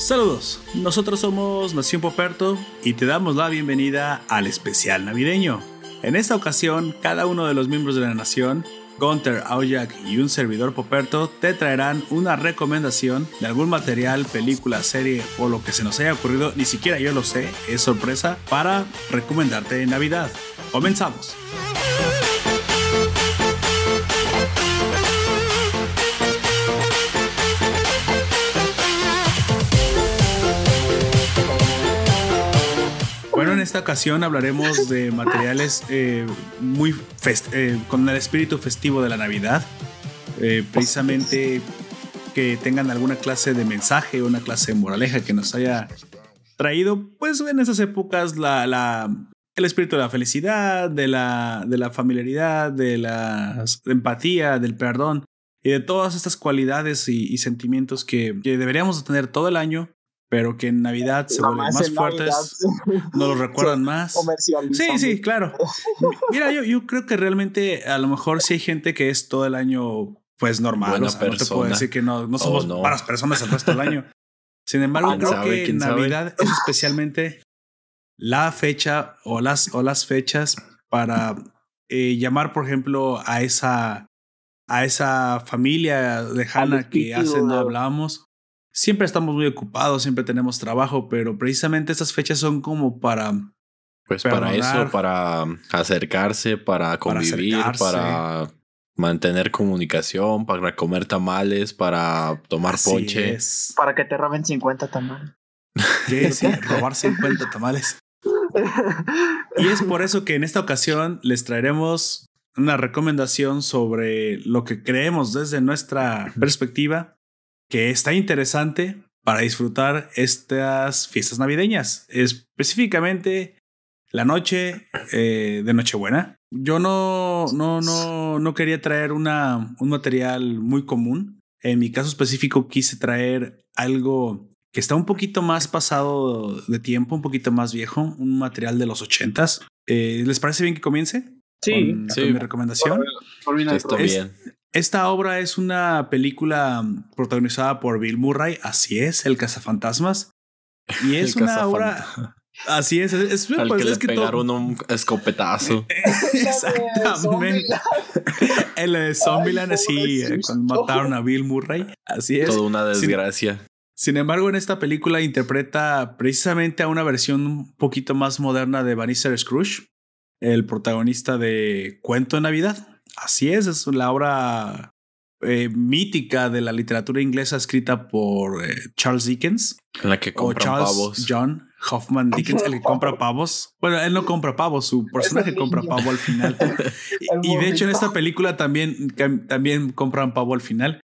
Saludos, nosotros somos Nación Poperto y te damos la bienvenida al especial navideño. En esta ocasión, cada uno de los miembros de la nación, Gunter, Aujak y un servidor Poperto te traerán una recomendación de algún material, película, serie o lo que se nos haya ocurrido, ni siquiera yo lo sé, es sorpresa, para recomendarte en Navidad. Comenzamos. En esta ocasión hablaremos de materiales eh, muy eh, con el espíritu festivo de la Navidad. Eh, precisamente que tengan alguna clase de mensaje, una clase de moraleja que nos haya traído, pues en esas épocas, la, el espíritu de la felicidad, de la, de la familiaridad, de la empatía, del perdón y de todas estas cualidades y, sentimientos que, que, deberíamos tener todo el año pero que en Navidad se vuelven más, fuertes, no lo recuerdan más. Sí, sí, claro. Mira, yo, yo creo que realmente a lo mejor sí hay gente que es todo el año pues normal, o sea, no te puedo decir que no, no somos oh, para las personas el resto del año. Sin embargo, creo que Navidad es especialmente la fecha o las, o las fechas para eh, llamar, por ejemplo, a esa, a esa familia lejana que hace no hablábamos siempre estamos muy ocupados, siempre tenemos trabajo, pero precisamente estas fechas son como para... Pues para eso, para acercarse, para convivir, para, mantener comunicación, para comer tamales, para tomar ponche. Para que te roben 50 tamales. Sí, sí, robar 50 tamales. Y es por eso que en esta ocasión les traeremos una recomendación sobre lo que creemos desde nuestra perspectiva que está interesante para disfrutar estas fiestas navideñas, específicamente la noche eh, de Nochebuena. Yo no, no, no, no quería traer una, un material muy común. En mi caso específico quise traer algo que está un poquito más pasado de tiempo, un poquito más viejo, un material de los ochentas. Eh, ¿Les parece bien que comience? Sí, sí. mi recomendación. Está bien. Esta obra es una película protagonizada por Bill Murray, así es, El cazafantasmas. Y es una obra. Así es, es, Al pues, que le pegaron un escopetazo. Exactamente. El de Zombieland, sí, cuando mataron a Bill Murray. Así es. Toda una desgracia. Sin, embargo, en esta película interpreta precisamente a una versión un poquito más moderna de Vanessa Scrooge, el protagonista de Cuento de Navidad. Así es, es la obra eh, mítica de la literatura inglesa escrita por eh, Charles Dickens. En la que compra pavos. John Hoffman Dickens, el que compra pavos. Bueno, él no compra pavos, su personaje compra pavo al final. y, de hecho en esta película también, también compran pavo al final.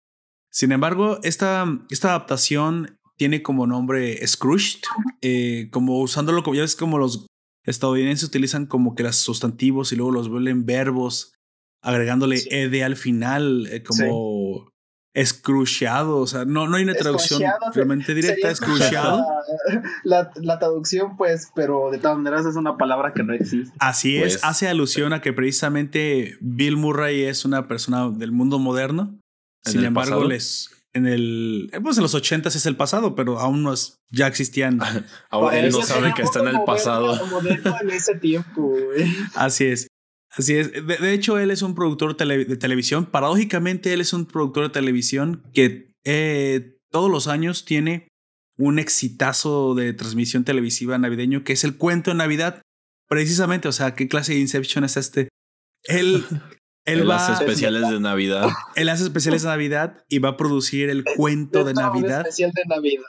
Sin embargo, esta, esta adaptación tiene como nombre Scrooged, eh, como usándolo como ya ves como los estadounidenses utilizan como que los sustantivos y luego los vuelven verbos agregándole ed al final, eh, como escruciado, o sea, no, no hay una traducción realmente directa, escruciado. La, la, traducción, pues, pero de todas maneras es una palabra que no existe. Así es, pues hace alusión a que precisamente Bill Murray es una persona del mundo moderno. Sin embargo, les en el eh, pues en los ochentas es el pasado, pero aún no es, ya existían. Ahora él no sabe que está en el pasado. en ese tiempo, Así es. Así es. De, hecho, él es un productor de televisión. Paradójicamente, él es un productor de televisión que eh, todos los años tiene un exitazo de transmisión televisiva navideño que es el cuento de Navidad. Precisamente, o sea, ¿qué clase de Inception es este? Él, él, va, hace especiales de Navidad. Él hace especiales de Navidad y va a producir el cuento de Navidad. Especial de Navidad.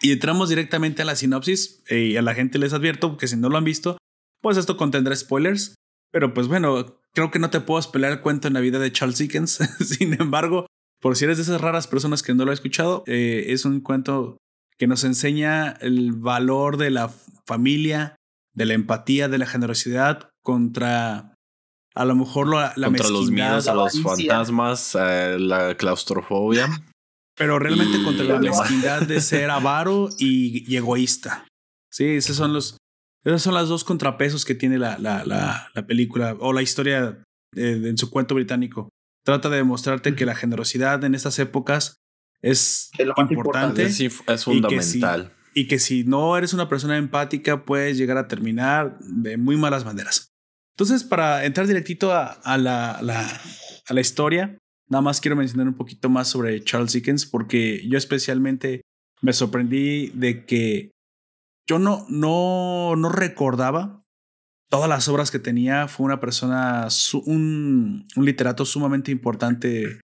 Y entramos directamente a la sinopsis y a la gente les advierto que si no lo han visto, pues esto contendrá spoilers. Pero pues bueno, creo que no te puedo spoiler el cuento de Navidad de Charles Dickens. Sin embargo, por si eres de esas raras personas que no lo he escuchado, eh, es un cuento que nos enseña el valor de la familia, de la empatía, de la generosidad contra a lo mejor la, la contra los miedos a los fantasmas, eh, la claustrofobia. Pero realmente contra la mezquindad de ser avaro y, y egoísta. Sí, esos son los, esos son los dos contrapesos que tiene la, la, la, película o la historia en su cuento británico. Trata de demostrarte que la generosidad en estas épocas es, importante. Es, fundamental. Y que, si, no eres una persona empática, puedes llegar a terminar de muy malas maneras. Entonces, para entrar directito a, la, a la historia, nada más quiero mencionar un poquito más sobre Charles Dickens, porque yo especialmente me sorprendí de que yo no, no, no recordaba todas las obras que tenía. Fue una persona, un, un literato sumamente importante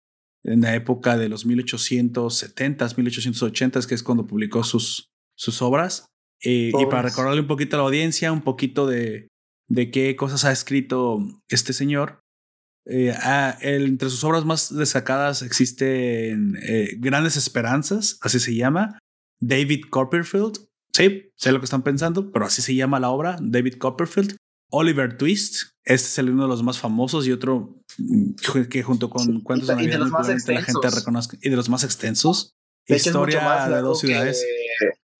en la época de los 1870s, 1880s, que es cuando publicó sus, sus obras. Eh, y para recordarle un poquito a la audiencia, un poquito de, de qué cosas ha escrito este señor. Eh, ah, entre sus obras más destacadas existen eh, Grandes Esperanzas, así se llama, David Copperfield. Sí, sé lo que están pensando, pero así se llama la obra, David Copperfield. Oliver Twist, este es el uno de los más famosos y otro mm, que junto con cuentos de Navidad la gente reconozca y de los más extensos. Historia de dos ciudades.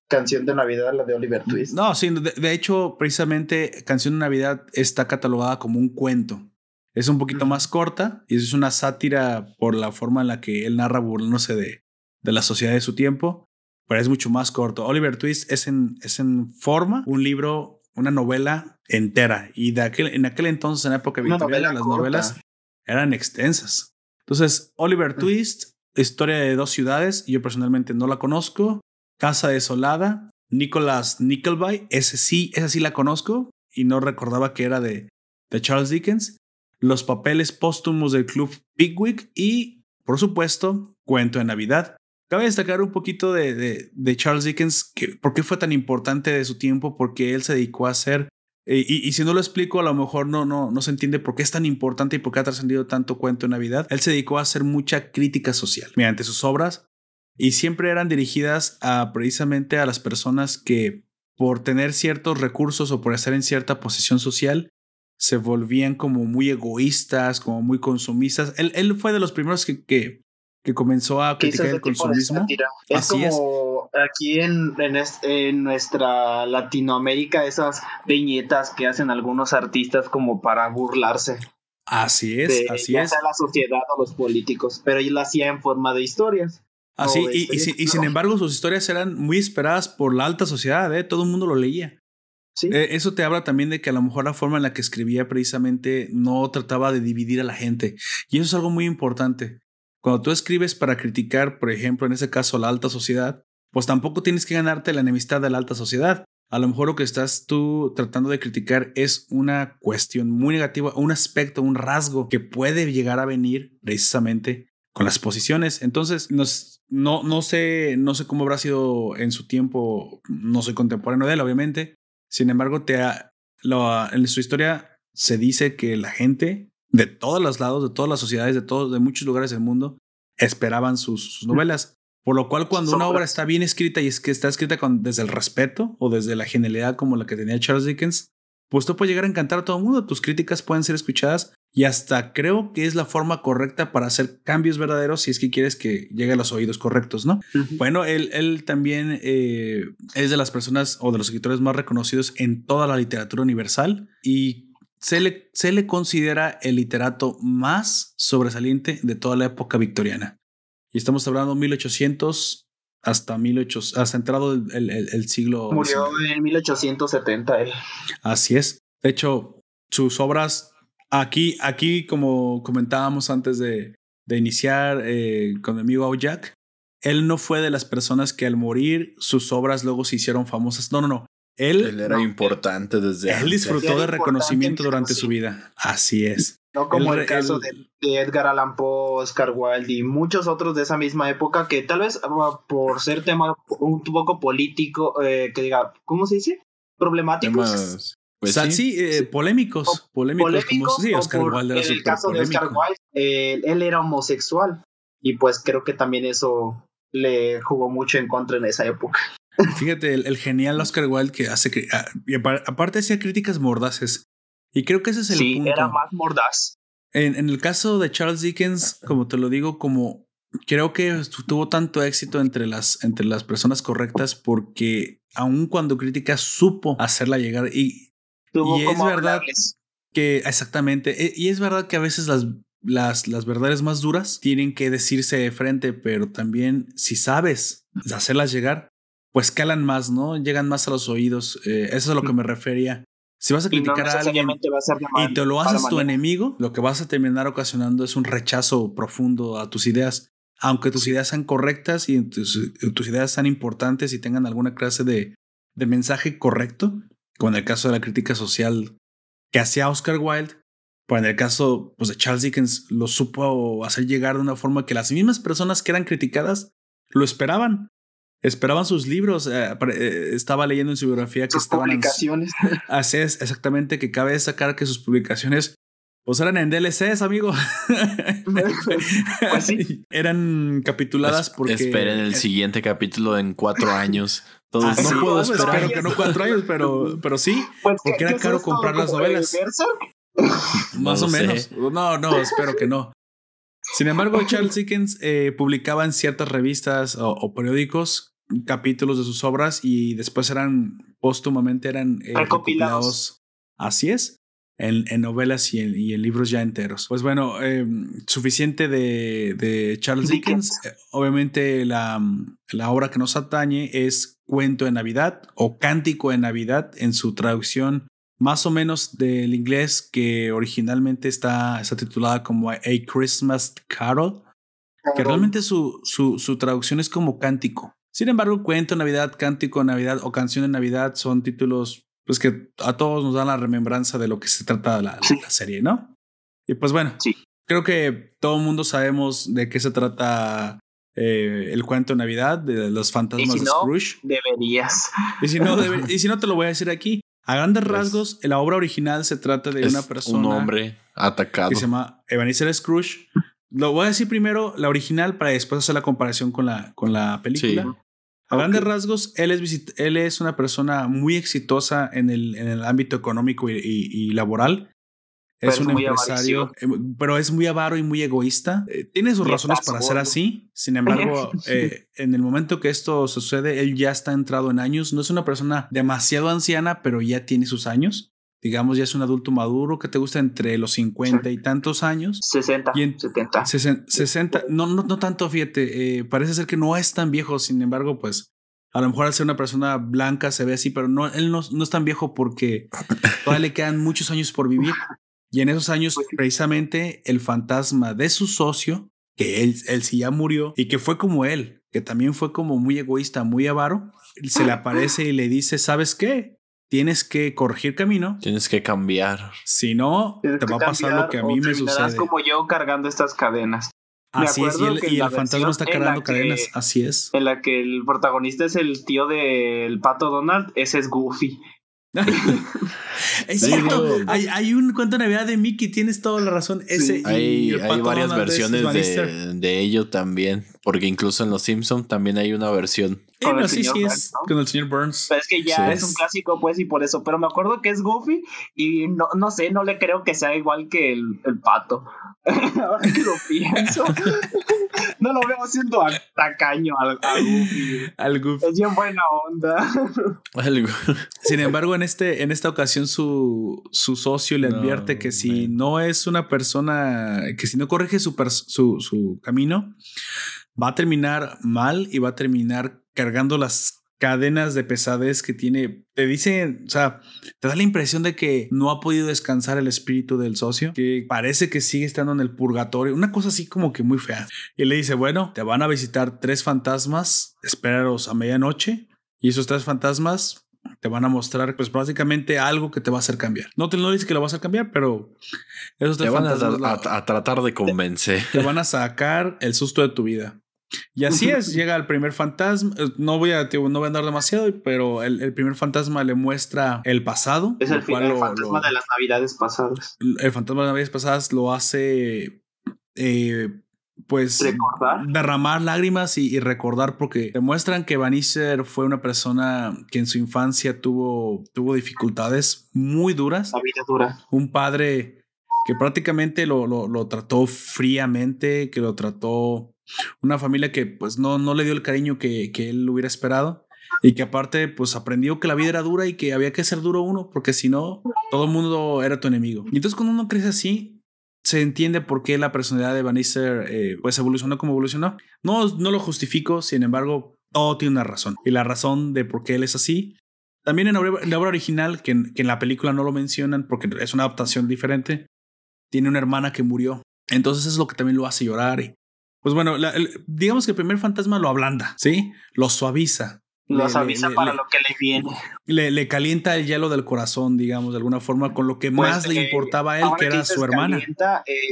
Canción de Navidad, la de Oliver Twist. No, sí, de, hecho, precisamente Canción de Navidad está catalogada como un cuento. Es un poquito más corta y es una sátira por la forma en la que él narra burlándose de, de la sociedad de su tiempo, pero es mucho más corto. Oliver Twist es en, es en forma un libro una novela entera. Y de aquel, en aquel entonces, en la época victoriana, las novelas eran extensas. Entonces, Oliver Twist, historia de dos ciudades, yo personalmente no la conozco. Casa desolada, Nicholas Nickleby, ese sí, esa sí la conozco y no recordaba que era de, de Charles Dickens. Los papeles póstumos del club Pigwick y, por supuesto, Cuento de Navidad. Cabe destacar un poquito de, de, Charles Dickens, que, por qué fue tan importante de su tiempo, porque él se dedicó a hacer, eh, y, si no lo explico, a lo mejor no, no, no se entiende por qué es tan importante y por qué ha trascendido tanto cuento en Navidad. Él se dedicó a hacer mucha crítica social mediante sus obras y siempre eran dirigidas a precisamente a las personas que por tener ciertos recursos o por estar en cierta posición social, se volvían como muy egoístas, como muy consumistas. Él, él fue de los primeros que, que que comenzó a criticar el consumismo. Es como aquí en, en, nuestra Latinoamérica esas viñetas que hacen algunos artistas como para burlarse. Así es, así es. la sociedad o los políticos, pero él la hacía en forma de historias. Así, y, y, sin embargo sus historias eran muy esperadas por la alta sociedad, ¿eh? todo el mundo lo leía. ¿Sí? Eh, eso te habla también de que a lo mejor la forma en la que escribía precisamente no trataba de dividir a la gente. Y eso es algo muy importante. Cuando tú escribes para criticar, por ejemplo, en ese caso, la alta sociedad, pues tampoco tienes que ganarte la enemistad de la alta sociedad. A lo mejor lo que estás tú tratando de criticar es una cuestión muy negativa, un aspecto, un rasgo que puede llegar a venir precisamente con las posiciones. Entonces, no, no, sé, no sé cómo habrá sido en su tiempo, no soy contemporáneo de él, obviamente. Sin embargo, te en su historia se dice que la gente de todos los lados, de todas las sociedades, de todos, de muchos lugares del mundo, esperaban sus, novelas. Por lo cual, cuando una obra está bien escrita y es que está escrita con, desde el respeto o desde la genialidad como la que tenía Charles Dickens, pues tú puedes llegar a encantar a todo el mundo. Tus críticas pueden ser escuchadas y hasta creo que es la forma correcta para hacer cambios verdaderos si es que quieres que llegue a los oídos correctos, ¿no? Bueno, él, él también eh, es de las personas o de los escritores más reconocidos en toda la literatura universal y se le, se le considera el literato más sobresaliente de toda la época victoriana. Y estamos hablando de 1800 hasta 1800, hasta entrado el, el, siglo. Murió en 1870 él. Así es. De hecho, sus obras, aquí, aquí como comentábamos antes de, de iniciar eh, con mi amigo Jack, él no fue de las personas que al morir sus obras luego se hicieron famosas. No, no, no. Él, era importante desde Él disfrutó de reconocimiento durante su vida. Así es. No como el caso de, Edgar Allan Poe, Oscar Wilde y muchos otros de esa misma época que tal vez ah, por ser tema un poco político, eh, que diga, ¿cómo se dice? Problemáticos. Pues sí, eh, polémicos, polémicos, como sí, Oscar Wilde era En el caso de Oscar Wilde, él era homosexual y pues creo que también eso le jugó mucho en contra en esa época. Fíjate, el, genial Oscar Wilde que hace. Ah, y aparte hacía críticas mordaces. Y creo que ese es el sí, era más mordaz. En, en, el caso de Charles Dickens, como te lo digo, como creo que tuvo tanto éxito entre las, entre las personas correctas porque aun cuando crítica supo hacerla llegar y, y es verdad que exactamente e, y es verdad que a veces las las, las verdades más duras tienen que decirse de frente, pero también si sabes hacerlas llegar, pues calan más, ¿no? Llegan más a los oídos. Eh, eso es a lo que me refería. Si vas a criticar a alguien y te lo haces tu enemigo, lo que vas a terminar ocasionando es un rechazo profundo a tus ideas. Aunque tus ideas sean correctas y tus, tus ideas sean importantes y tengan alguna clase de, de mensaje correcto, como en el caso de la crítica social que hacía Oscar Wilde, pues en el caso pues, de Charles Dickens lo supo hacer llegar de una forma que las mismas personas que eran criticadas lo esperaban esperaban sus libros. Eh, eh, estaba leyendo en su biografía que estaban. Publicaciones. Así es, exactamente, que cabe destacar que sus publicaciones. Pues eran en DLCs, amigo. pues sí. Eran capituladas porque. Esperen el siguiente capítulo en cuatro años. Todos no puedo esperar. Espero que no cuatro años, pero, pero sí. Pues, porque era caro comprar las novelas. Más o menos. No, no, espero que no. Sin embargo, Charles Dickens eh, publicaba en ciertas revistas o, periódicos capítulos de sus obras y después eran póstumamente eran eh, recopilados. Así es. En, en novelas y en, y en, libros ya enteros. Pues bueno, em, suficiente de, de Charles Dickens. Eh, obviamente la, la, obra que nos atañe es Cuento de Navidad o Cántico de Navidad en su traducción más o menos del inglés que originalmente está, está titulada como A Christmas Carol, que realmente su, su, su traducción es como cántico. Sin embargo, Cuento Navidad, Cántico Navidad o Canción de Navidad son títulos pues que a todos nos dan la remembranza de lo que se trata de la, serie, ¿no? Y pues bueno, sí. creo que todo el mundo sabemos de qué se trata eh, el cuento de Navidad, de los fantasmas de Scrooge. Deberías. Y si, no, y si no, te lo voy a decir aquí. A grandes pues rasgos, la obra original se trata de una persona. Un hombre atacado. Que se llama Ebenezer Scrooge. Lo voy a decir primero la original para después hacer la comparación con la, con la película. A grandes rasgos, él es, él es una persona muy exitosa en el, en el ámbito económico y, laboral. Es un empresario, eh, pero es muy avaro y muy egoísta. Eh, tiene sus razones para ser así. Sin embargo, eh, en el momento que esto sucede, él ya está entrado en años. No es una persona demasiado anciana, pero ya tiene sus años digamos, ya es un adulto maduro que te gusta entre los 50 y tantos años. 60, y 70. 60, no, no, no tanto, fíjate, eh, parece ser que no es tan viejo, sin embargo, pues a lo mejor al ser una persona blanca se ve así, pero no, él no, no es tan viejo porque todavía le quedan muchos años por vivir. Y en esos años, pues precisamente, el fantasma de su socio, que él, él sí ya murió y que fue como él, que también fue como muy egoísta, muy avaro, se le aparece y le dice, ¿sabes qué? Tienes que corregir camino. Tienes que cambiar. Si no, te va a pasar lo que a mí me sucede. como yo cargando estas cadenas. Así es, y el, fantasma está cargando cadenas, así es. En la que el protagonista es el tío del pato Donald, ese es Goofy. es cierto, hay, hay, un cuento de Navidad de Mickey, tienes toda la razón. Ese hay, hay varias versiones de, de, ello también, porque incluso en Los Simpsons también hay una versión con el sí, sí, es con el señor Burns. Pero es que ya es un clásico, pues, y por eso. Pero me acuerdo que es Goofy y no, no sé, no le creo que sea igual que el, el pato. Ahora que lo pienso, no lo veo siendo tacaño al, al, Goofy. Es bien buena onda. Sin embargo, en, este, en esta ocasión, su, su socio le advierte que si no es una persona, que si no corrige su, su, su camino, va a terminar mal y va a terminar cargando las cadenas de pesadez que tiene. Te dice, o sea, te da la impresión de que no ha podido descansar el espíritu del socio, que parece que sigue estando en el purgatorio, una cosa así como que muy fea. Y le dice, bueno, te van a visitar tres fantasmas, espéralos a medianoche, y esos tres fantasmas te van a mostrar, pues básicamente algo que te va a hacer cambiar. No te lo dice que lo vas a cambiar, pero tres te van a, tratar de convencer. te van a sacar el susto de tu vida. Y así es, llega el primer fantasma. Eh, no voy a, no voy a andar demasiado, pero el, primer fantasma le muestra el pasado. Es el, fantasma de las navidades pasadas. El fantasma de las navidades pasadas lo hace, eh, pues, derramar lágrimas y, recordar, porque demuestran que Vanisher fue una persona que en su infancia tuvo, tuvo dificultades muy duras. La vida dura. Un padre que prácticamente lo, lo, lo trató fríamente, que lo trató una familia que pues no, no le dio el cariño que, que él hubiera esperado y que aparte pues aprendió que la vida era dura y que había que ser duro uno porque si no todo el mundo era tu enemigo. Y entonces cuando uno crece así, se entiende por qué la personalidad de Bannister eh, pues evolucionó como evolucionó. No, no lo justifico, sin embargo, todo tiene una razón. Y la razón de por qué él es así. También en la obra, original, que en, la película no lo mencionan porque es una adaptación diferente, tiene una hermana que murió. Entonces es lo que también lo hace llorar. pues bueno, digamos que el primer fantasma lo ablanda, ¿sí? Lo suaviza. Los avisa para lo que le viene. Le, calienta el hielo del corazón, digamos, de alguna forma, con lo que pues, más le eh, importaba a él, que era su hermana.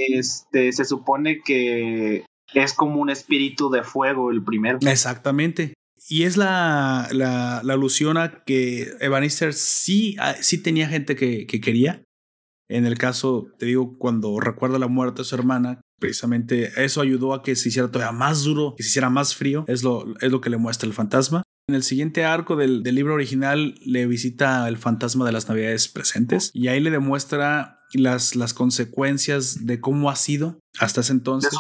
este, se supone que es como un espíritu de fuego el primero. Exactamente. Y es la, la, alusión a que Evanister sí, sí tenía gente que, que quería. En el caso, te digo, cuando recuerda la muerte de su hermana, precisamente eso ayudó a que se hiciera todavía más duro, que se hiciera más frío. Es lo, es lo que le muestra el fantasma. En el siguiente arco del, libro original le visita el fantasma de las navidades presentes y ahí le demuestra las, las consecuencias de cómo ha sido hasta ese entonces.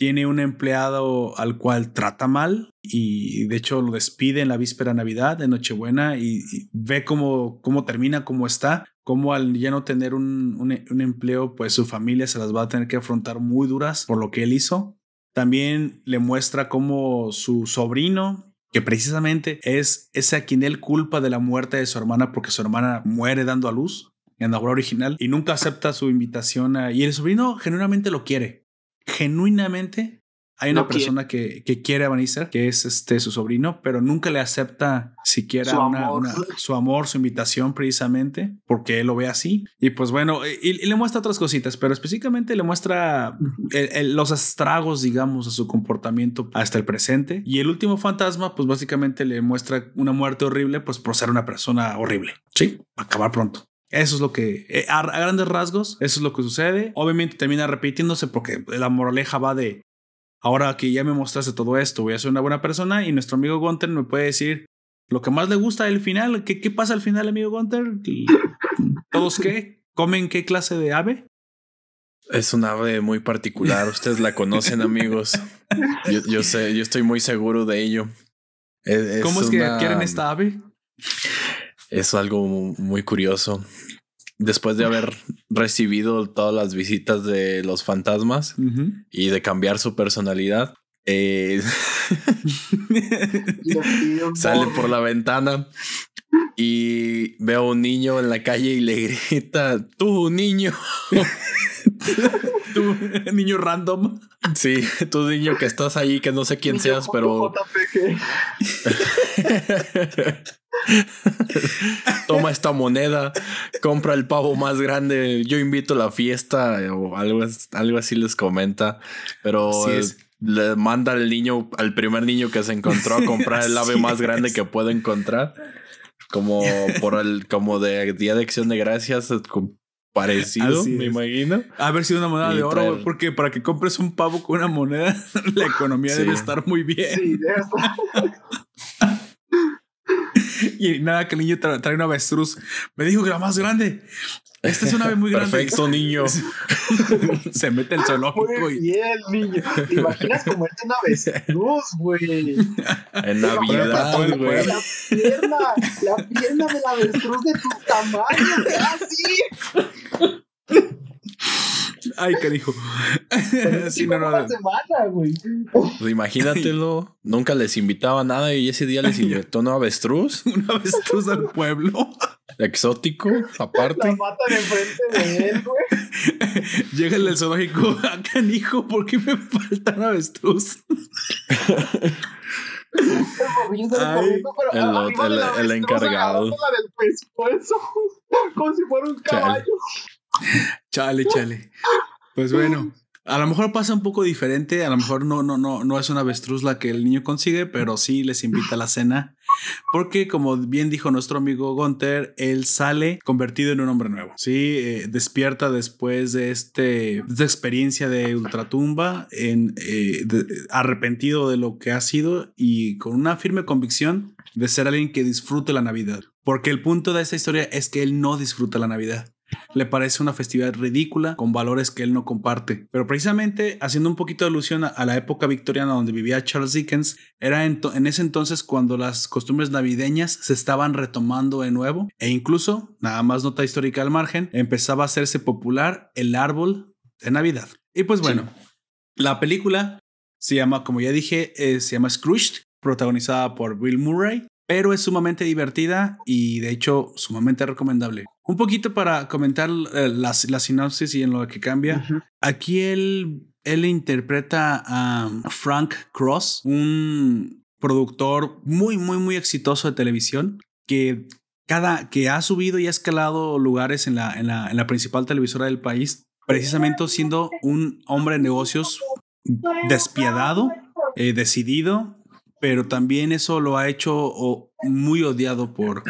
Tiene un empleado al cual trata mal y de hecho lo despide en la víspera de Navidad, de Nochebuena, y, ve cómo, cómo termina, cómo está, cómo al ya no tener un, un empleo, pues su familia se las va a tener que afrontar muy duras por lo que él hizo. También le muestra cómo su sobrino que precisamente es ese a quien él culpa de la muerte de su hermana porque su hermana muere dando a luz en la obra original y nunca acepta su invitación y el sobrino genuinamente lo quiere. Genuinamente hay una persona que, que, quiere a Vanessa, que es este su sobrino, pero nunca le acepta siquiera su, una, amor. su amor, su invitación, precisamente, porque él lo ve así. Y pues bueno, y, le muestra otras cositas, pero específicamente le muestra los estragos, digamos, de su comportamiento hasta el presente. Y el último fantasma, pues básicamente le muestra una muerte horrible, pues por ser una persona horrible. Sí, acabar pronto. Eso es lo que, eh, a, grandes rasgos, eso es lo que sucede. Obviamente termina repitiéndose porque la moraleja va de ahora que ya me mostraste todo esto, voy a ser una buena persona y nuestro amigo Gunter me puede decir lo que más le gusta del final. ¿Qué, qué pasa al final, amigo Gunter? ¿Todos qué? ¿Comen qué clase de ave? Es una ave muy particular. Ustedes la conocen, amigos. Yo, sé, yo estoy muy seguro de ello. ¿Cómo es que adquieren esta ave? Es algo muy curioso después de haber recibido todas las visitas de los fantasmas y de cambiar su personalidad, eh, sale por la ventana y veo a un niño en la calle y le grita, tú niño. tú, niño random. Sí, tú niño que estás ahí, que no sé quién seas, pero... Toma esta moneda, compra el pavo más grande, yo invito a la fiesta o algo, algo así les comenta, pero le manda al niño, al primer niño que se encontró a comprar el ave más grande que puede encontrar, como por el, como de Día de Acción de Gracias, parecido, me imagino. Haber sido una moneda de oro, porque para que compres un pavo con una moneda, la economía debe estar muy bien. y nada, que el niño trae una avestruz. Me dijo que era más grande. Esta es una ave muy grande. Perfecto, niño. Se mete el zoológico. Muy bien, niño. ¿Te imaginas comerte una avestruz, güey? En Navidad, güey. La pierna, la pierna de la avestruz de tu tamaño, así. Ay, qué dijo. sí, no, no, semana, güey. Pues imagínatelo. Nunca les invitaba nada y ese día les invitó una avestruz. una avestruz al pueblo. Exótico, aparte. La matan enfrente de él, güey. Llega el zoológico. Acá, hijo, ¿por qué me falta una avestruz? Ay, el, el, encargado. La del pescuezo, como si fuera un caballo. Chale, chale. Pues bueno, a lo mejor pasa un poco diferente, a lo mejor no, no, no, no es una avestruz la que el niño consigue, pero sí les invita a la cena. Porque, como bien dijo nuestro amigo Gunter, él sale convertido en un hombre nuevo. Sí, eh, despierta después de, este, esta experiencia de ultratumba, en, eh, arrepentido de lo que ha sido y con una firme convicción de ser alguien que disfrute la Navidad. Porque el punto de esta historia es que él no disfruta la Navidad le parece una festividad ridícula con valores que él no comparte. Pero precisamente haciendo un poquito de alusión a, la época victoriana donde vivía Charles Dickens, era en, ese entonces cuando las costumbres navideñas se estaban retomando de nuevo e incluso, nada más nota histórica al margen, empezaba a hacerse popular el árbol de Navidad. Y pues bueno, la película se llama, como ya dije, eh, se llama Scrooged, protagonizada por Bill Murray, pero es sumamente divertida y de hecho sumamente recomendable. Un poquito para comentar eh, la, sinopsis y en lo que cambia. Aquí él, él interpreta a Frank Cross, un productor muy, muy, muy exitoso de televisión que cada que ha subido y ha escalado lugares en la, en la, en la principal televisora del país, precisamente siendo un hombre de negocios despiadado, eh, decidido, pero también eso lo ha hecho muy odiado por,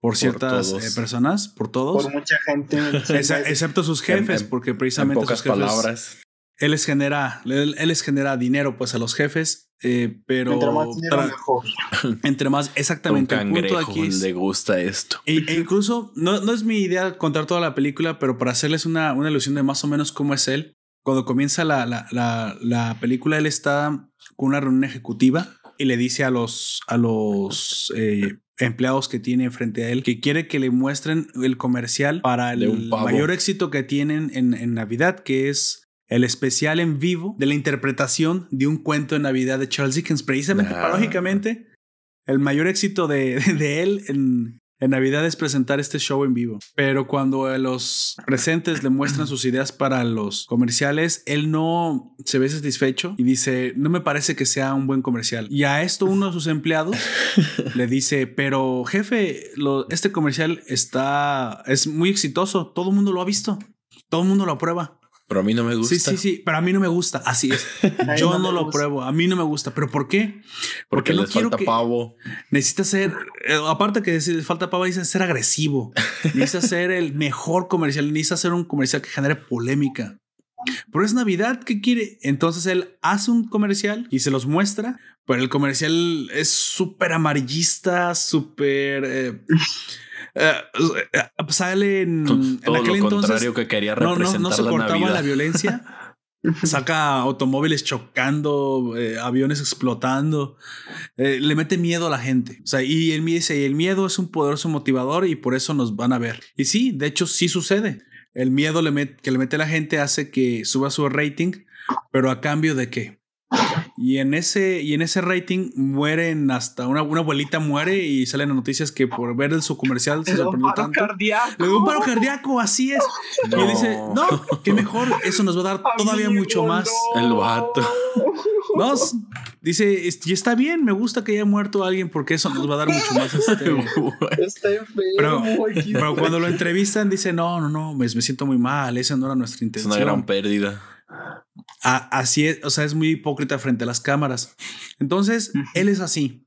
por ciertas eh, personas, por todos. Por mucha gente. excepto sus jefes, porque precisamente pocas palabras. Él les genera, él, les genera dinero pues a los jefes, eh, pero entre más dinero mejor. Entre más, exactamente. Un cangrejo aquí le gusta esto. E, e, incluso no, no es mi idea contar toda la película, pero para hacerles una, una ilusión de más o menos cómo es él. Cuando comienza la, la, la, la película, él está con una reunión ejecutiva y le dice a los, a los eh, empleados que tiene frente a él que quiere que le muestren el comercial para el mayor éxito que tienen en, en Navidad, que es el especial en vivo de la interpretación de un cuento de Navidad de Charles Dickens. Precisamente, ah. paradójicamente, el mayor éxito de, de él en, en, Navidad es presentar este show en vivo. Pero cuando los presentes le muestran sus ideas para los comerciales, él no se ve satisfecho y dice, no me parece que sea un buen comercial. Y a esto uno de sus empleados le dice, pero jefe, este comercial está, es muy exitoso, todo el mundo lo ha visto, todo el mundo lo aprueba. Pero a mí no me gusta. Sí, sí, sí, pero a mí no me gusta. Así es. Yo no, lo pruebo. A mí no me gusta. ¿Pero por qué? Porque, no quiero falta pavo. Necesita ser, eh, aparte que decir falta pavo, necesita ser agresivo. necesita ser el mejor comercial. Necesita ser un comercial que genere polémica. Pero es Navidad, ¿qué quiere? Entonces él hace un comercial y se los muestra, pero el comercial es súper amarillista, súper... Eh, eh, sale en, Todo aquel lo contrario que quería representar no, no, se cortaba la violencia. Saca automóviles chocando, eh, aviones explotando. le mete miedo a la gente. O sea, y él dice, y el miedo es un poderoso motivador y por eso nos van a ver. Y sí, de hecho, sí sucede. El miedo que le mete a la gente hace que suba su rating, pero a cambio de qué? Y en ese, y en ese rating mueren hasta una, una abuelita muere y salen noticias que por ver su comercial se sorprendió tanto. Cardíaco. Le dio un paro cardíaco, así es. Y dice, no, que mejor, eso nos va a dar todavía mucho más. El vato. No, dice, y está bien, me gusta que haya muerto alguien porque eso nos va a dar mucho más. Este, pero, pero, cuando lo entrevistan, dice, no, no, no, me, me siento muy mal, esa no era nuestra intención. Es una gran pérdida así es, o sea, es muy hipócrita frente a las cámaras. Entonces, él es así.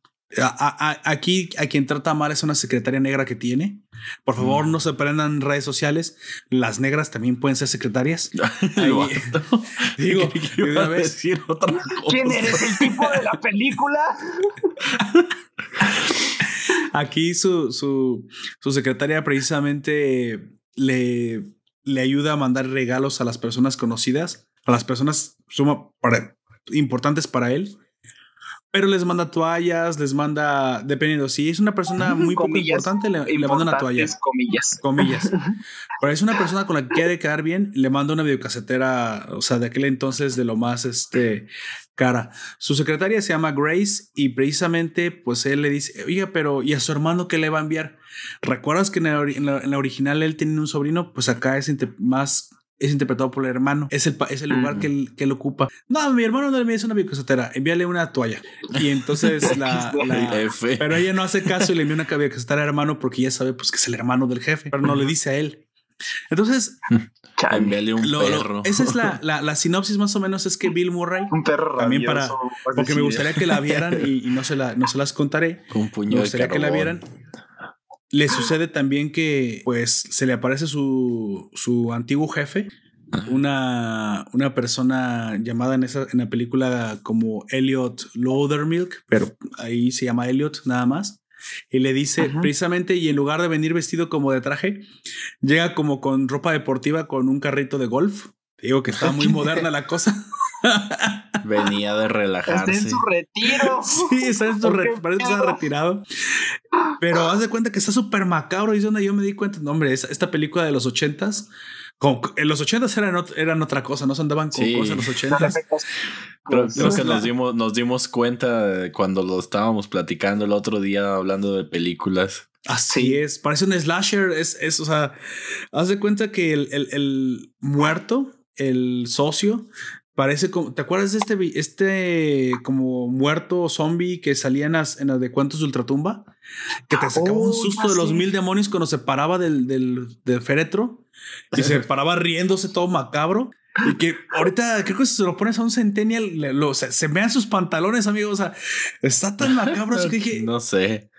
aquí a quien trata mal es una secretaria negra que tiene. Por favor, mm. no se prendan redes sociales. Las negras también pueden ser secretarias. digo, decir otra ¿Quién eres el tipo de la película? Aquí su, su, su secretaria precisamente le, le ayuda a mandar regalos a las personas conocidas a las personas suma para, importantes para él. Pero les manda toallas, les manda, dependiendo, si es una persona muy poco importante, le, le, manda una toalla. Comillas. Comillas. Pero es una persona con la que quiere quedar bien, le manda una videocasetera, o sea, de aquel entonces de lo más este, cara. Su secretaria se llama Grace y precisamente, pues él le dice, oiga, pero ¿y a su hermano qué le va a enviar? ¿Recuerdas que en la, original él tenía un sobrino? Pues acá es más es interpretado por el hermano. Es el, es el lugar que, él, que él ocupa. No, mi hermano no le envía una biocasetera, envíale una toalla. Y entonces la, Pero ella no hace caso y le envía una biocasetera al hermano porque ya sabe pues que es el hermano del jefe, pero no le dice a él. Entonces, envíale un perro. esa es la, la, sinopsis más o menos es que Bill Murray, un perro también para, porque me gustaría que la vieran y, no, se la, no se las contaré. Un puño me gustaría que la vieran. Le sucede también que pues se le aparece su, su antiguo jefe, una, una persona llamada en, esa, en la película como Elliot Loudermilk, pero ahí se llama Elliot nada más. Y le dice precisamente, y en lugar de venir vestido como de traje, llega como con ropa deportiva con un carrito de golf. Digo que está muy moderna la cosa. Venía de relajarse. Está en su retiro. Sí, está en su retiro. Parece que está retirado. Pero haz de cuenta que está súper macabro. Y es donde yo me di cuenta. No, hombre, esta película de los ochentas en los 80 eran, eran otra cosa, no se andaban con cosas en los 80 Creo, creo, que nos dimos, nos dimos cuenta cuando lo estábamos platicando el otro día hablando de películas. Así es, parece un slasher. Es, es, o sea, haz de cuenta que el, el, el muerto, el socio, Parece como, ¿te acuerdas de este, este como muerto zombie que salía en las, en las de cuentos de ultratumba? Que te sacaba un susto de los mil demonios cuando se paraba del, del, del féretro y se paraba riéndose todo macabro. Y que ahorita creo que si se lo pones a un centennial, lo, se, se, vean sus pantalones, amigos. O sea, está tan macabro que dije. No sé.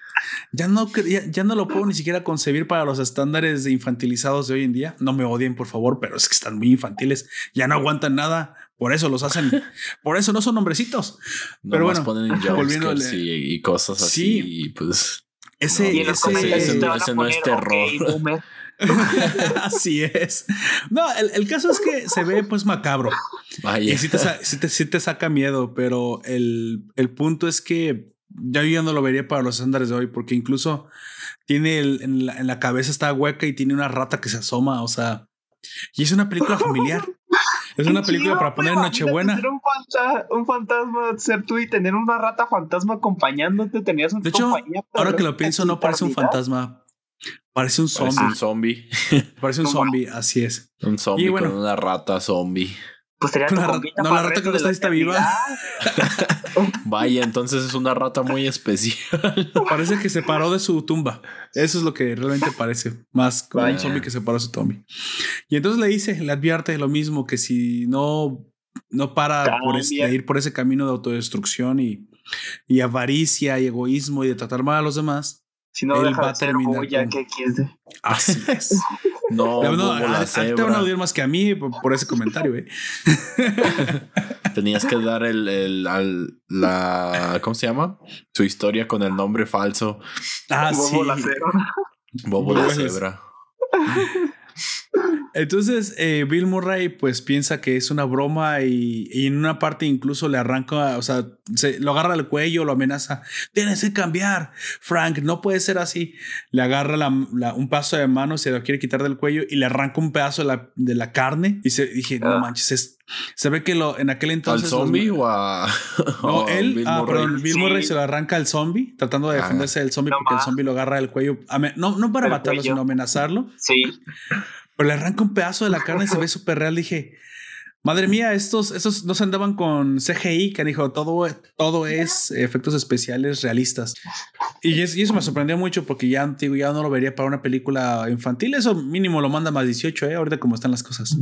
Ya no, ya, ya, no lo puedo ni siquiera concebir para los estándares de infantilizados de hoy en día. No me odien, por favor, pero es que están muy infantiles. Ya no aguantan nada. Por eso los hacen. por eso no son hombrecitos. Pero bueno, ponen y, y, cosas así. Y pues. Ese, ese, ese, no es terror. Así es. No, el, el, caso es que se ve pues macabro. Vaya. Y sí te, sí te, saca miedo, pero el, el, punto es que ya yo no lo vería para los estándares de hoy, porque incluso tiene el, en, la, en la cabeza está hueca y tiene una rata que se asoma, o sea, y es una película familiar. Es una película para poner en Nochebuena. Ser un, un, fantasma, ser tú y tener una rata fantasma acompañándote, tenías un De hecho, ahora que lo pienso, no parece un fantasma. Parece un zombie. Parece un zombie. Parece un zombie, así es. Un zombie con una rata zombie. Pues sería la rata, No, la rata que no está, está viva. Vaya, entonces es una rata muy especial. Parece que se paró de su tumba. Eso es lo que realmente parece. Más como un zombie que se paró de su tumba. Y entonces le dice, le advierte lo mismo, que si no, no para por de ir por ese camino de autodestrucción y, y avaricia y egoísmo y de tratar mal a los demás, si no él va a terminar con... Así es. No, no, a, te van a odiar más que a mí por, ese comentario, eh. Tenías que dar el, el al, la ¿cómo se llama? Su historia con el nombre falso. Ah, Bobo la cebra. Bobo la cebra. Entonces eh, Bill Murray pues piensa que es una broma y, en una parte incluso le arranca, o sea, se, lo agarra al cuello, lo amenaza, tienes que cambiar, Frank, no puede ser así. Le agarra un paso de mano, se lo quiere quitar del cuello y le arranca un pedazo de la, de la carne y se dije, no ah. manches, se ve que lo, en aquel entonces... ¿Al zombie o a...? No, él, Bill ah, perdón, Bill Murray se lo arranca al zombie, tratando de ah. defenderse del zombie porque el zombie lo agarra del cuello, no, no para matarlo, sino amenazarlo. Sí. Pero le arranca un pedazo de la carne y se ve súper real. Dije, madre mía, estos, estos no se andaban con CGI, que dijo, todo, todo es efectos especiales realistas. Y, eso me sorprendió mucho porque ya, digo, ya no lo vería para una película infantil. Eso mínimo lo manda más 18, ¿eh? ahorita como están las cosas.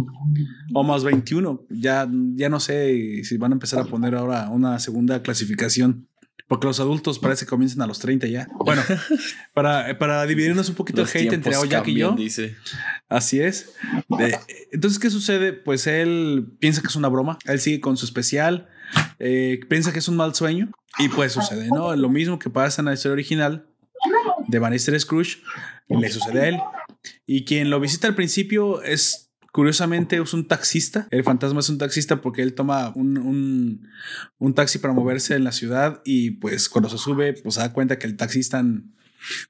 O más 21. Ya, ya no sé si van a empezar a poner ahora una segunda clasificación. Porque los adultos parece que comienzan a los 30 ya. Bueno, para, para dividirnos un poquito el hate entre Jack y yo. Dice. Así es. entonces, ¿qué sucede? Pues él piensa que es una broma. Él sigue con su especial. Eh, piensa que es un mal sueño. Y pues sucede, ¿no? Lo mismo que pasa en la historia original de Bannister Scrooge, le sucede a él. Y quien lo visita al principio es Curiosamente es un taxista. El fantasma es un taxista porque él toma un, un, taxi para moverse en la ciudad y pues cuando se sube pues se da cuenta que el taxista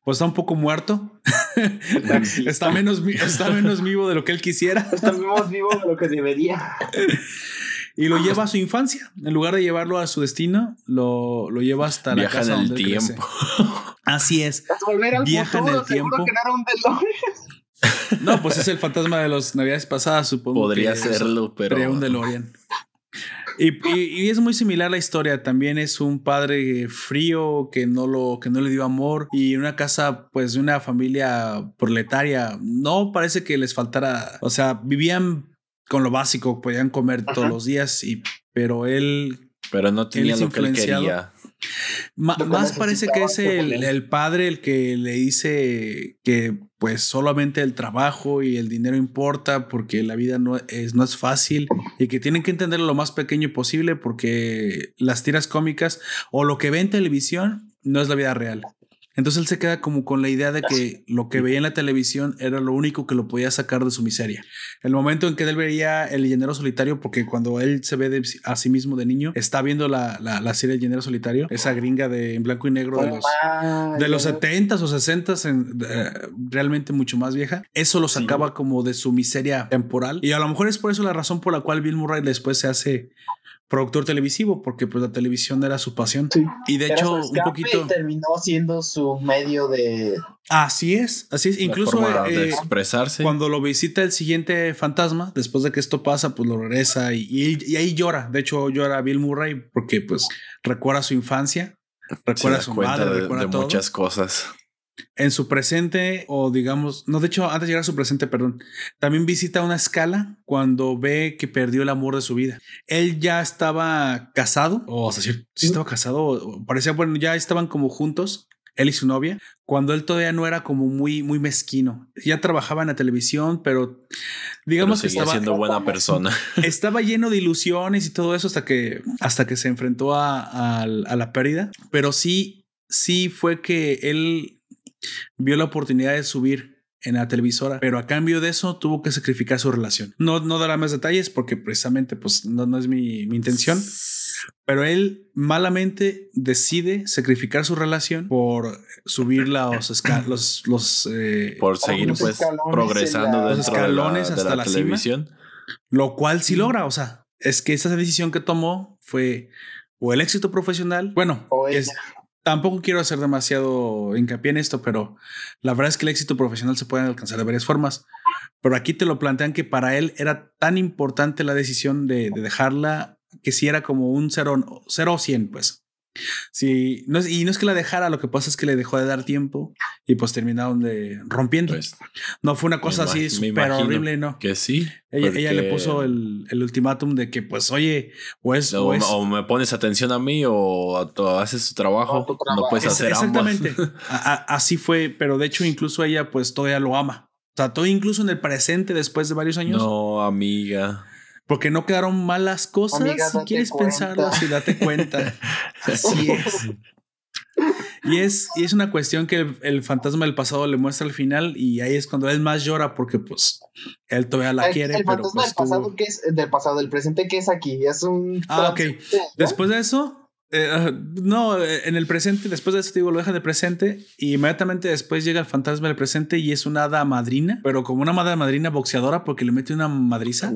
pues está un poco muerto. está, menos, está menos vivo de lo que él quisiera. Está menos vivo de lo que debería. Y lo lleva a su infancia. En lugar de llevarlo a su destino, lo, lo lleva hasta la casa en el tiempo. Así es. Viaja en el tiempo. No, pues es el fantasma de las navidades pasadas, supongo. Podría serlo, pero. un DeLorean. Y, y, es muy similar la historia. También es un padre frío que no lo que no le dio amor y una casa, pues, de una familia proletaria. No parece que les faltara. O sea, vivían con lo básico, podían comer todos los días, y, pero él. Pero no tenía lo que él quería más parece que es el, padre el que le dice que pues solamente el trabajo y el dinero importa porque la vida no es, no es fácil y que tienen que entender lo más pequeño posible porque las tiras cómicas o lo que ve en televisión no es la vida real. Entonces él se queda como con la idea de que lo que veía en la televisión era lo único que lo podía sacar de su miseria. El momento en que él veía El llenero solitario, porque cuando él se ve a sí mismo de niño, está viendo la, la, serie El llenero solitario, esa gringa de en blanco y negro de los, de los 70s o 60s, realmente mucho más vieja. Eso lo sacaba como de su miseria temporal. Y a lo mejor es por eso la razón por la cual Bill Murray después se hace productor televisivo porque pues la televisión era su pasión. Y de hecho un poquito terminó siendo su medio de Así es, así es. Incluso de eh, expresarse. Cuando lo visita el siguiente fantasma, después de que esto pasa, pues lo regresa y, y, ahí llora. De hecho, llora Bill Murray porque pues recuerda su infancia, recuerda su madre, recuerda de muchas cosas en su presente, o digamos, no, de hecho, antes de llegar a su presente, perdón, también visita una escala cuando ve que perdió el amor de su vida. Él ya estaba casado, o sea, sí, estaba casado, parecía, bueno, ya estaban como juntos, él y su novia, cuando él todavía no era como muy, muy mezquino. Ya trabajaba en la televisión, pero digamos que estaba siendo buena persona. Estaba lleno de ilusiones y todo eso hasta que, hasta que se enfrentó a, a la pérdida. Pero sí, sí fue que él vio la oportunidad de subir en la televisora, pero a cambio de eso tuvo que sacrificar su relación. No, no dará más detalles porque precisamente pues no, no es mi, mi, intención, pero él malamente decide sacrificar su relación por subir los, los, los eh, por seguir pues progresando los escalones hasta la, televisión, lo cual sí logra, o sea, es que esa decisión que tomó fue o el éxito profesional, bueno, es, Tampoco quiero hacer demasiado hincapié en esto, pero la verdad es que el éxito profesional se puede alcanzar de varias formas. Pero aquí te lo plantean que para él era tan importante la decisión de, dejarla que si era como un 0 o 100, pues. Sí, no es, y no es que la dejara, lo que pasa es que le dejó de dar tiempo y pues terminaron de rompiendo. Pues, no fue una cosa así súper horrible, no. Que sí. Ella, le puso el, el, ultimátum de que, pues, oye, pues, o, me pones atención a mí o, haces tu trabajo, no, puedes hacer Exactamente. así fue, pero de hecho, incluso ella, pues, todavía lo ama. O sea, todo incluso en el presente después de varios años. No, amiga. Porque no quedaron malas cosas. si quieres pensarlo, así date cuenta. Así es. Y es, y es una cuestión que el, fantasma del pasado le muestra al final y ahí es cuando él más llora porque pues él todavía la quiere. El fantasma pues, del pasado que es del pasado, del presente que es aquí. Es un... Ah, ok. Después de eso, eh, no, en el presente, después de eso, digo, lo deja de presente y inmediatamente después llega el fantasma del presente y es una hada madrina, pero como una hada madrina boxeadora porque le mete una madriza.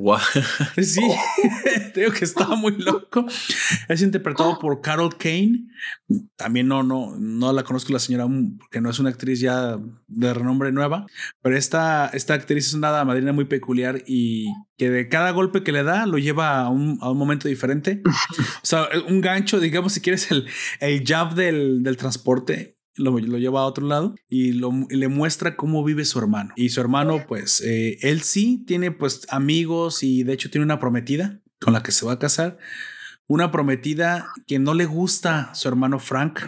Sí, digo que estaba muy loco. Es interpretado por Carol Kane. También no, no, no la conozco la señora porque no es una actriz ya de renombre nueva, pero esta, esta actriz es una madrina muy peculiar y que de cada golpe que le da lo lleva a un, a un momento diferente. o sea, un gancho, digamos, si quieres, el, el jab del, del transporte. Lo, lo, lleva a otro lado y, lo, le muestra cómo vive su hermano. Y su hermano, pues, eh, él sí tiene, pues, amigos y de hecho tiene una prometida con la que se va a casar. Una prometida que no le gusta su hermano Frank.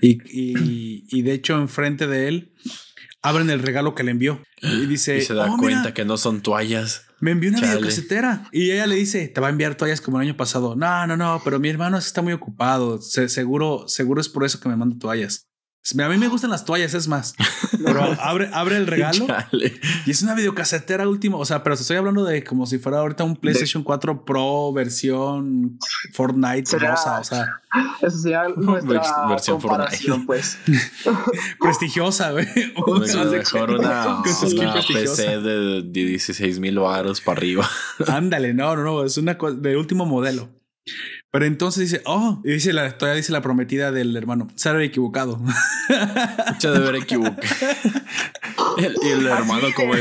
Y, y, y de hecho, enfrente de él, abren el regalo que le envió. Y dice... Y se da oh, cuenta que no son toallas. Me envió una videocasetera y ella le dice, te va a enviar toallas como el año pasado. No, no, no, pero mi hermano está muy ocupado. seguro, seguro es por eso que me manda toallas. A mí me gustan las toallas, es más. Pero abre, abre el regalo y es una videocasetera última. O sea, pero estoy hablando de como si fuera ahorita un PlayStation 4 Pro versión Fortnite rosa. O sea, eso sería nuestra versión Fortnite, pues. prestigiosa, güey. Mejor una, una PC de 16 mil baros para arriba. Ándale, no, no, no. Es una de último modelo. Pero entonces dice, oh, y dice la, todavía dice la prometida del hermano, se ha equivocado. De haber equivocado. y el hermano como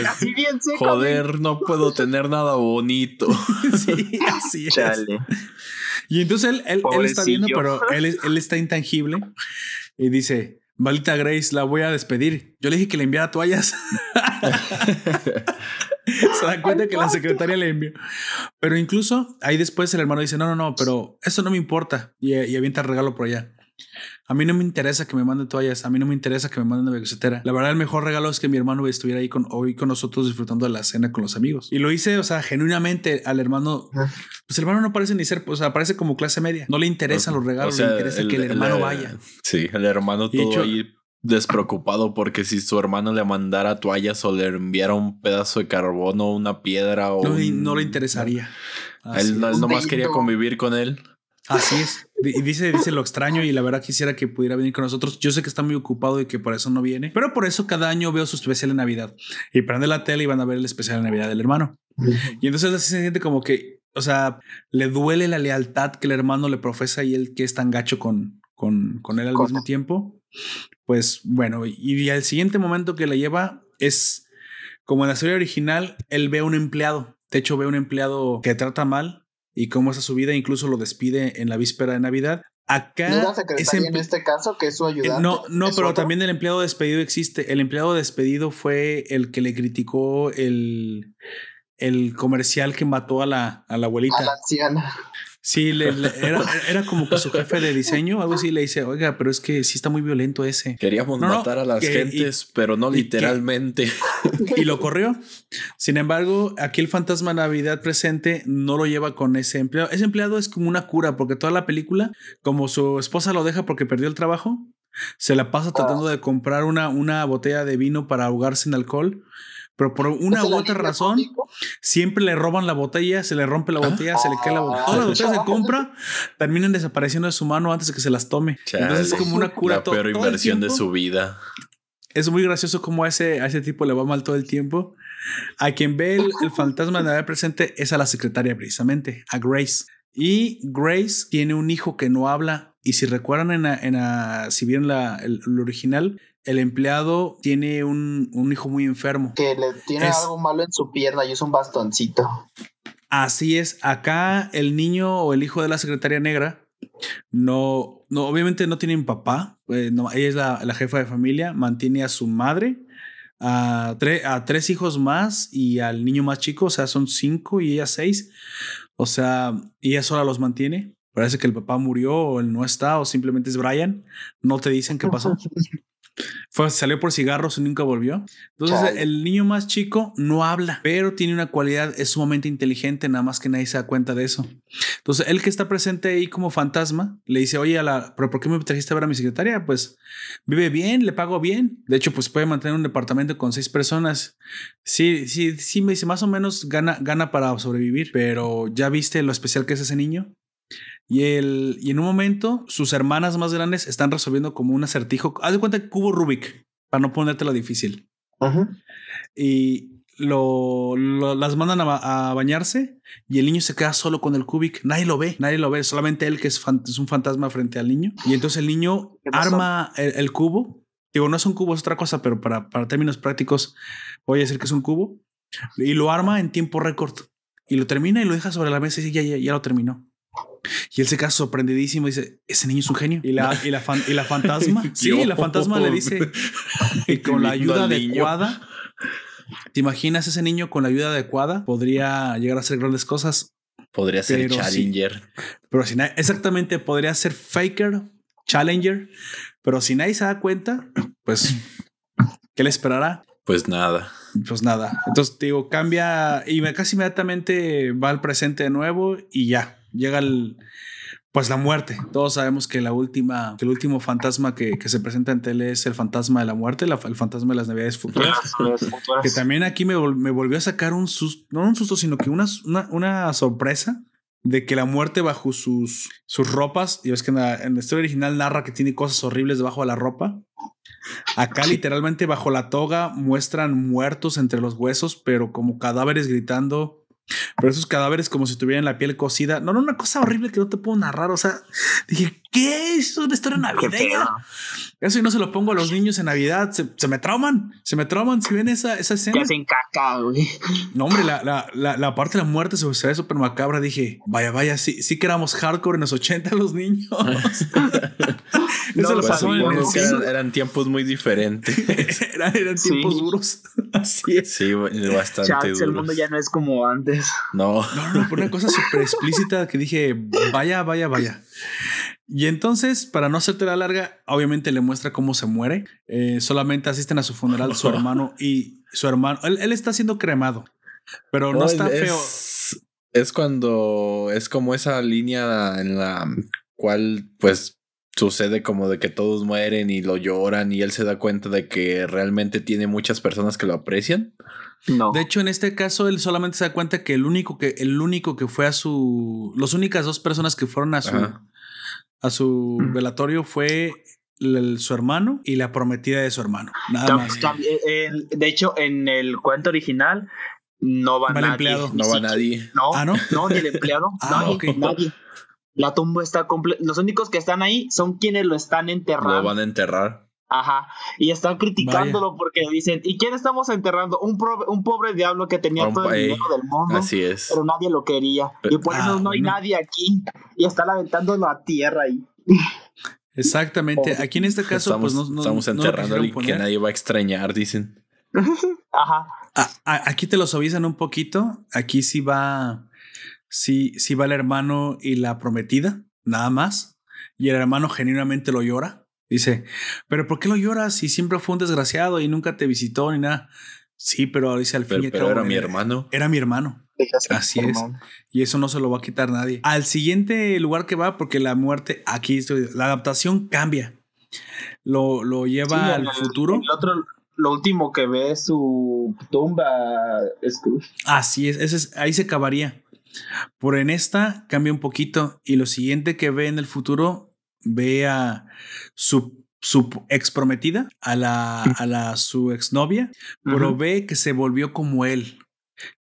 joder, no puedo tener nada bonito. sí, así es. Y entonces él, él, él está viendo, pero él, él está intangible y dice, Malita Grace, la voy a despedir. Yo le dije que le enviara toallas. Se da cuenta que la secretaria le envió. Pero incluso ahí después el hermano dice, no, no, no, pero eso no me importa. Y, y avienta el regalo por allá. A mí no me interesa que me manden toallas, a mí no me interesa que me manden una becetera. La verdad, el mejor regalo es que mi hermano estuviera ahí con, hoy con nosotros disfrutando de la cena con los amigos. Y lo hice, o sea, genuinamente al hermano. Pues el hermano no parece ni ser, o sea, parece como clase media. No le interesan los regalos, le interesa que el hermano vaya. Sí, el hermano todo ahí despreocupado porque si su hermano le mandara toallas o le enviara un pedazo de carbono, una piedra o. No, no le interesaría. él, nomás quería convivir con él. Así es. Y dice, dice lo extraño y la verdad quisiera que pudiera venir con nosotros. Yo sé que está muy ocupado y que por eso no viene, pero por eso cada año veo su especial de Navidad y prende la tele y van a ver el especial de Navidad del hermano. Y entonces así se siente como que, o sea, le duele la lealtad que el hermano le profesa y él que es tan gacho con, con, con él al mismo tiempo. Pues bueno, y al siguiente momento que le lleva es como en la serie original, él ve a un empleado. De hecho, ve a un empleado que trata mal y cómo es su vida, incluso lo despide en la víspera de Navidad. Acá es en este caso que es su ayudante. No, no, pero también el empleado despedido existe. El empleado despedido fue el que le criticó el, el comercial que mató a la, a la abuelita. A la anciana. Sí, le, era, como que su jefe de diseño, algo así, le dice, oiga, pero es que sí está muy violento ese. Queríamos matar a las gentes, pero no literalmente. Y, lo corrió. Sin embargo, aquí el fantasma Navidad presente no lo lleva con ese empleado. Ese empleado es como una cura, porque toda la película, como su esposa lo deja porque perdió el trabajo, se la pasa tratando de comprar una, una botella de vino para ahogarse en alcohol pero por una u otra razón, siempre le roban la botella, se le rompe la botella, se le cae la botella. Todas las botellas de compra terminan desapareciendo de su mano antes de que se las tome. Entonces es como una cura. La peor inversión de su vida. Es muy gracioso como a ese, a ese tipo le va mal todo el tiempo. A quien ve el, el fantasma de la presente es a la secretaria precisamente, a Grace. Y Grace tiene un hijo que no habla. Y si recuerdan en, en si vieron la, el original, el empleado tiene un, hijo muy enfermo. Que le tiene algo malo en su pierna y es un bastoncito. Así es. Acá el niño o el hijo de la secretaria negra no, no obviamente no tienen papá. Eh, no, ella es la, jefa de familia, mantiene a su madre, a, a tres hijos más y al niño más chico, o sea, son cinco y ella seis. O sea, ella sola los mantiene. Parece que el papá murió o él no está o simplemente es Brian. No te dicen qué pasó. Fue, salió por cigarros y nunca volvió. Entonces, el niño más chico no habla, pero tiene una cualidad, es sumamente inteligente, nada más que nadie se da cuenta de eso. Entonces, él que está presente ahí como fantasma, le dice, oye, a la, ¿pero por qué me trajiste a ver a mi secretaria? Pues vive bien, le pago bien. De hecho, pues puede mantener un departamento con seis personas. Sí, sí, sí, me dice, más o menos gana, gana para sobrevivir, pero ya viste lo especial que es ese niño. Y, el, y en un momento, sus hermanas más grandes están resolviendo como un acertijo. Haz de cuenta que cubo Rubik, para no ponértelo difícil. Y lo, las mandan a, bañarse y el niño se queda solo con el cubic. Nadie lo ve, nadie lo ve, solamente él que es, es un fantasma frente al niño. Y entonces el niño arma el, cubo. Digo, no es un cubo, es otra cosa, pero para, para términos prácticos voy a decir que es un cubo. Y lo arma en tiempo récord. Y lo termina y lo deja sobre la mesa y dice, ya, ya, ya lo terminó. Y él se queda sorprendidísimo y dice, ese niño es un genio. Y la, y la, y la fantasma, sí, la fantasma le dice, y con la ayuda adecuada, ¿te imaginas ese niño con la ayuda adecuada? Podría llegar a hacer grandes cosas. Podría ser Challenger. pero si exactamente, podría ser Faker, Challenger. Pero si nadie se da cuenta, pues, ¿qué le esperará? Pues nada. Pues nada. Entonces, digo, cambia y casi inmediatamente va al presente de nuevo y ya llega el, pues la muerte. Todos sabemos que la última, que el último fantasma que, se presenta en tele es el fantasma de la muerte, el fantasma de las navidades futuras. que también aquí me, volvió a sacar un susto, no un susto, sino que una, una, sorpresa de que la muerte bajo sus, sus ropas, y ves que en la, en la historia original narra que tiene cosas horribles debajo de la ropa. Acá literalmente bajo la toga muestran muertos entre los huesos, pero como cadáveres gritando pero esos cadáveres como si tuvieran la piel cocida. No, no, una cosa horrible que no te puedo narrar. O sea, dije, ¿qué es una historia navideña? Eso y no se lo pongo a los niños en Navidad. Se, me trauman. Se me trauman si ven esa, esa escena. Que hacen caca, güey. No, hombre, la, la, la, la, parte de la muerte se, ve súper macabra. Dije, vaya, vaya, sí, sí que éramos hardcore en los 80 los niños. Eso lo pasó en el eran, tiempos muy diferentes. eran, eran tiempos duros. Así es. Sí, bastante duros. El mundo ya no es como antes. No. No, no, por una cosa súper explícita que dije, vaya, vaya, vaya. Y entonces, para no hacerte la larga, obviamente le muestra cómo se muere. Eh, solamente asisten a su funeral su hermano y su hermano. Él, está siendo cremado, pero no, está feo. Es cuando es como esa línea en la cual, pues, sucede como de que todos mueren y lo lloran y él se da cuenta de que realmente tiene muchas personas que lo aprecian. No. De hecho, en este caso, él solamente se da cuenta que el único que, el único que fue a su. Las únicas dos personas que fueron a su. a su velatorio fue su hermano y la prometida de su hermano. Nada más. Eh, de hecho, en el cuento original no va, nadie. Empleado. No va nadie. No, ah, no? no, ni el empleado. ah, nadie. La tumba está completa. Los únicos que están ahí son quienes lo están enterrando. Lo van a enterrar. Ajá. Y están criticándolo porque dicen, ¿y quién estamos enterrando? Un, un pobre diablo que tenía todo el dinero del mundo. Así es. Pero nadie lo quería. Y por eso ah, no hay nadie aquí. Y están aventándolo a tierra ahí. Exactamente. Aquí en este caso, estamos, pues no, estamos enterrando y que nadie va a extrañar, dicen. Ajá. aquí te lo suavizan un poquito. Aquí sí va sí, sí va el hermano y la prometida, nada más. Y el hermano genuinamente lo llora. Dice, pero ¿por qué lo lloras si siempre fue un desgraciado y nunca te visitó ni nada? Sí, pero dice al fin y al cabo. Era mi hermano. Era mi hermano. Así es. Y eso no se lo va a quitar nadie. Al siguiente lugar que va, porque la muerte, aquí estoy, la adaptación cambia. Lo, lo lleva al futuro. El otro, lo último que ve es su tumba. Así es, ese es ahí se acabaría. Por en esta cambia un poquito y lo siguiente que ve en el futuro ve a su, su ex prometida, a la, a la su exnovia, pero ve que se volvió como él,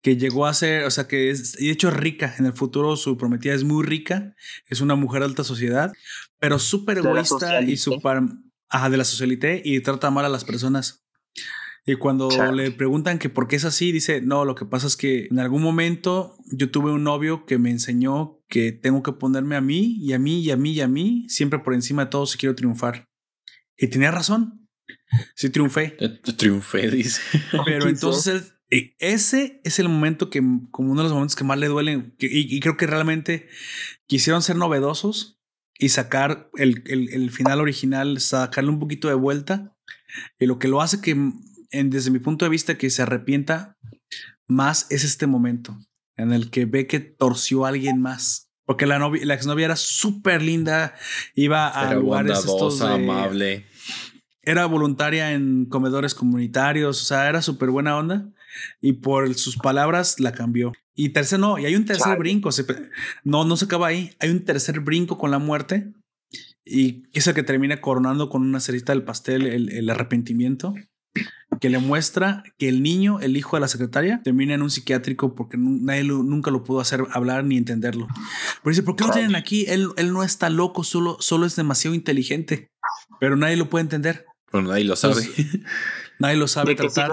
que llegó a ser, o sea, que es, de hecho es rica. En el futuro su prometida es muy rica, es una mujer de alta sociedad, pero súper egoísta y súper, ajá, de la socialité y trata mal a las personas. Y cuando le preguntan que por qué es así, dice, no, lo que pasa es que en algún momento yo tuve un novio que me enseñó que tengo que ponerme a mí y a mí y a mí y a mí, siempre por encima de todo si quiero triunfar. Y tenía razón. Sí, triunfé. Triunfé, dice. Pero entonces e, ese es el momento que, como uno de los momentos que más le duelen, y, creo que realmente quisieron ser novedosos y sacar el, el, el final original, sacarle un poquito de vuelta. Y lo que lo hace que desde mi punto de vista, que se arrepienta más es este momento en el que ve que torció a alguien más. Porque la novia, la exnovia era súper linda, iba a era lugares estos amable. Era voluntaria en comedores comunitarios, o sea, era súper buena onda. Y por sus palabras la cambió. Y tercer, no, y hay un tercer brinco. no, no se acaba ahí. Hay un tercer brinco con la muerte. Y es el que termina coronando con una cerita del pastel el arrepentimiento que le muestra que el niño, el hijo de la secretaria, termina en un psiquiátrico porque nadie nunca lo pudo hacer hablar ni entenderlo. Pero dice, ¿por qué lo tienen aquí? Él, él no está loco, solo, solo es demasiado inteligente, pero nadie lo puede entender. Pero nadie lo sabe. nadie lo sabe tratar.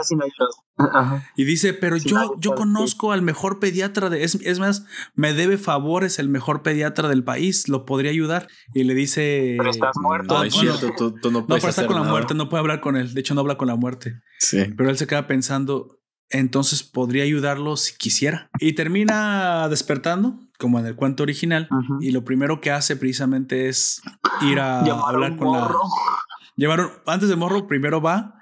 Y dice, pero yo, yo conozco al mejor pediatra de, es, más, me debe favores el mejor pediatra del país, lo podría ayudar. Y le dice, pero estás muerto. No, no, pero está con la muerte, no puede hablar con él. De hecho, no habla con la muerte. Sí. Pero él se queda pensando, entonces podría ayudarlo si quisiera. Y termina despertando, como en el cuento original, y lo primero que hace precisamente es ir a hablar con la... Llevaron, antes de morro, primero va,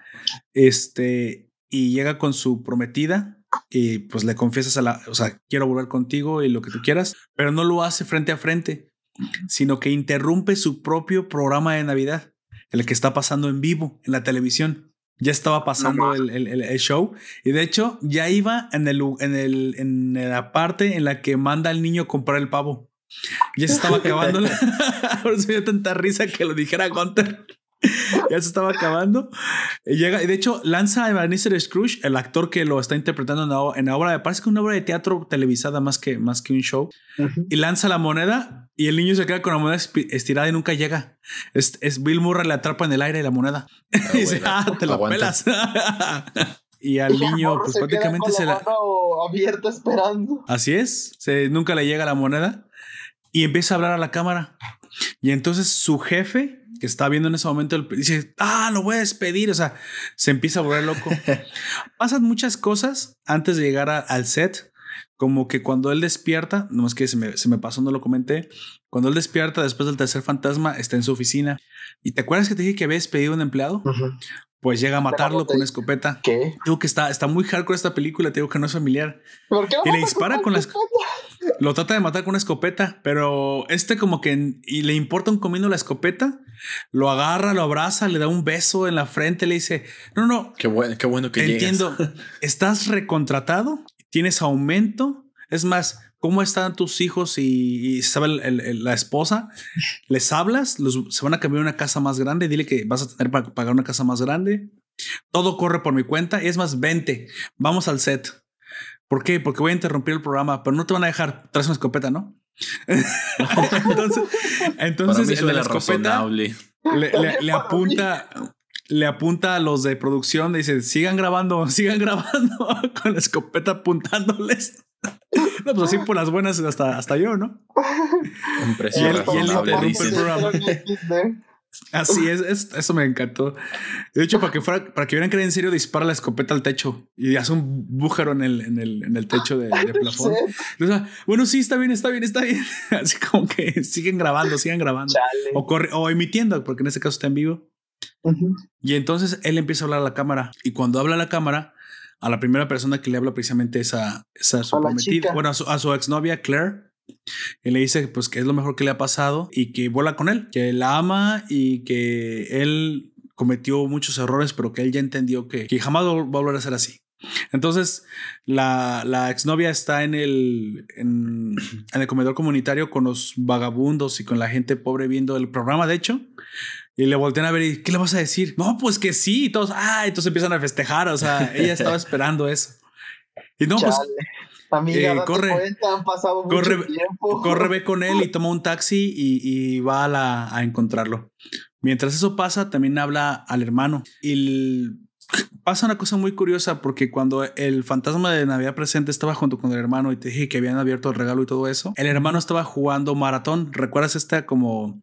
este, y llega con su prometida y pues le confiesas a la, o sea, quiero volver contigo y lo que tú quieras, pero no lo hace frente a frente, sino que interrumpe su propio programa de Navidad, el que está pasando en vivo en la televisión. Ya estaba pasando el, el, show y de hecho ya iba en, el, en, el, en la parte en la que manda al niño a comprar el pavo. Ya se estaba acabando. Por eso me dio tanta risa que lo dijera Gunter. ya se estaba acabando. Y llega, y de hecho, lanza a Ebenezer Scrooge, el actor que lo está interpretando en la, en la obra, parece que una obra de teatro televisada más que, más que un show. Y lanza la moneda y el niño se queda con la moneda estirada y nunca llega. Es, es Bill Murray le atrapa en el aire la moneda. Ah, y dice, ah, te la pelas. y al niño, pues prácticamente se la. abierta esperando. Así es. Se, nunca le llega la moneda y empieza a hablar a la cámara. Y entonces su jefe que está viendo en ese momento, dice, ah, lo voy a despedir. O sea, se empieza a volver loco. Pasan muchas cosas antes de llegar al set, como que cuando él despierta, no es que se me, se me, pasó, no lo comenté, cuando él despierta después del tercer fantasma, está en su oficina. ¿Y te acuerdas que te dije que había despedido a un empleado? Pues llega a matarlo con una escopeta. ¿Qué? Digo que está, está muy hardcore esta película, te digo que no es familiar. ¿Por qué Y le dispara con con la escopeta? Lo trata de matar con una escopeta, pero este como que y le importa un comino la escopeta, lo agarra, lo abraza, le da un beso en la frente, le dice, no, no, Qué bueno, qué bueno que entiendo, estás recontratado, tienes aumento, es más, ¿cómo están tus hijos y, y sabe el- el- el- la esposa? Les hablas, los, se van a cambiar una casa más grande, dile que vas a tener para pagar una casa más grande, todo corre por mi cuenta, y es más, vente, vamos al set. ¿Por qué? Porque voy a interrumpir el programa, pero no te van a dejar. Traes una escopeta, ¿no? entonces, entonces mí el de la suena escopeta razonable. le, le- le apunta, le apunta a los de producción, dice, sigan grabando, sigan grabando con la escopeta apuntándoles. No, pues así por las buenas hasta, hasta yo, ¿no? Precio Y él- y él el programa. Así es, es- eso me encantó. De hecho, para que fuera, para que vieran que era en serio, dispara la escopeta al techo y hace un bújaro en el, en el, en el techo de, de plafón. Bueno, sí, está bien, está bien, está bien. Así como que siguen grabando, siguen grabando. Chale. O, corre, o emitiendo, porque en este caso está en vivo. Y entonces él empieza a hablar a la cámara. Y cuando habla a la cámara, a la primera persona que le habla precisamente es a, es a su A prometida, bueno, a su, a su exnovia Claire. Y le dice pues que es lo mejor que le ha pasado y que vuela con él, que la ama y que él cometió muchos errores, pero que él ya entendió que, que jamás va a volver a ser así. Entonces, la, la exnovia está en el, en, en el comedor comunitario con los vagabundos y con la gente pobre viendo el programa, de hecho. Y le voltean a ver y ¿qué le vas a decir? No, pues que sí. Y todos, ah, entonces empiezan a festejar. O sea, ella estaba esperando eso. Y no, pues Chale. Amiga, eh, corre. cuenta, han pasado Corre- mucho tiempo. corre, ve con él y toma un taxi y, y va a, la- a encontrarlo. Mientras eso pasa, también habla al hermano. Y el- pasa una cosa muy curiosa porque cuando el fantasma de Navidad presente estaba junto con el hermano y te dije que habían abierto el regalo y todo eso, el hermano estaba jugando maratón. ¿Recuerdas esta como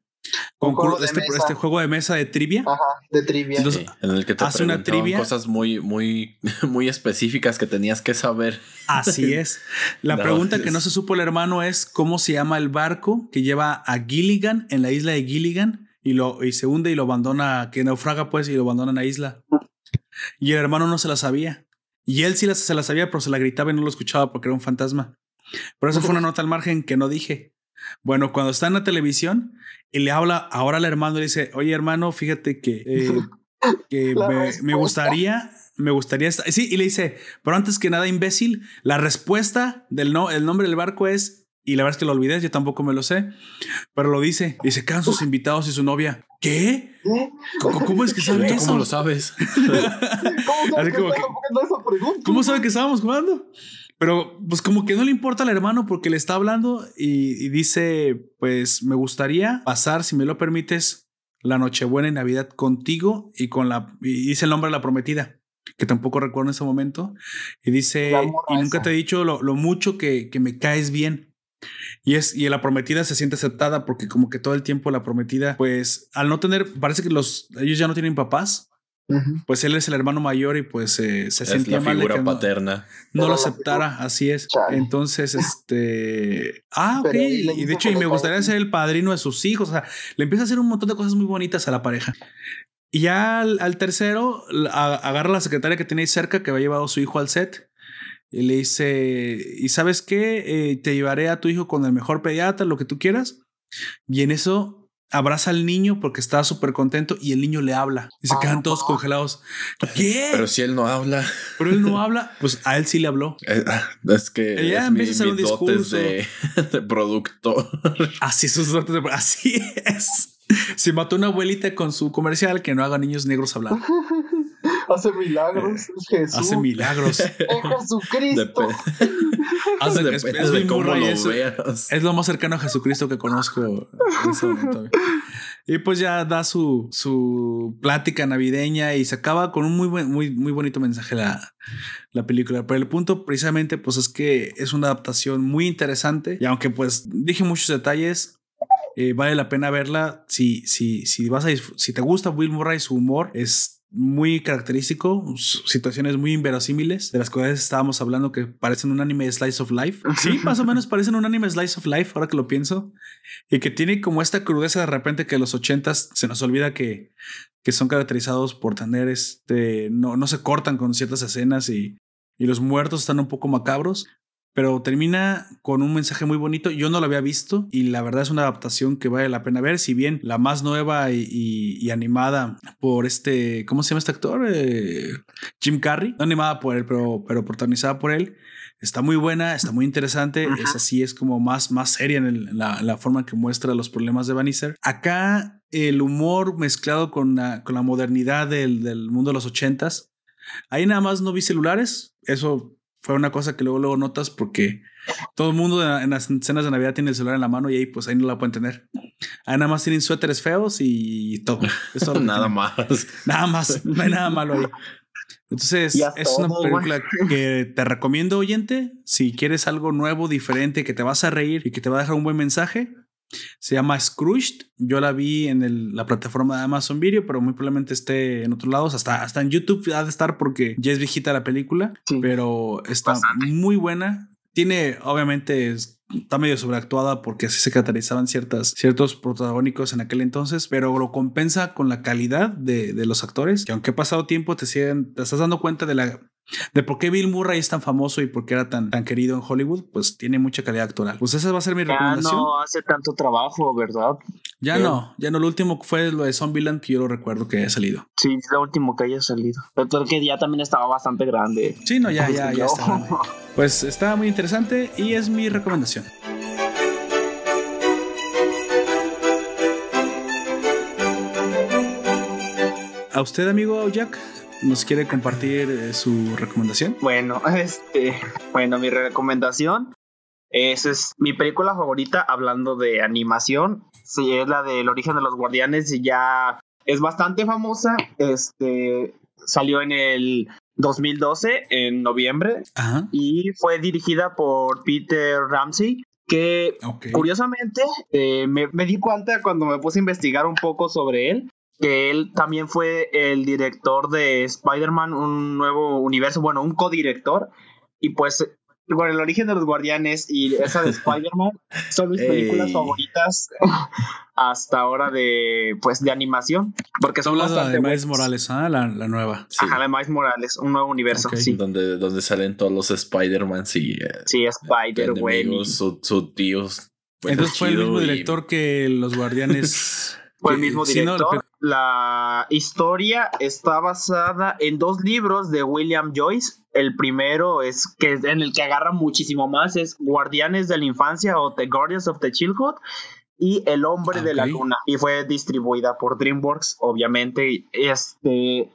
Juego de este, mesa. este juego de mesa de trivia? Ajá, de trivia. Entonces, Sí, en el que te hace una trivia. cosas muy, muy, muy específicas que tenías que saber. Así es. La No, pregunta que no se supo el hermano es cómo se llama el barco que lleva a Gilligan en la isla de Gilligan y lo y se hunde y lo abandona, que naufraga pues y lo abandona en la isla. Y el hermano no se la sabía. Y él sí la- se la sabía, pero se la gritaba y no lo escuchaba porque era un fantasma. Pero eso fue una nota al margen que no dije. Bueno, cuando está en la televisión y le habla ahora al hermano le dice, oye hermano, fíjate que, eh, que me, gustaría, me gustaría estar... Sí, y le dice, pero antes que nada, imbécil, la respuesta del no, el nombre del barco es... Y la verdad es que lo olvidé, yo tampoco me lo sé, pero lo dice. Dice, quedan sus invitados y su novia. ¿Qué? ¿Cómo, cómo es que sabe ¿Tú eso? ¿Cómo lo sabes? ¿Cómo sabes que que-? ¿Cómo sabe que estábamos jugando? Pero pues como que no le importa al hermano porque le está hablando y, y dice, pues me gustaría pasar, si me lo permites, la Nochebuena y Navidad contigo y con la... Y dice el nombre de la prometida, que tampoco recuerdo en ese momento. Y dice, y nunca te he dicho lo, lo mucho que, que me caes bien. Y es, y la prometida se siente aceptada porque como que todo el tiempo la prometida, pues al no tener, parece que los, ellos ya no tienen papás, Pues él es el hermano mayor y pues eh, se Es sentía la mal de figura que no- paterna. no Pero lo la aceptara, así es. Chale. Entonces, este. Ah, ok. Y de hecho, que y me gustaría ser el padrino de sus hijos. O sea, le empieza a hacer un montón de cosas muy bonitas a la pareja. Y ya al, al tercero, a- agarra a la secretaria que tiene ahí cerca, que había llevado a su hijo al set. Y le dice: ¿Y sabes qué? Eh, te llevaré a tu hijo con el mejor pediatra, lo que tú quieras. Y en eso abraza al niño porque está súper contento y el niño le habla. Y se Ah, quedan todos congelados. ¿Qué? Pero si él no habla, Pero él no habla. Pues a él sí le habló. eh, es que Ella es mi, empieza a hacer un discurso. de, de productor. Así sus dotes de- Así es. Se mató una abuelita con su comercial que no haga niños negros hablar. Hace milagros. Jesús. Hace milagros. Es Jesucristo. Dep- Hace, de Bill cómo lo es, veas. es lo más cercano a Jesucristo que conozco en ese momento. Y pues ya da su, su plática navideña y se acaba con un muy buen, muy, muy bonito mensaje la, la película. Pero el punto precisamente pues es que es una adaptación muy interesante y aunque pues dije muchos detalles, eh, vale la pena verla si, si, si vas a si te gusta Will Murray, su humor es muy característico, situaciones muy inverosímiles, de las cuales estábamos hablando que parecen un anime slice of life. Sí, más o menos parecen un anime slice of life, ahora que lo pienso, y que tiene como esta crudeza de repente que los ochentas se nos olvida que, que son caracterizados por tener este, no, no se cortan con ciertas escenas y, y los muertos están un poco macabros, pero termina con un mensaje muy bonito. Yo no lo había visto y la verdad es una adaptación que vale la pena ver. Si bien la más nueva y, animada por este, ¿cómo se llama este actor? Eh, Jim Carrey. No animada por él, pero, pero protagonizada por él. Está muy buena, está muy interesante. Es así, es como más, más seria en, la, forma en que muestra los problemas de Vanizer. Acá el humor mezclado con la, con la modernidad del, del mundo de los ochentas. Ahí nada más no vi celulares. Eso fue una cosa que luego, luego notas porque todo el mundo en las escenas de Navidad tiene el celular en la mano y ahí pues ahí no la pueden tener. Ahí nada más tienen suéteres feos y todo. nada más. Nada más. No hay nada malo ahí. Entonces, es una película que te recomiendo, oyente. Si quieres algo nuevo, diferente, que te vas a reír y que te va a dejar un buen mensaje, se llama Scrooged. Yo la vi en la plataforma de Amazon Video, pero muy probablemente esté en otros lados. Hasta, hasta en YouTube ha de estar porque ya es viejita la película, pero está muy buena. Tiene, obviamente, está medio sobreactuada porque así se caracterizaban ciertas, ciertos protagónicos en aquel entonces, pero lo compensa con la calidad de, de los actores, que aunque ha pasado tiempo, te, siguen, te estás dando cuenta de la de por qué Bill Murray es tan famoso y por qué era tan, tan querido en Hollywood, pues tiene mucha calidad actoral. Pues esa va a ser mi recomendación. no hace tanto trabajo, ¿verdad? Ya no, ya no. Lo último fue lo de Zombieland que yo lo recuerdo que haya salido. Sí, es lo último que haya salido. Pero que ya también estaba bastante grande. Sí, no, ya, ya, ya está. Pues estaba muy interesante y es mi recomendación. ¿A usted, amigo Jack? ¿Nos quiere compartir eh, su recomendación? Bueno, este, bueno, mi recomendación es, es mi película favorita hablando de animación. Sí, es la del origen de los guardianes y ya es bastante famosa. Este salió en el 2012, en noviembre, y fue dirigida por Peter Ramsey, que curiosamente eh, me, me, di cuenta cuando me puse a investigar un poco sobre él, que él también fue el director de Spider-Man, un nuevo universo, bueno, un codirector, y pues con el origen de los guardianes y esa de Spider-Man son mis películas favoritas hasta ahora de pues de animación porque son las de Miles Morales ¿ah? la, la, nueva. Sí. ajá de Miles Morales un nuevo universo sí. donde, donde salen todos los Spider-Man y eh, sí Spider-Man sus tíos entonces fue el mismo director que los guardianes el mismo director la historia está basada en dos libros de William Joyce. El primero es que en el que agarra muchísimo más es Guardianes de la Infancia o The Guardians of the Childhood y El Hombre de la Luna y fue distribuida por DreamWorks, obviamente. Este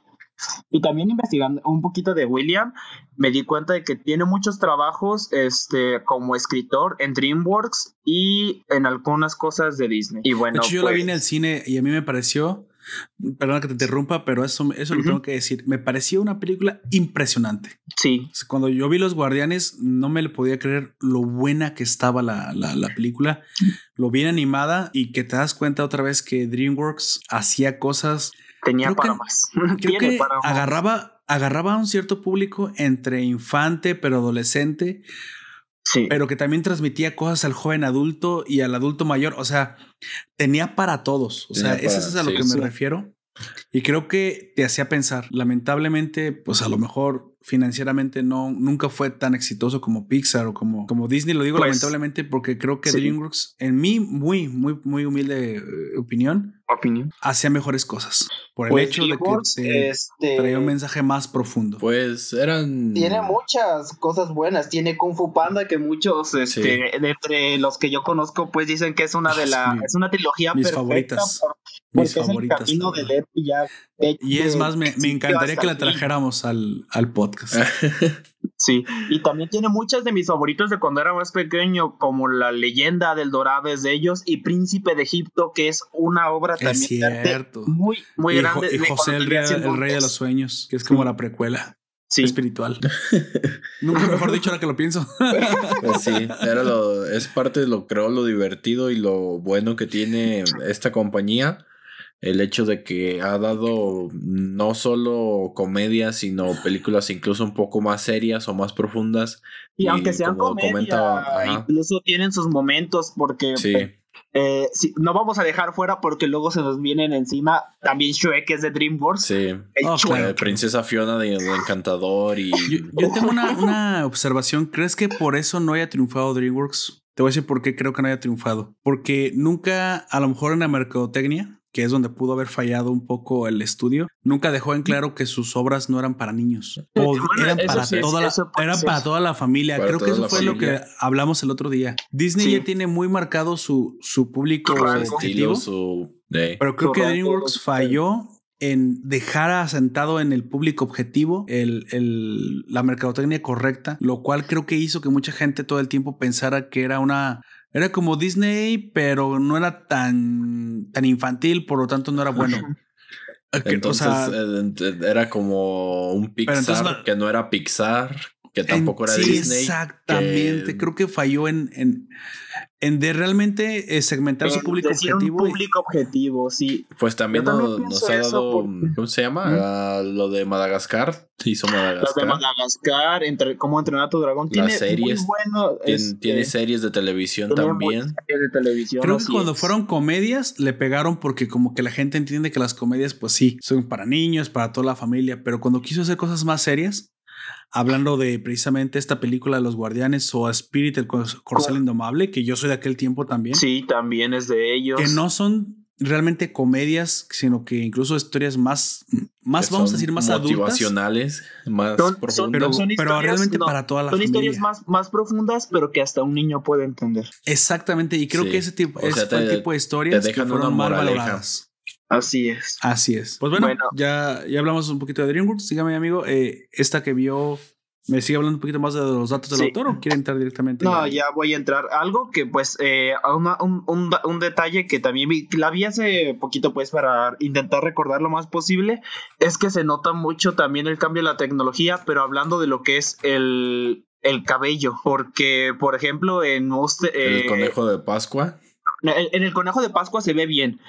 y también investigando un poquito de William, me di cuenta de que tiene muchos trabajos este, como escritor en DreamWorks y en algunas cosas de Disney. Y bueno, de hecho, yo la vi en el cine y a mí me pareció Perdona que te interrumpa, pero eso, eso lo tengo que decir. Me pareció una película impresionante. Sí. Cuando yo vi Los Guardianes, no me le podía creer lo buena que estaba la, la, película, lo bien animada y que te das cuenta otra vez que DreamWorks hacía cosas. Tenía para más. Creo que agarraba, agarraba a un cierto público entre infante pero adolescente pero que también transmitía cosas al joven adulto y al adulto mayor. O sea, tenía para todos. O sea, eso es a lo que me refiero. Y creo que te hacía pensar. Lamentablemente, pues a lo mejor financieramente no nunca fue tan exitoso como Pixar o como, como Disney. Lo digo pues, lamentablemente porque creo que DreamWorks, en mi muy, muy, muy humilde eh, opinión, opinión, hacía mejores cosas. Por el pues, hecho de que este, traía un mensaje más profundo. Pues eran. Tiene muchas cosas buenas. Tiene Kung Fu Panda, que muchos, este, entre los que yo conozco, pues dicen que es una de la. es una trilogía mis favoritas. mis favoritas. y es más, me, me encantaría que la trajéramos al, al podcast. Sí, y también tiene muchas de mis favoritos de cuando era más pequeño, como La leyenda del Dorado es de ellos y Príncipe de Egipto, que es una obra también cierto. muy, muy grande. Y José, el rey, el rey, de los sueños, que es como la precuela. Sí. Espiritual. Nunca mejor dicho ahora que lo pienso. Pues sí, era lo, es parte de lo creo lo divertido y lo bueno que tiene esta compañía el hecho de que ha dado no solo comedias, sino películas incluso un poco más serias o más profundas. Y, aunque sean comedia, incluso tienen sus momentos porque sí. Eh, no vamos a dejar fuera porque luego se nos vienen encima también Shrek es de DreamWorks. Sí. El Princesa Fiona de, Encantador y... Yo, tengo una, una, observación. ¿Crees que por eso no haya triunfado DreamWorks? Te voy a decir por qué creo que no haya triunfado. Porque nunca, a lo mejor en la mercadotecnia, que es donde pudo haber fallado un poco el estudio, nunca dejó en claro que sus obras no eran para niños. eran para, toda, la, eran para toda la familia. Creo que eso fue lo que hablamos el otro día. Disney ya tiene muy marcado su, su público objetivo. Pero creo que DreamWorks falló en dejar asentado en el público objetivo el, el, la mercadotecnia correcta, lo cual creo que hizo que mucha gente todo el tiempo pensara que era una era como Disney, pero no era tan, tan infantil, por lo tanto no era bueno. Entonces eh, era como un Pixar que no era Pixar, que tampoco era Disney. Exactamente, creo que falló en, en, en de realmente eh, segmentar su público objetivo. público objetivo, sí. Pues también, nos, ha dado, ¿cómo se llama? Ah, lo de Madagascar. Hizo Madagascar. Lo de Madagascar, entre, cómo entrenar a tu dragón. Tiene series. bueno, tiene, este, series de televisión también. Series de televisión, Creo que cuando fueron comedias le pegaron porque como que la gente entiende que las comedias pues sí, son para niños, para toda la familia, pero cuando quiso hacer cosas más serias, hablando de precisamente esta película de los guardianes o Spirit, el corcel indomable, que yo soy de aquel tiempo también. Sí, también es de ellos. Que no son realmente comedias, sino que incluso historias más, más vamos a decir, más motivacionales, más profundas. pero, realmente para toda la son familia. Historias más, más profundas, pero que hasta un niño puede entender. Exactamente, y creo que ese tipo, ese tipo de historias que fueron mal valoradas. Así es. Así es. Pues bueno, Ya, ya hablamos un poquito de DreamWorks. Dígame, amigo, eh, esta que vio ¿Me sigue hablando un poquito más de los datos del autor o quiere entrar directamente? No, ya voy a entrar. Algo que pues, eh, un, un, un, detalle que también vi, la vi hace poquito pues para intentar recordar lo más posible, es que se nota mucho también el cambio de la tecnología, pero hablando de lo que es el, el cabello, porque por ejemplo en... el conejo de Pascua. En el conejo de Pascua se ve bien,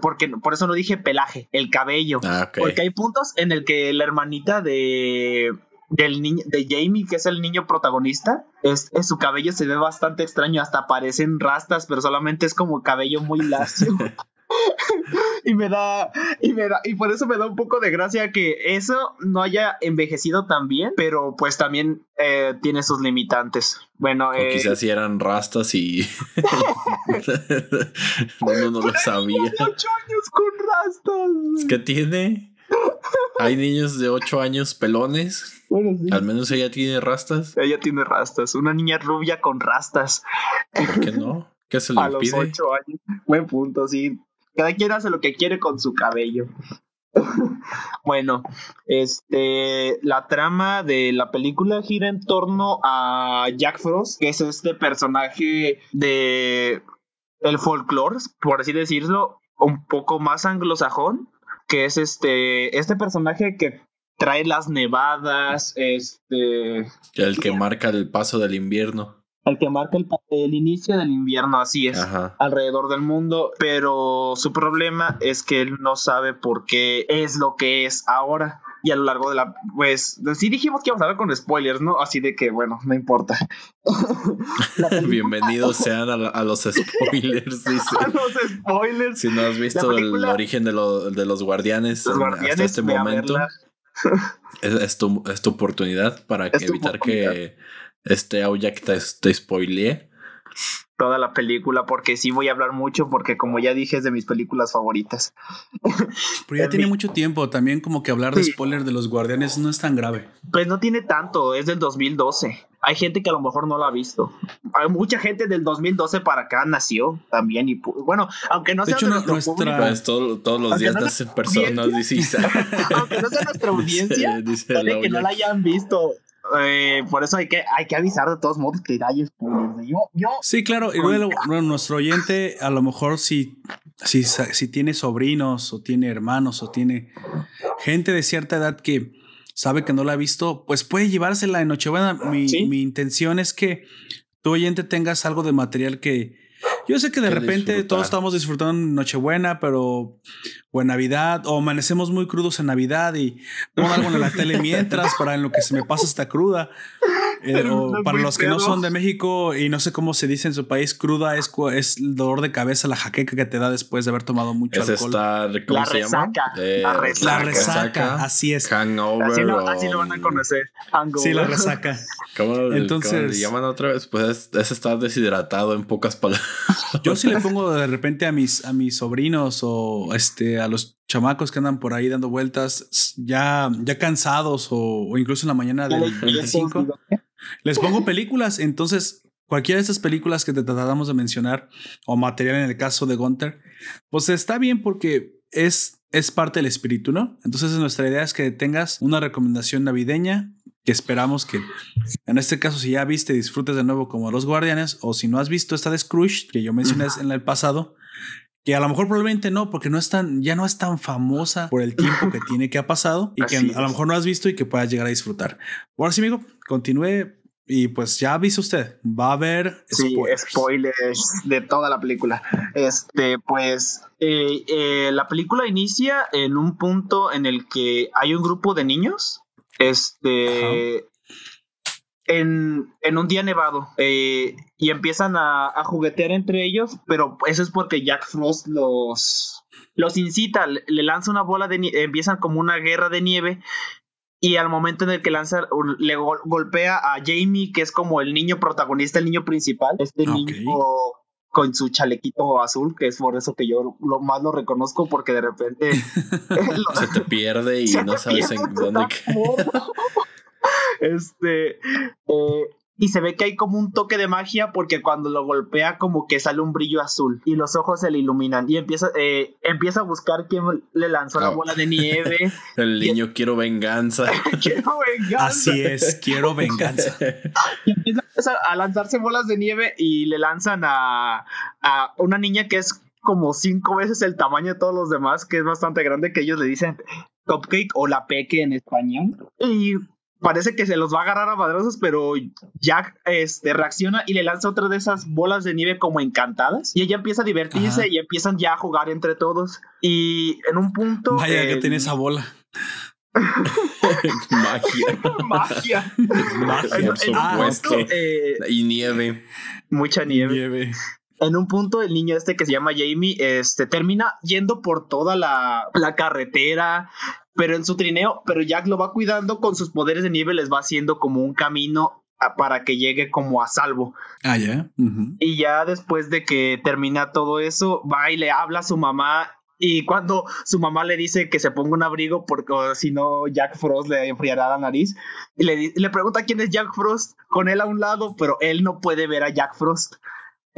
porque por eso no dije pelaje, el cabello. Ah, porque hay puntos en el que la hermanita de del niño de Jamie, que es el niño protagonista, es, su cabello se ve bastante extraño, hasta parecen rastas, pero solamente es como cabello muy lacio. y me da y me da y por eso me da un poco de gracia que eso no haya envejecido tan bien pero pues también eh, tiene sus limitantes. Bueno eh, quizás si eran rastas y no, no, lo sabía. ocho años con rastas. ¿qué tiene hay niños de ocho años pelones al menos ella tiene rastas. Ella tiene rastas una niña rubia con rastas. ¿por qué no? ¿Qué se le a los ocho años. Buen punto sí cada quien hace lo que quiere con su cabello. bueno, este, la trama de la película gira en torno a Jack Frost, que es este personaje de el folclore, por así decirlo, un poco más anglosajón, que es este, este personaje que trae las nevadas, este... El que marca el paso del invierno el que marca el, inicio del invierno, así es, alrededor del mundo, pero su problema es que él no sabe por qué es lo que es ahora. Y a lo largo de la, pues, sí dijimos que íbamos a hablar con spoilers, ¿no? Así de que, bueno, no importa. Bienvenidos sean a, los spoilers, dice. A los spoilers. Si no has visto el origen de, de los guardianes, hasta este momento, es, tu, es, tu, oportunidad para evitar que este Aujak te, te spoileé. Toda la película, porque sí voy a hablar mucho, porque como ya dije, es de mis películas favoritas. Pero ya tiene mucho tiempo, también como que hablar de spoiler de los guardianes no es tan grave. Pues no tiene tanto, es del 2012. Hay gente que a lo mejor no la ha visto. Hay mucha gente del 2012 para acá nació también. Y bueno, aunque no sea hecho, nuestra... Pues todos los días nacen personas, dice Aunque no sea nuestra audiencia, dice, que no la hayan visto eh, por eso hay que, hay que avisar de todos modos que hay Yo, yo, sí, claro. Y luego, nuestro oyente, a lo mejor si, si, si tiene sobrinos o tiene hermanos o tiene gente de cierta edad que sabe que no la ha visto, pues puede llevársela en Nochebuena. Mi, mi intención es que tu oyente tengas algo de material que Yo sé que de repente todos estamos disfrutando Nochebuena, pero o en Navidad, o amanecemos muy crudos en Navidad y pongo algo en la tele mientras para en lo que se me pasa esta cruda. Eh, para los que no son de México y no sé cómo se dice en su país, cruda es, es el dolor de cabeza, la jaqueca que te da después de haber tomado mucho alcohol. ¿Cómo la se resaca, llama? Eh, la resaca. La resaca, así es. Hangover. Así lo, así lo van a conocer. Hangover. Sí, la resaca. ¿Cómo, Entonces, le llaman otra vez? Pues es, estar deshidratado en pocas palabras. Yo sí le pongo de repente a mis, a mis sobrinos o este, a los chamacos que andan por ahí dando vueltas ya, ya cansados o, incluso en la mañana del 25. Les pongo películas, entonces cualquiera de estas películas que te tratamos de mencionar o material en el caso de Gunter, pues está bien porque es, es parte del espíritu, ¿no? Entonces nuestra idea es que tengas una recomendación navideña que esperamos que en este caso si ya viste disfrutes de nuevo como Los Guardianes o si no has visto esta de Scrooge que yo mencioné en el pasado, que a lo mejor probablemente no, porque no es tan, ya no es tan famosa por el tiempo que tiene que ha pasado y que a lo mejor no has visto y que puedas llegar a disfrutar. Ahora sí, amigo, continúe y pues ya avisa usted, va a haber spoilers. Sí, spoilers de toda la película. Este, pues eh, eh, la película inicia en un punto en el que hay un grupo de niños. Este, en, en, un día nevado eh, y empiezan a, a, juguetear entre ellos, pero eso es porque Jack Frost los, los incita, le, lanza una bola de nieve, empiezan como una guerra de nieve y al momento en el que lanza, le golpea a Jamie, que es como el niño protagonista, el niño principal, este niño con su chalequito azul, que es por eso que yo lo más lo reconozco, porque de repente se te pierde y no sabes en dónde. Este, eh, y se ve que hay como un toque de magia porque cuando lo golpea como que sale un brillo azul y los ojos se le iluminan y empieza, eh, empieza a buscar quién le lanzó la ah. bola de nieve. El niño quiero venganza. quiero venganza. Así es, quiero venganza. y empieza a lanzarse bolas de nieve y le lanzan a, a una niña que es como cinco veces el tamaño de todos los demás, que es bastante grande, que ellos le dicen cupcake o la peque en español. Y parece que se los va a agarrar a madrosos, pero Jack este, reacciona y le lanza otra de esas bolas de nieve como encantadas. Y ella empieza a divertirse y empiezan ya a jugar entre todos. Y en un punto. Vaya que tiene esa bola. Magia. Magia. Magia, por supuesto. Eh, y nieve. Mucha nieve. en un punto el niño este que se llama Jamie este termina yendo por toda la, la carretera pero en su trineo, pero Jack lo va cuidando con sus poderes de nieve, les va haciendo como un camino para que llegue como a salvo. Ah, ya. Y ya después de que termina todo eso, va y le habla a su mamá. Y cuando su mamá le dice que se ponga un abrigo porque si no Jack Frost le enfriará la nariz, y le, le pregunta quién es Jack Frost con él a un lado, pero él no puede ver a Jack Frost.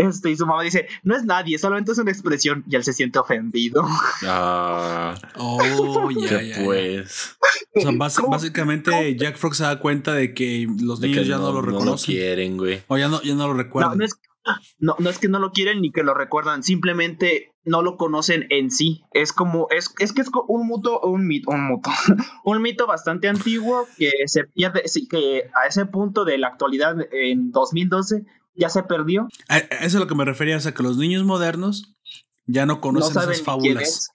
Este, y su mamá dice, no es nadie, solamente es una expresión. Y él se siente ofendido. Ah. Oh, ya, ya, pues. O sea, básicamente Jack Frost se da cuenta de que los niños ya no, lo reconocen. No lo quieren, güey. O ya no, ya no lo recuerdan. No, es, que no lo quieren ni que lo recuerdan, simplemente no lo conocen en sí. Es como, es, es que es un mito, un mito, un mito, un mito bastante antiguo que se pierde, que a ese punto de la actualidad en 2012 ya se perdió. A, eso es a lo que me refería, o sea, que los niños modernos ya no conocen esas fábulas.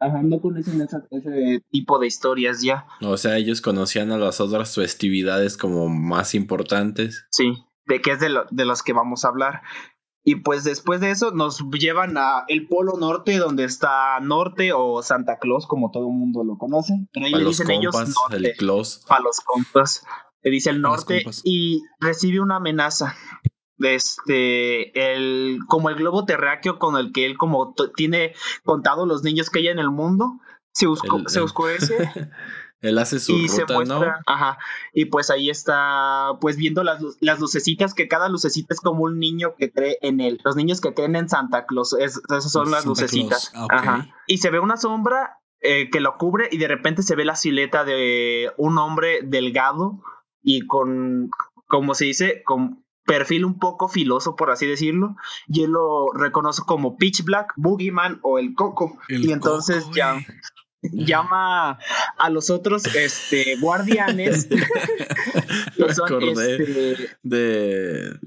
Ajá, no conocen ese tipo de historias ya. O sea, ellos conocían a las otras festividades como más importantes. Sí, de qué es de, lo, de los que vamos a hablar. Y pues después de eso nos llevan a el Polo Norte, donde está Norte o Santa Claus, como todo el mundo lo conoce. Pero ahí le dicen ellos Norte, el Claus. Para los compas. Le dice el Norte y recibe una amenaza este el como el globo terráqueo con el que él como tiene contado los niños que hay en el mundo se, se oscurece. Él hace su y se muestra, ajá y pues ahí está pues viendo las, las lucecitas que cada lucecita es como un niño que cree en él. Los niños que creen en Santa Claus esas son las lucecitas ah, ajá. Y se ve una sombra eh, que lo cubre y de repente se ve la silueta de un hombre delgado y con como se dice con perfil un poco filoso, por así decirlo, y él lo reconoce como Pitch Black, Boogeyman o el Coco. y entonces ya llama a los otros este guardianes acordé este, de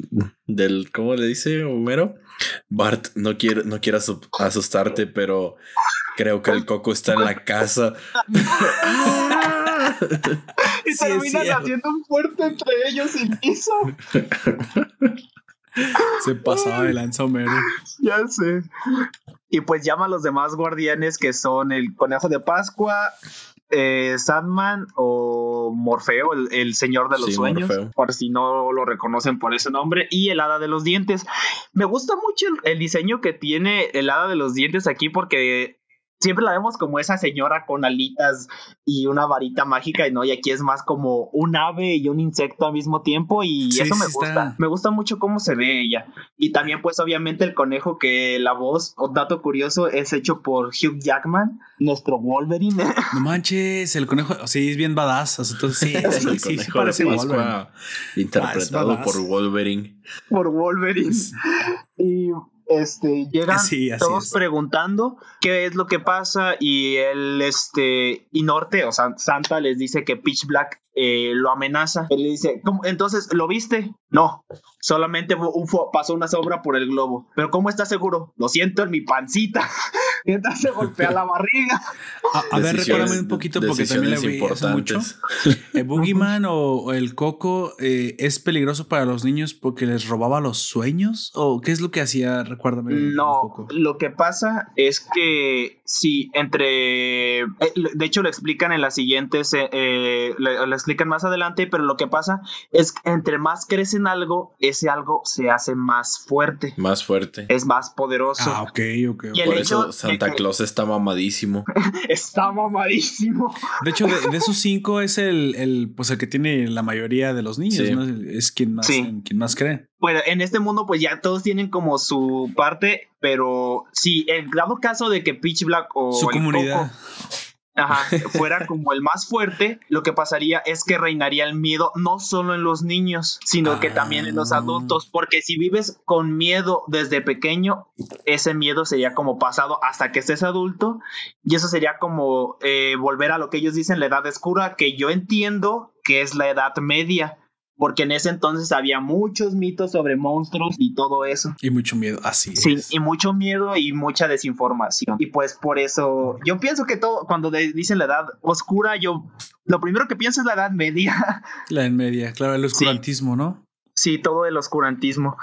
del cómo le dice Homero Bart, no quiero, no quiero asustarte, pero creo que el coco está en la casa. y terminan haciendo un fuerte entre ellos y piso. Se pasaba de lanza Ya sé. Y pues llama a los demás guardianes que son el conejo de Pascua, eh, Sandman o Morfeo, el, señor de los sueños, por si no lo reconocen por ese nombre, y el hada de los dientes. Me gusta mucho el diseño que tiene el hada de los dientes aquí porque siempre la vemos como esa señora con alitas y una varita mágica, y no, y aquí es más como un ave y un insecto al mismo tiempo, y eso me gusta. Me gusta mucho cómo se ve ella. Y también, pues, obviamente, el conejo que la voz, o dato curioso, es hecho por Hugh Jackman, nuestro Wolverine. No manches, el conejo, sí, es bien badass. Entonces, sí, sí, sí, sí, parece Wolverine. Interpretado por Wolverine. Por Wolverine. Y este, llegan todos preguntando qué es lo que pasa y el este, y Norte, o sea, Santa les dice que Pitch Black eh, lo amenaza. Él le dice, entonces, ¿lo viste? No, solamente pasó una sombra por el globo. Pero ¿cómo estás seguro? Lo siento en mi pancita. Mientras se golpea la barriga. A, ver, recuérdame un poquito porque también le vi mucho. ¿El Boogeyman o, el Coco eh, es peligroso para los niños porque les robaba los sueños? ¿O qué es lo que hacía? Recuérdame. No, lo que pasa es que si entre... Eh, de hecho, lo explican en las siguientes... Eh, explican más adelante, pero lo que pasa es que entre más crece en algo, ese algo se hace más fuerte. Más fuerte. Es más poderoso. Ah, ok, ok. Y Por eso Santa Claus está mamadísimo. está mamadísimo. De hecho, de, esos cinco es el, el, pues el que tiene la mayoría de los niños, Es quien más, quien más cree. Bueno, en este mundo, pues ya todos tienen como su parte, pero si en dado caso de que Pitch Black o su comunidad. Ajá, fuera como el más fuerte, lo que pasaría es que reinaría el miedo no solo en los niños, sino que también en los adultos, porque si vives con miedo desde pequeño, ese miedo sería como pasado hasta que estés adulto, y eso sería como eh, volver a lo que ellos dicen la edad oscura, que yo entiendo que es la edad media porque en ese entonces había muchos mitos sobre monstruos y todo eso. Y mucho miedo, así. Sí, y mucho miedo y mucha desinformación. Y pues por eso, yo pienso que todo, cuando dicen la edad oscura, yo, lo primero que pienso es la edad media. La edad media, claro, el oscurantismo, ¿no? Sí, todo el oscurantismo.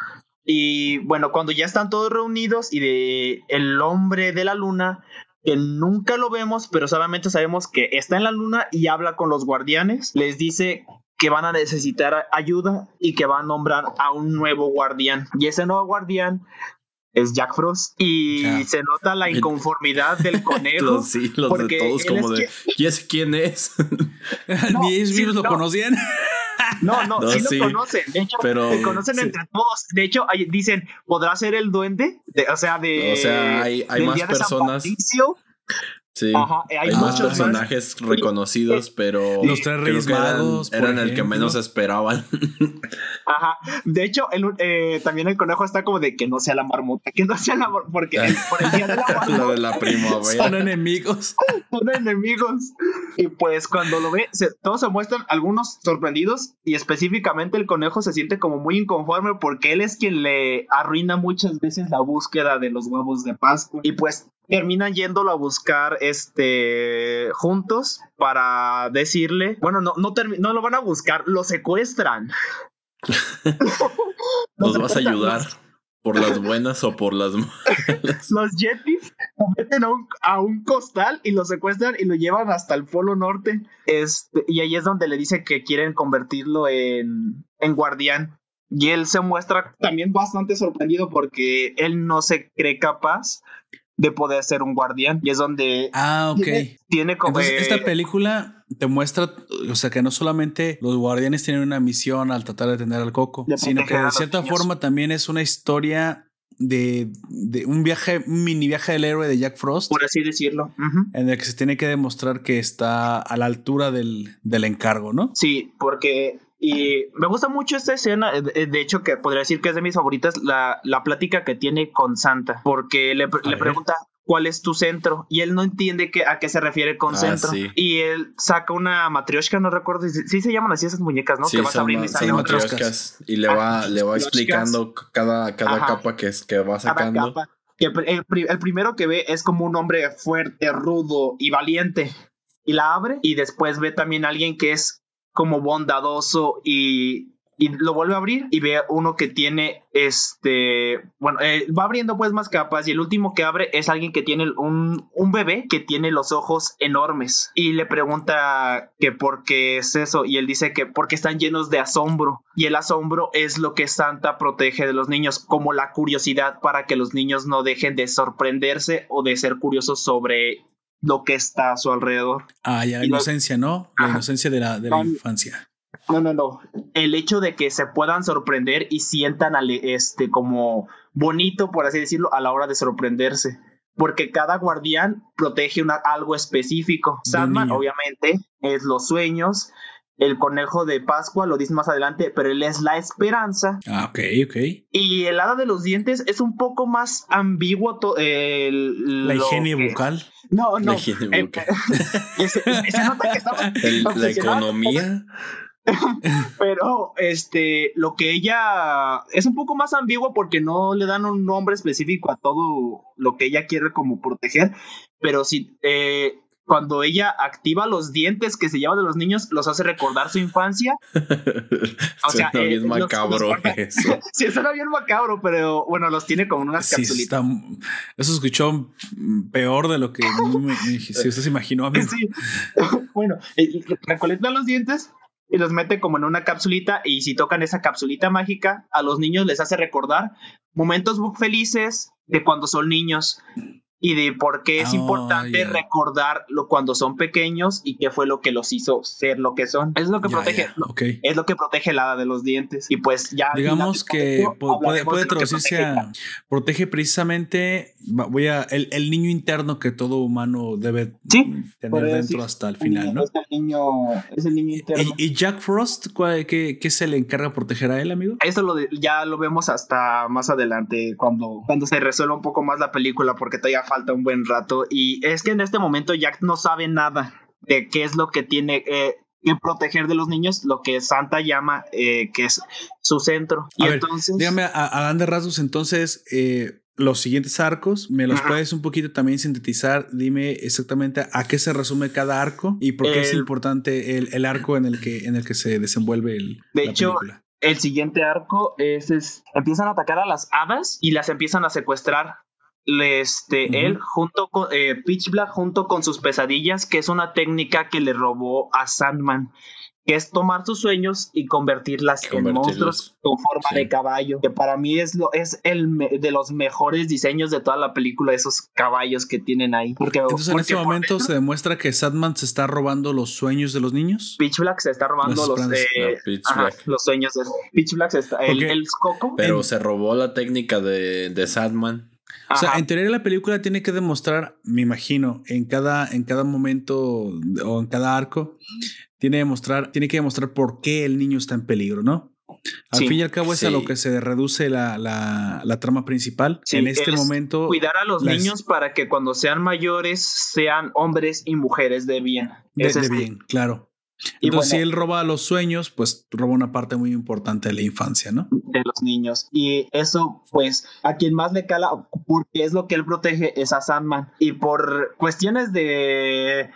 Y bueno, cuando ya están todos reunidos y de el hombre de la luna, que nunca lo vemos, pero solamente sabemos que está en la luna y habla con los guardianes, les dice que van a necesitar ayuda y que va a nombrar a un nuevo guardián. Y ese nuevo guardián es Jack Frost y se nota la inconformidad del conejo. sí, los porque de todos como de, ¿y ese quién es? Ni ellos lo conocían. No, no, sí, lo conocen. De hecho, pero, se conocen entre todos. De hecho, dicen, ¿podrá ser el duende? o sea, de. O sea, hay, hay más personas. Sí, hay, más personajes reconocidos, pero los tres reyes magos eran, el que menos esperaban. Ajá. De hecho, el, eh, también el conejo está como de que no sea la marmota, que no sea la porque por el día de la marmota Lo de la primavera. Son enemigos. Son enemigos. Y pues cuando lo ve, todos se muestran algunos sorprendidos y específicamente el conejo se siente como muy inconforme porque él es quien le arruina muchas veces la búsqueda de los huevos de Pascua. Y pues terminan yéndolo a buscar este juntos para decirle, bueno, no, no, no lo van a buscar, lo secuestran. Nos vas a ayudar. ¿Por las buenas o por las malas? Los Yetis lo meten a un, costal y lo secuestran y lo llevan hasta el Polo Norte. Este, y ahí es donde le dice que quieren convertirlo en, en guardián. Y él se muestra también bastante sorprendido porque él no se cree capaz de poder ser un guardián. Y es donde. Ah, ok. Tiene, como. esta película te muestra, o sea, que no solamente los guardianes tienen una misión al tratar de tener al coco, sino que de cierta forma también es una historia de, un viaje, un mini viaje del héroe de Jack Frost. Por así decirlo. En el que se tiene que demostrar que está a la altura del, del encargo, ¿no? Sí, porque y me gusta mucho esta escena, eh, de hecho que podría decir que es de mis favoritas, la, la plática que tiene con Santa, porque le, le pregunta, cuál es tu centro y él no entiende que, a qué se refiere con Ah, centro sí. y él saca una matrioshka no recuerdo si sí se llaman así esas muñecas no Sí, que vas a son, abrir y ma- sale son otro- matrioshkas. Y le Ah, va, le va explicando cada, cada Ajá. capa que, va cada sacando. capa. Que pr- el, pri- el primero que ve es como un hombre fuerte rudo y valiente y la abre y después ve también a alguien que es como bondadoso y y lo vuelve a abrir y ve uno que tiene este bueno eh, va abriendo pues más capas y el último que abre es alguien que tiene un, un bebé que tiene los ojos enormes y le pregunta que por qué es eso y él dice que porque están llenos de asombro y el asombro es lo que Santa protege de los niños como la curiosidad para que los niños no dejen de sorprenderse o de ser curiosos sobre lo que está a su alrededor Ah, ya la Y lo- inocencia, ¿no? La Ajá. inocencia de la, de la infancia. No, no, no. El hecho de que se puedan sorprender y sientan este como bonito, por así decirlo, a la hora de sorprenderse. Porque cada guardián protege una, algo específico. Sandman, obviamente, es los sueños. El conejo de Pascua lo dice más adelante, pero él es la esperanza. Ah, ok, ok. Y el hada de los dientes es un poco más ambiguo. to- el- La higiene que- bucal. No, no. La higiene Eh, bucal. ese- se nota que estaba El- la economía. Pero este, lo que ella es un poco más ambiguo porque no le dan un nombre específico a todo lo que ella quiere como proteger. Pero si eh, cuando ella activa los dientes que se lleva de los niños, los hace recordar su infancia. O sea, Suena eh, bien los- macabro los- eso. Sí, suena bien macabro, pero bueno, los tiene como unas Sí, capsulitas. está, eso escuchó peor de lo que me- me- si usted se imaginó. amigo. Sí. bueno, eh, recolecta los dientes y los mete como en una capsulita y si tocan esa capsulita mágica, a los niños les hace recordar momentos felices de cuando son niños y de por qué es importante ya. recordarlo cuando son pequeños y qué fue lo que los hizo ser lo que son. Es lo que protege. Es lo que protege el hada de los dientes. Y pues ya. Digamos que puede, puede traducirse protege a protege precisamente voy a el, el niño interno que todo humano debe Sí, tener dentro decir. hasta el final, ¿no? Es el niño, es el niño interno. ¿Y, y Jack Frost cuál- qué, qué se le encarga de proteger a él, amigo? Eso lo de- ya lo vemos hasta más adelante cuando, cuando se resuelva un poco más la película porque todavía falta un buen rato y es que en este momento Jack no sabe nada de qué es lo que tiene eh, que proteger de los niños, lo que Santa llama eh, que es su centro. Y A ver, entonces Dígame a, grandes rasgos entonces eh, los siguientes arcos, ¿me los Ajá. puedes un poquito también sintetizar? Dime exactamente a qué se resume cada arco y por qué es importante el, el arco en el que en el que se desenvuelve el, De la hecho, película. el siguiente arco es, es- empiezan a atacar a las hadas y las empiezan a secuestrar. Le- Este, él junto con eh, Pitch Black junto con sus pesadillas, que es una técnica que le robó a Sandman, que es tomar sus sueños y convertirlas en monstruos con forma Sí. de caballo. Que para mí es lo es el me- de los mejores diseños de toda la película, esos caballos que tienen ahí. Porque, Entonces en porque este por momento dentro, se demuestra que Sadman se está robando los sueños de los niños. Pitch Black se está robando los, eh, No, Pitch ajá, Black. los sueños de Pitch Black se está, el, el coco. Pero En- se robó la técnica de, de O sea, en teoría la película tiene que demostrar, me imagino, en cada, en cada momento o en cada arco, tiene, demostrar, tiene que demostrar por qué el niño está en peligro, ¿no? Al Sí. fin y al cabo es a lo que se reduce la, la- la trama principal. Sí, en este es momento, cuidar a los las- niños para que cuando sean mayores sean hombres y mujeres de bien. de, bien, claro. Y Entonces, bueno, si él roba los sueños, pues roba una parte muy importante de la infancia, ¿no? De los niños. Y eso, pues, a quien más le cala, porque es lo que él protege, es a Sandman. Y por cuestiones de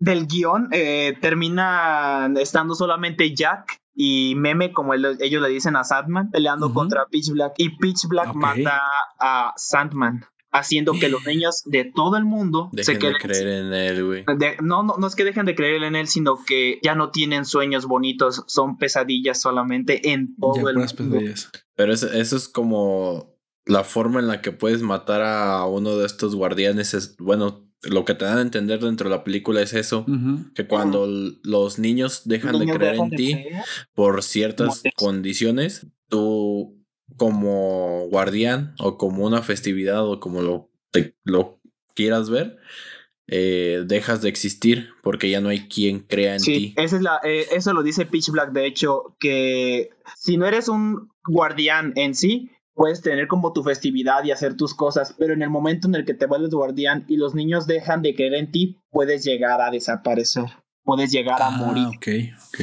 del guion, eh, terminan estando solamente Jack y Meme, como ellos le dicen a Sandman, peleando contra Pitch Black. Y Pitch Black mata a Sandman, haciendo que los niños de todo el mundo se Dejen de queden creer en él, güey. De- no, no, no es que dejen de creer en él, sino que ya no tienen sueños bonitos, son pesadillas solamente en todo Ya el mundo. pesadillas. Pero eso, eso es como la forma en la que puedes matar a uno de estos guardianes. Es, bueno, lo que te dan a entender dentro de la película es eso. Que cuando l- los niños dejan Los de creer dejan en de ti creer. por ciertas condiciones, tú como guardián o como una festividad o como lo, te- lo quieras ver, eh, dejas de existir porque ya no hay quien crea en Sí, ti. esa es la, eh, eso lo dice Pitch Black, de hecho, que si no eres un guardián en sí, puedes tener como tu festividad y hacer tus cosas, pero en el momento en el que te vuelves guardián y los niños dejan de creer en ti, puedes llegar a desaparecer, puedes llegar a Ah, morir. ok, ok.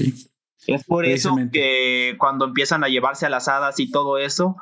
Es por eso que cuando empiezan a llevarse a las hadas y todo eso,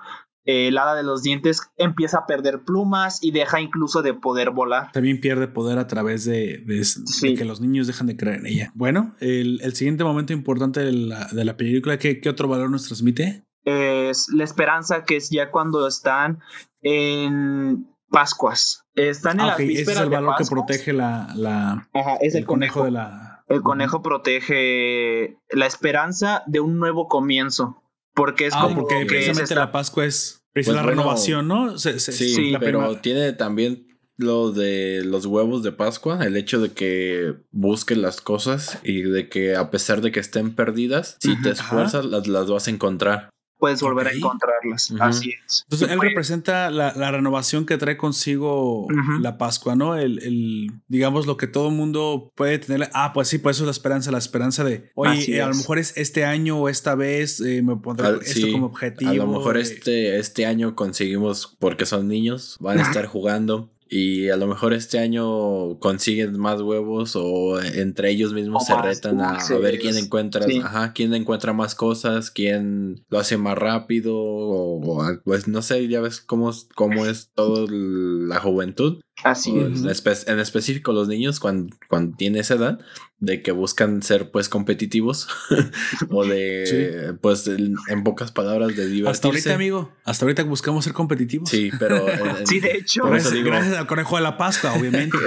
eh, el hada de los dientes empieza a perder plumas y deja incluso de poder volar. También pierde poder a través de, de- de Sí. que los niños dejan de creer en ella. Bueno, el, el siguiente momento importante de la, de la película, ¿qué, qué otro valor nos transmite? Es la esperanza que es ya cuando están en Pascuas. Están en Ah, las ok, ese es el de valor que protege la, la- Ajá, es el, conejo, de la... El conejo protege la esperanza de un nuevo comienzo. Porque es Ah, como porque que precisamente la Pascua es, es Pues la bueno, renovación, ¿no? Se- se- Sí, la pero tiene también lo de los huevos de Pascua, el hecho de que busques las cosas y de que a pesar de que estén perdidas, si te esfuerzas las, las vas a encontrar. Puedes volver Ok. a encontrarlas. Así es. Entonces, él representa la, la renovación que trae consigo la Pascua, ¿no? El, el, digamos, lo que todo mundo puede tener. Ah, pues sí, pues eso es la esperanza, la esperanza de, oye, eh, a lo mejor es este año o esta vez eh, me pondré Al- esto sí, como objetivo. A lo mejor eh, este, este año conseguimos, porque son niños, van a estar jugando. Y a lo mejor este año consiguen más huevos o entre ellos mismos se retan a, ver quién encuentra, Sí. ajá, quién encuentra más cosas, quién lo hace más rápido o, o, pues no sé, ya ves cómo, es- cómo es toda la juventud. Así es. en, espe- en específico los niños cuando, cuando tienen esa edad de que buscan ser pues competitivos o de pues en, en pocas palabras de divertirse. Hasta ahorita, amigo, hasta ahorita buscamos ser competitivos. Sí, pero en- en- Sí, de hecho. Por eso Gracias, digo- gracias al conejo de la Pascua, obviamente.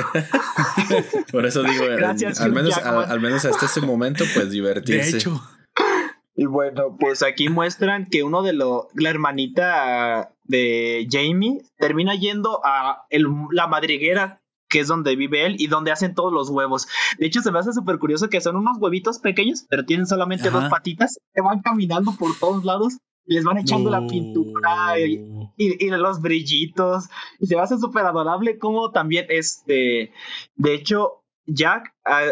por eso digo, en- Gracias, al Hugh menos Jackman. al, al menos hasta ese momento pues de divertirse. hecho, Y bueno, pues aquí muestran que uno de los, la hermanita de Jamie termina yendo a el- la madriguera que es donde vive él y donde hacen todos los huevos. De hecho, se me hace súper curioso que son unos huevitos pequeños, pero tienen solamente Ajá. dos patitas, que van caminando por todos lados, les van echando la pintura y, y, y los brillitos, y se me hace súper adorable como también este, de hecho, Jack ah,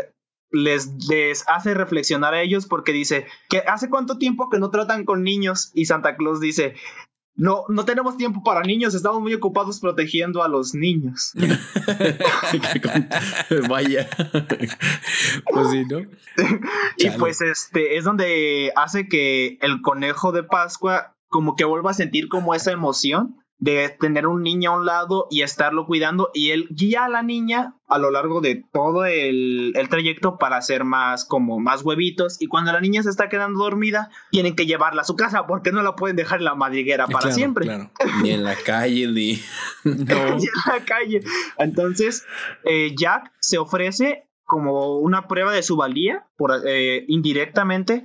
les, les hace reflexionar a ellos porque dice que hace cuánto tiempo que no tratan con niños y Santa Claus dice, no, no tenemos tiempo para niños, estamos muy ocupados protegiendo a los niños. Vaya. Pues sí, ¿no? Y Chale. pues este es donde hace que el conejo de Pascua como que vuelva a sentir como esa emoción de tener un niño a un lado y estarlo cuidando y él guía a la niña a lo largo de todo el, el trayecto para hacer más como más huevitos y cuando la niña se está quedando dormida tienen que llevarla a su casa porque no la pueden dejar en la madriguera para Claro, siempre Claro. ni en la calle ni No. en la calle. Entonces, eh, Jack se ofrece como una prueba de su valía, por, eh, indirectamente,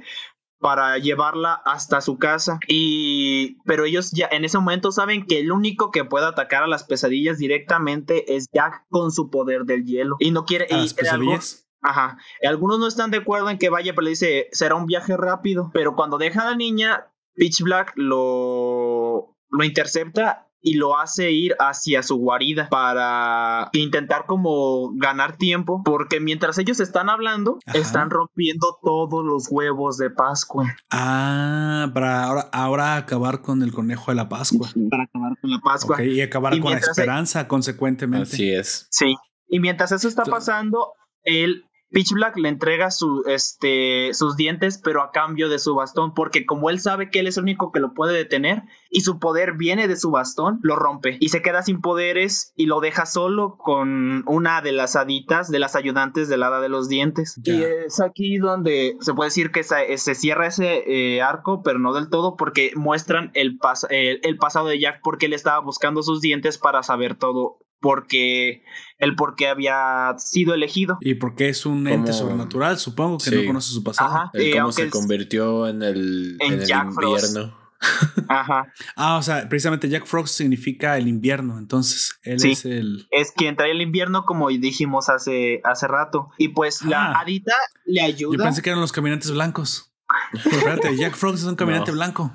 para llevarla hasta su casa. Y, pero ellos ya en ese momento saben que el único que puede atacar a las pesadillas directamente es Jack con su poder del hielo. Y no quiere. A y las pesadillas. Ajá. Algunos no están de acuerdo en que vaya, pero le dice, será un viaje rápido. Pero cuando deja a la niña, Pitch Black lo, lo intercepta y lo hace ir hacia su guarida para intentar como ganar tiempo. Porque mientras ellos están hablando, Ajá. están rompiendo todos los huevos de Pascua. Ah, para ahora, ahora acabar con el conejo de la Pascua. Para acabar con la Pascua. Ok, y acabar Y con la mientras- esperanza, consecuentemente. así es. Sí. Y mientras eso está pasando, el Pitch Black le entrega su, este, sus dientes, pero a cambio de su bastón, porque como él sabe que él es el único que lo puede detener y su poder viene de su bastón, lo rompe y se queda sin poderes y lo deja solo con una de las haditas, de las ayudantes del hada de los dientes. Y es aquí donde se puede decir que se, se cierra ese eh, arco, pero no del todo, porque muestran el, pas- el, el pasado de Jack, porque él estaba buscando sus dientes para saber todo, porque el por qué había sido elegido. Y porque es un ente Como- sobrenatural, supongo que Sí. no conoce su pasado. Ajá. El Eh, cómo se convirtió en el, en en el Frost. invierno. Ajá. Ah, o sea, precisamente Jack Frost significa el invierno, entonces él Sí. es el... Es quien trae el invierno, como dijimos hace, hace rato. Y pues la Ah. hadita le Yo ayuda. pensé que eran los caminantes blancos. Espérate, Jack Frost es un caminante No. blanco.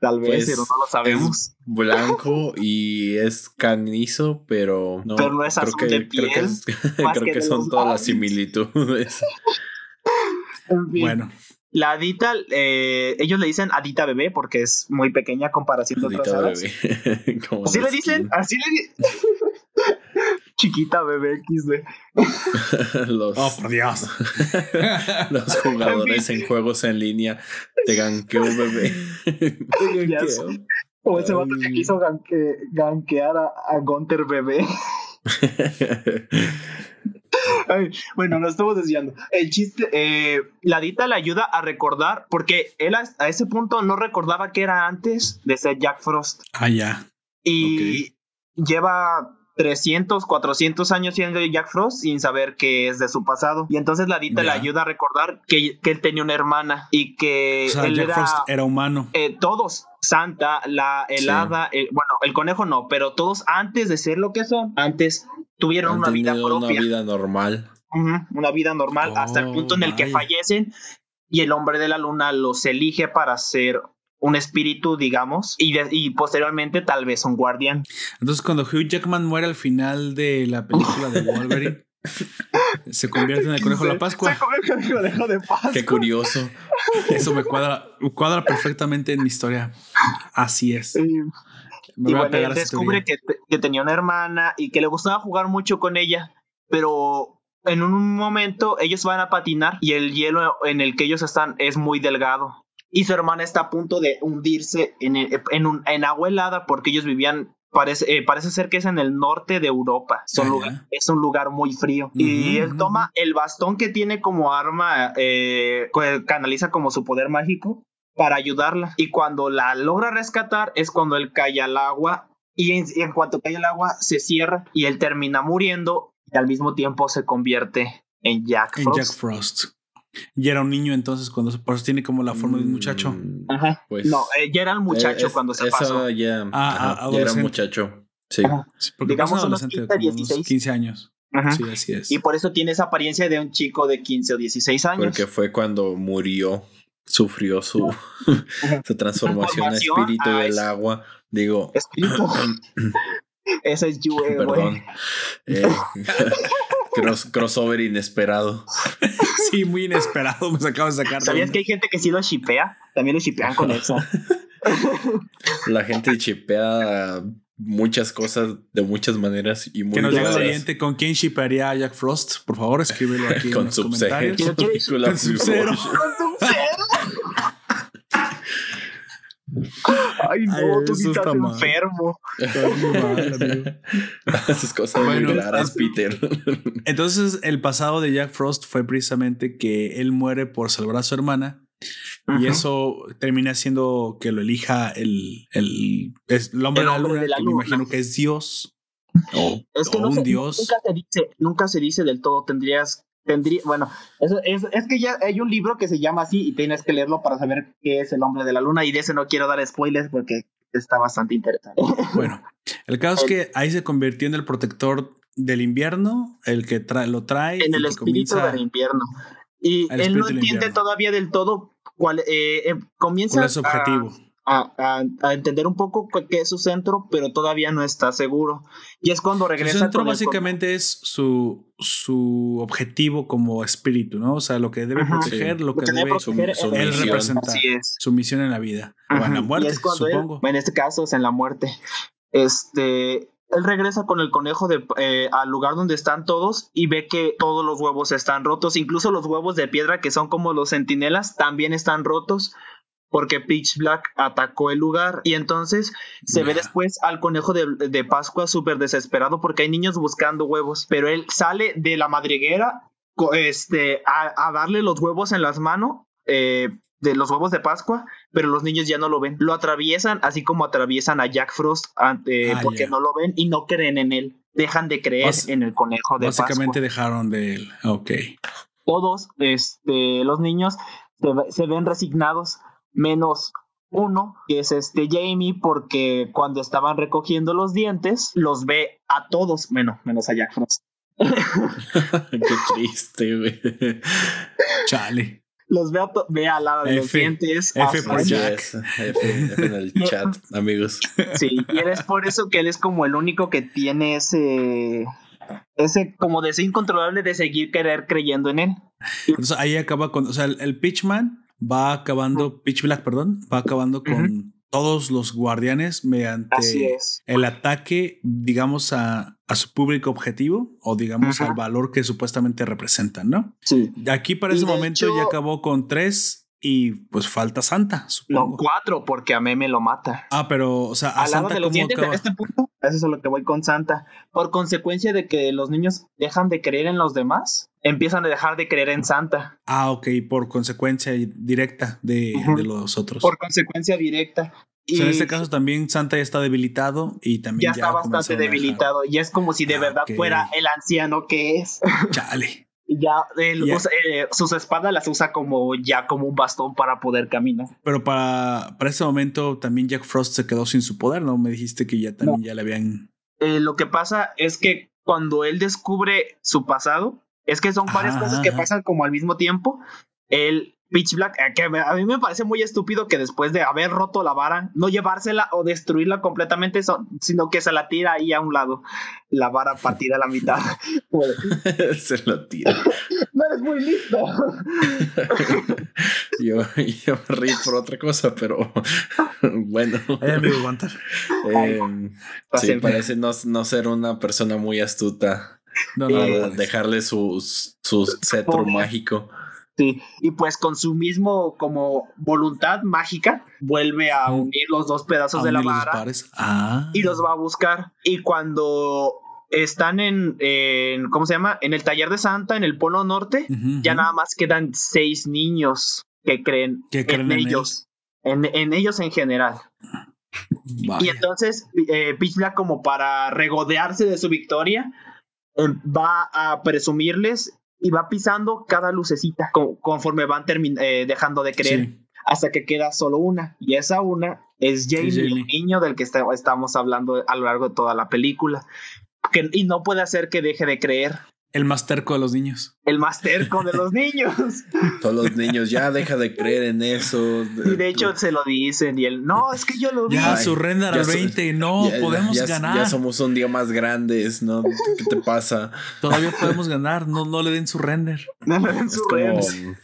Tal vez, Pues, pero no lo sabemos. Es blanco y es canizo, pero no. Pero no es creo azul que, de creo que, es- creo que que de son todas las similitudes. En fin. Bueno, La Adita, eh, ellos le dicen Adita bebé porque es muy pequeña comparación de otras hadas. ¿Así le dicen? ¿Así le dicen? Chiquita bebé XD. los, oh, por Dios. los jugadores en juegos en línea te gankeo bebé. O ese vato que quiso gankear a, a Gunter bebé. bueno, nos estamos desviando. El chiste, eh, la Dita le ayuda a recordar, porque él a, ese punto no recordaba que era antes de ser Jack Frost. Ah, ya. Y lleva 300, 400 años siendo Jack Frost sin saber que es de su pasado. Y entonces la Dita le ayuda a recordar que, él tenía una hermana y que él Jack era, Frost era humano. Eh, todos, Santa, la helada, bueno, el conejo no, pero todos antes de ser lo que son, antes tuvieron una vida propia. Una vida normal. una vida normal hasta el punto en el que fallecen y el hombre de la luna los elige para ser un espíritu, digamos, y, y, posteriormente tal vez un guardián. Entonces, cuando Hugh Jackman muere al final de la película de Wolverine, se convierte en el conejo de la Pascua. Se convierte en el conejo de Pascua. Qué curioso. Eso me cuadra, cuadra perfectamente en mi historia. Así es. y bueno, él descubre que, que tenía una hermana y que le gustaba jugar mucho con ella, pero en un momento ellos van a patinar y el hielo en el que ellos están es muy delgado y su hermana está a punto de hundirse en, en, un, en agua helada porque ellos vivían Parece, eh, parece, ser que es en el norte de Europa. es un lugar muy frío. y él toma el bastón que tiene como arma, eh, canaliza como su poder mágico para ayudarla. Y cuando la logra rescatar es cuando él cae al agua. Y en, en cuanto cae al agua se cierra y él termina muriendo y al mismo tiempo se convierte en Jack Frost. En Jack Frost. Y era un niño entonces, cuando por eso tiene como la forma de un muchacho. Mm, ajá. Pues, no, eh, ya era un muchacho cuando se pasó. Ya, ah, ya era un muchacho. Sí. porque Digamos unos 15, 16. 15 años. Ajá. Sí, así es. Y por eso tiene esa apariencia de un chico de 15 o 16 años. Porque fue cuando murió, sufrió su, su transformación a espíritu del agua. Digo. Espíritu. Ese es Yue, Perdón. Eh, crossover inesperado. Sí, muy inesperado. Me acabo de sacar. ¿Sabías que hay gente que sí lo shipea? También lo shipean con eso. La gente shipea muchas cosas de muchas maneras y muy Que nos diga el oyente con quién shipearía a Jack Frost. Por favor, escríbelo aquí con en los comentarios. Con Sub-Zero. Ay, no, tú sí estás enfermo. Esas cosas muy raras, Peter. Entonces, el pasado de Jack Frost fue precisamente que él muere por salvar a su hermana. Y eso termina siendo que lo elija el, el, el hombre, de, la luna, que me imagino que es Dios. O, es que un Dios. Nunca se, dice, nunca se dice del todo. Tendrías tendría, bueno, es, es, que ya hay un libro que se llama así y tienes que leerlo para saber qué es el hombre de la luna y de ese no quiero dar spoilers porque está bastante interesante. Bueno, el caso es que ahí se convirtió en el protector del invierno, el que trae, lo trae. En el espíritu del invierno. Y él no entiende todavía del todo cuál, eh, eh, comienza ¿Cuál es su objetivo a, entender un poco qué es su centro, pero todavía no está seguro. Y es cuando regresa. Su centro básicamente es su, su objetivo como espíritu, ¿no? O sea, lo que debe proteger, lo, que, debe, proteger su, él representar. Su misión en la vida. O en la muerte, supongo. en este caso es en la muerte. Este. Él regresa con el conejo de, eh, al lugar donde están todos y ve que todos los huevos están rotos, incluso los huevos de piedra que son como los centinelas también están rotos porque Pitch Black atacó el lugar y entonces se ve después al conejo de, Pascua súper desesperado porque hay niños buscando huevos, pero él sale de la madriguera este, a, darle los huevos en las manos. Eh, de los huevos de Pascua, pero los niños ya no lo ven. Lo atraviesan, así como atraviesan a Jack Frost ah, porque no lo ven y no creen en él. Dejan de creer en el conejo de Pascua. Básicamente dejaron de él. Ok. Todos este, los niños se ven resignados menos uno, que es este Jamie, porque cuando estaban recogiendo los dientes, los ve a todos, menos, menos a Jack Frost. Qué triste, güey. Chale. Los ve, a ve al lado de los dientes. F por Jack. F, en el chat, amigos. Sí, y es por eso que él es como el único que tiene ese ese como deseo incontrolable de seguir querer creyendo en él. Entonces ahí acaba con, o sea, el, el Pitchman va acabando, Pitch Black, perdón, va acabando con todos los guardianes mediante el ataque, digamos, a, a, su público objetivo o digamos al valor que supuestamente representan, ¿no? Sí. Aquí para ese momento ya acabó con tres y pues falta Santa, supongo. No, cuatro, porque a Meme lo mata. Ah, pero, o sea, a Santa de los dientes, en este punto, eso es lo que voy con Santa. Por consecuencia de que los niños dejan de creer en los demás, empiezan a dejar de creer en Santa. Ah, ok, por consecuencia directa de, de los otros. Por consecuencia directa. Y en este caso también Santa ya está debilitado y también ya, ya está bastante debilitado. Y es como si de ah, verdad fuera el anciano que es. Chale ya eh, sus espadas las usa como ya como un bastón para poder caminar. Pero para, para ese momento también Jack Frost se quedó sin su poder, ¿no? Me dijiste que ya también ya le habían. Eh, lo que pasa es que cuando él descubre su pasado, es que son varias cosas que pasan como al mismo tiempo. Él Pitch Black, eh, que a mí me parece muy estúpido que después de haber roto la vara, no llevársela o destruirla completamente, sino que se la tira ahí a un lado, la vara partida a la mitad. se la tira. no eres muy listo. yo, yo me reí por otra cosa, pero bueno. Eh, sí, parece no, no, ser una persona muy astuta. No, no, dejarle su, su cetro mágico. Sí, y pues con su mismo como voluntad mágica vuelve a unir los dos pedazos de la vara ah. y los va a buscar. Y cuando están en, ¿cómo se llama? En el taller de Santa, en el Polo Norte, ya nada más quedan seis niños que creen, en, ellos, en, ellos en general. Y entonces eh, como para regodearse de su victoria, em, va a presumirles y va pisando cada lucecita conforme van eh, dejando de creer hasta que queda solo una. Y esa una es Jamie, el niño del que estamos hablando a lo largo de toda la película. Que, y no puede hacer que deje de creer. El más terco de los niños. El más terco de los niños. Todos los niños, ya deja de creer en eso. Y de hecho se lo dicen y él, no, es que yo lo vi. Ya, su render al 20, no, podemos ganar. Ya somos un día más grandes, ¿no? ¿Qué te pasa? Todavía podemos ganar, no, no le den su render. No le den su render.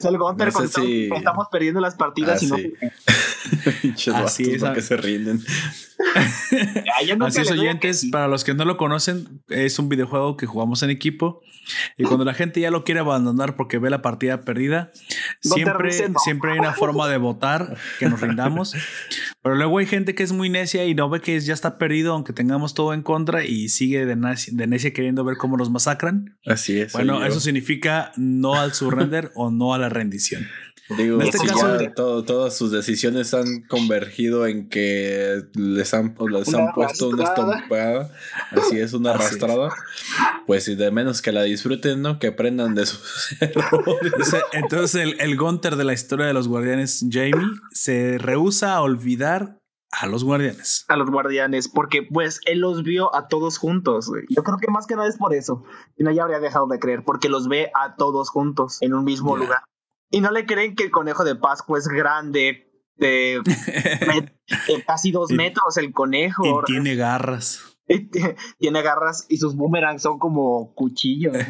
el Gunter estamos perdiendo las partidas y no. Así es. que se rinden. Así es, oyentes, para los que no lo conocen, es un videojuego que jugamos en equipo y cuando la gente ya lo quiere abandonar porque ve la partida perdida, siempre, siempre hay una forma de votar que nos rindamos. Pero luego hay gente que es muy necia y no ve que ya está perdido, aunque tengamos todo en contra y sigue de necia, queriendo ver cómo los masacran. Así es. Bueno, eso significa no al surrender o no a la rendición. Digo, en este caso, todo, todas sus decisiones han convergido en que les han, les han puesto una estompada, así es, una arrastrada. Pues y de menos que la disfruten, ¿no? Que aprendan de sus errores. Entonces el, el Gunter de la historia de los guardianes, Jamie, se rehúsa a olvidar a los guardianes. A los guardianes, porque pues él los vio a todos juntos. Yo creo que más que nada es por eso. Y no ya habría dejado de creer, porque los ve a todos juntos en un mismo lugar. Y no le creen que el conejo de Pascua es grande, de, casi dos metros el conejo. Y tiene garras. tiene garras y sus boomerangs son como cuchillos.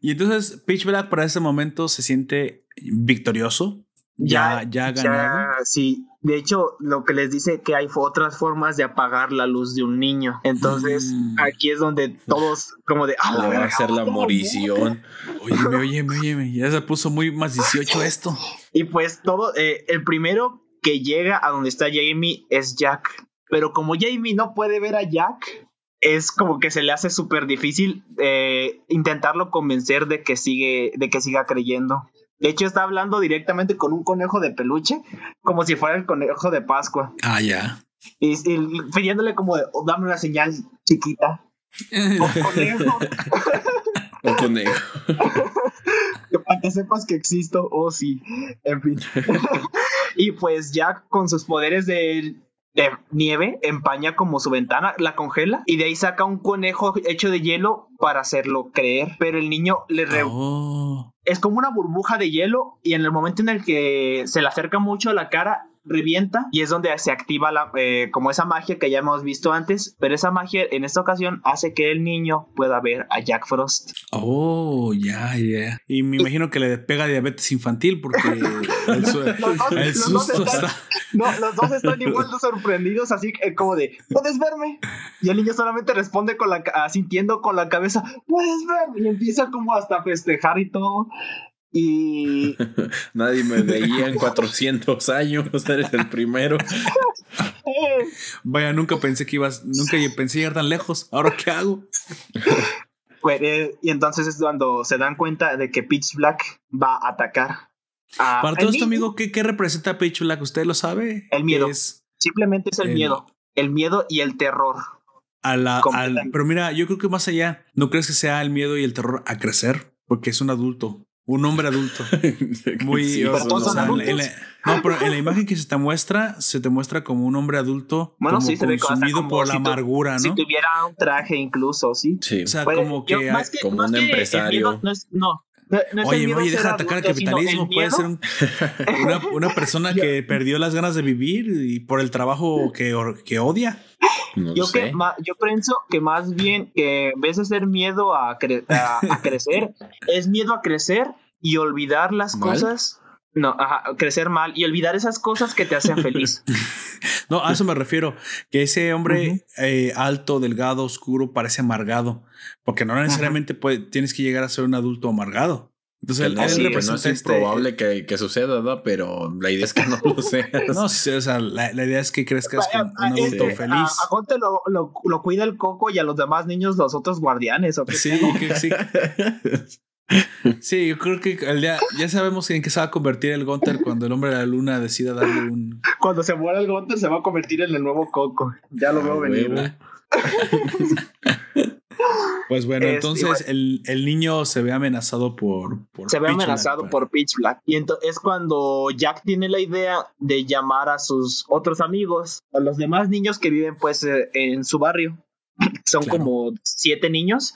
Y entonces Pitch Black para ese momento se siente victorioso. Ya, ya, ya ganado. sí, de hecho, lo que les dice que hay otras formas de apagar la luz de un niño. Entonces, mm. aquí es donde todos, como de, ah, va a hacer la morición. Oye, oye, oye, ya se puso muy más 18 esto. Y pues todo, eh, el primero que llega a donde está Jamie es Jack. Pero como Jamie no puede ver a Jack, es como que se le hace súper difícil eh, intentarlo convencer de que sigue, de que siga creyendo. De hecho, está hablando directamente con un conejo de peluche, como si fuera el conejo de Pascua. Ah, ya. Y, pidiéndole como de, oh, dame una señal chiquita. o conejo. o conejo. Para que sepas que existo, oh sí. En fin. y pues ya con sus poderes de de nieve, empaña como su ventana, la congela y de ahí saca un conejo hecho de hielo para hacerlo creer. Pero el niño le re oh. Es como una burbuja de hielo y en el momento en el que se le acerca mucho a la cara, revienta y es donde se activa la, eh, como esa magia que ya hemos visto antes, pero esa magia en esta ocasión hace que el niño pueda ver a Jack Frost. Oh, ya, ya. Y me imagino que le pega diabetes infantil porque el, susto está... No, los dos están igual de sorprendidos, así como de, ¿puedes verme? Y el niño solamente responde con la, sintiendo con la cabeza, ¿puedes verme? Y empieza como hasta festejar y todo. Y. Nadie me veía en 400 años, eres el primero. Vaya, nunca pensé que ibas, nunca pensé llegar tan lejos. ¿Ahora qué hago? Pues, eh, y entonces es cuando se dan cuenta de que Pitch Black va a atacar. Para todo esto, amigo, ¿qué, ¿qué, representa Pitch Black? ¿Usted lo sabe? El miedo. Simplemente es el, miedo. El miedo y el terror. A la, pero mira, yo creo que más allá, ¿no crees que sea el miedo y el terror a crecer? Porque es un adulto. Un hombre adulto. Muy. no, pero en la imagen que se te muestra, se te muestra como un hombre adulto. Bueno, sí, se ve consumido por la amargura, ¿no? Si tuviera un traje, incluso, sí. O sea, como que. como un empresario. no, no, oye, oye, deja de atacar al capitalismo. Puede ser una, persona que perdió las ganas de vivir y por el trabajo que, que odia. yo, Que, yo pienso que más bien que en vez de ser miedo a, crecer, es miedo a crecer y olvidar las cosas. No, crecer mal y olvidar esas cosas que te hacen feliz. no, a eso me refiero. Que ese hombre eh, alto, delgado, oscuro, parece amargado. Porque no necesariamente tienes que llegar a ser un adulto amargado. Entonces, él, no, es este improbable que, que, suceda, ¿no? Pero la idea es que no lo seas. no, sí, o sea, la, idea es que crezcas como un adulto feliz. A, Conte lo, lo, cuida el coco y a los demás niños los otros guardianes. ¿o sí, sí. sí, yo creo que el día, ya sabemos en qué se va a convertir el Gunter cuando el hombre de la luna decida darle un. Cuando se muera el Gunter se va a convertir en el nuevo coco. Ya lo veo venir. Pues bueno, entonces el, niño se ve amenazado por, se ve amenazado por Pitch Black. Y entonces es cuando Jack tiene la idea de llamar a sus otros amigos, a los demás niños que viven pues eh, en su barrio. Son como siete niños.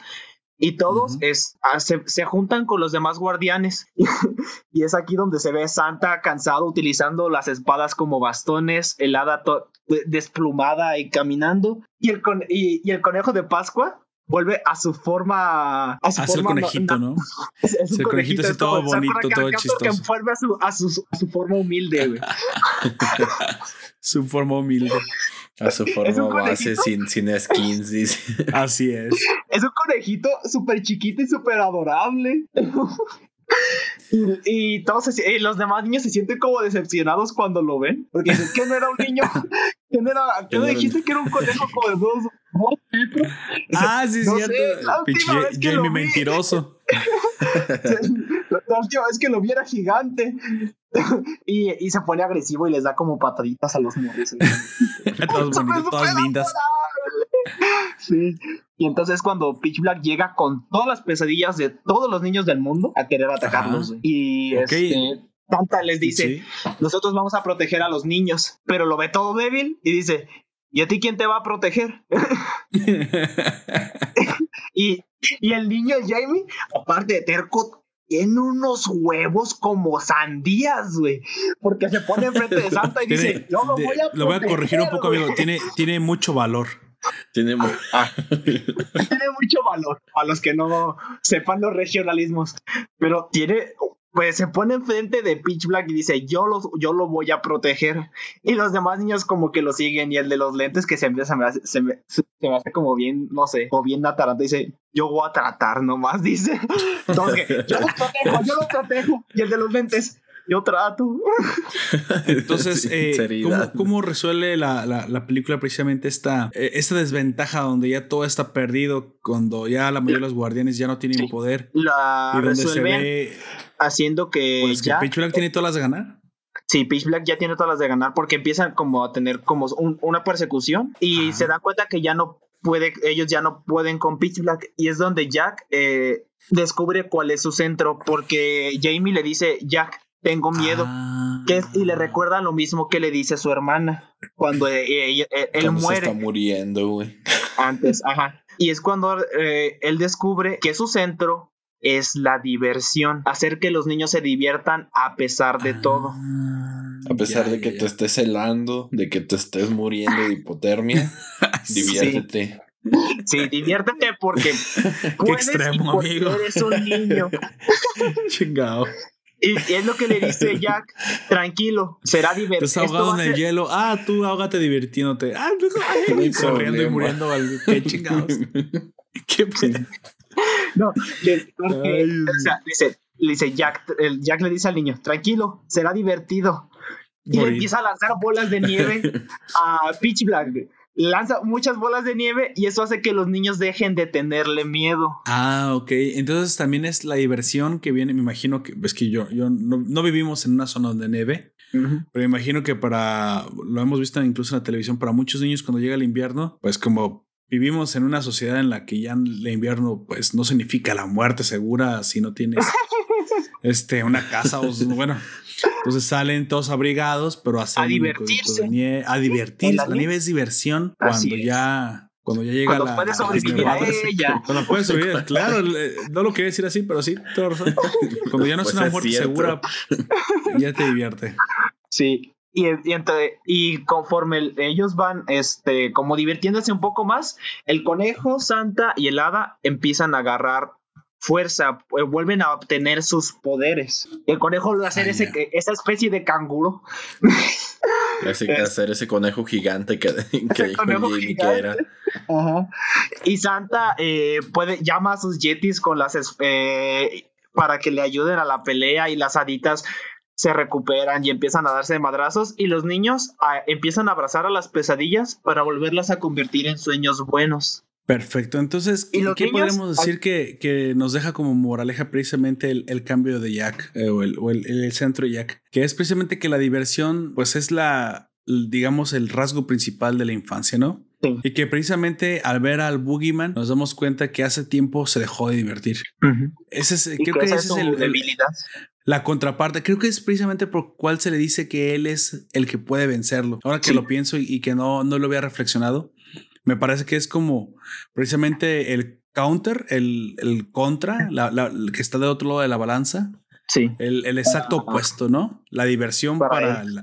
Y todos es, ah, se, juntan con los demás guardianes. y es aquí donde se ve Santa cansado utilizando las espadas como bastones, el hada desplumada y caminando. Y el, y el conejo de Pascua vuelve a su forma. A su forma, el conejito, ¿no? el conejito, así todo bonito, todo chistoso. Que vuelve a su, a su, a su forma humilde, güey. su forma humilde. A su forma base sin, sin skins. Así es. Es un conejito súper chiquito y súper adorable. Y, todos los demás niños se sienten como decepcionados cuando lo ven. Porque dicen que no era un niño. No era. ¿Qué no dijiste que era un conejo como de dos, Ah, sí, es cierto. Jamie mentiroso. La última vez que lo vi era gigante. y, y, se pone agresivo y les da como pataditas a los morros. bonitos, todas lindas. Sí. Y entonces cuando Pitch Black llega con todas las pesadillas de todos los niños del mundo a querer atacarlos. Y este, Tanta les dice, nosotros vamos a proteger a los niños, pero lo ve todo débil y dice, ¿y a ti quién te va a proteger? y, y el niño Jamie, aparte de terco, tiene unos huevos como sandías, güey. Porque se pone enfrente de Santa y dice, yo lo voy a proteger, Lo voy a corregir un poco, amigo. Tiene, tiene mucho valor. Tiene, ah. tiene mucho valor a los que no sepan los regionalismos. Pero tiene pues se pone enfrente de Pitch Black y dice, yo lo, yo lo voy a proteger. Y los demás niños como que lo siguen y el de los lentes que se me, se me, hace, se me, hace como bien, no sé, o bien natarante, dice, yo voy a tratar nomás, dice. Entonces, yo lo protejo, yo lo protejo. Y el de los lentes, yo trato. Entonces, eh, ¿cómo, resuelve la, la, película precisamente esta, eh, esta desventaja donde ya todo está perdido, cuando ya la mayoría de los guardianes ya no tienen poder? La y donde se ve haciendo que. Pues que Pitch Black tiene todas las de ganar. Sí, Pitch Black ya tiene todas las de ganar porque empiezan como a tener como una persecución y se dan cuenta que ya no puede, ellos ya no pueden con Pitch Black y es donde Jack eh, descubre cuál es su centro porque Jamie le dice, Jack, tengo miedo. Que y le ah. recuerda lo mismo que le dice a su hermana cuando eh, eh, él muere. está muriendo, güey. Antes, ajá. Y es cuando él descubre que su centro es la diversión, hacer que los niños se diviertan a pesar de todo. Ah, a pesar de que te estés helando, de que te estés muriendo de hipotermia, diviértete. Sí, diviértete porque Qué extremo, amigo. Eres un niño. Chingado. Y, es lo que le dice Jack, tranquilo, será divertido. Estás ahogado en el hielo. Ah, tú ahógate divirtiéndote. Ah, ay, corriendo y muriendo. Qué chingados. Qué No, le, porque, o sea, dice, le dice Jack, el Jack le dice al niño, tranquilo, será divertido. Y le empieza a lanzar bolas de nieve a Pitch Black lanza muchas bolas de nieve y eso hace que los niños dejen de tenerle miedo. Ah, ok. Entonces también es la diversión que viene, me imagino que, es que yo, yo no, vivimos en una zona donde nieve, pero me imagino que para, lo hemos visto incluso en la televisión, para muchos niños cuando llega el invierno, pues como vivimos en una sociedad en la que ya el invierno pues no significa la muerte segura si no tienes este, una casa o bueno. Entonces salen todos abrigados, pero hacen a divertirse. Nieve, a divertirse. La, nieve es diversión cuando ya cuando ya llega cuando la. Puedes sobrevivir a ella. Cuando puedes sobrevivir, claro, no lo quería decir así, pero sí, Cuando ya no es pues una muerte segura, ya te divierte. Sí. Y, y, y, conforme ellos van este, como divirtiéndose un poco más, el conejo, Santa y el hada empiezan a agarrar fuerza, eh, vuelven a obtener sus poderes. El conejo lo hacer ese, esa especie de canguro. Hace que hacer ese conejo gigante que, que era. Y Santa eh, puede llama a sus yetis con las eh, para que le ayuden a la pelea y las haditas se recuperan y empiezan a darse de madrazos y los niños ah, empiezan a abrazar a las pesadillas para volverlas a convertir en sueños buenos. Perfecto. Entonces, ¿qué podemos decir que, que, nos deja como moraleja precisamente el, cambio de Jack eh, o, el, centro de Jack? Que es precisamente que la diversión, pues es la, digamos, el rasgo principal de la infancia, ¿no? Sí. Y que precisamente al ver al Boogeyman nos damos cuenta que hace tiempo se dejó de divertir. Ese es, creo que, ese es el, debilidad. La contraparte, creo que es precisamente por cual se le dice que él es el que puede vencerlo. Ahora que lo pienso y, y, que no, no lo había reflexionado, me parece que es como precisamente el counter, el, el contra, la, que está del otro lado de la balanza. Sí. El, el exacto opuesto, ¿no? La diversión para, el,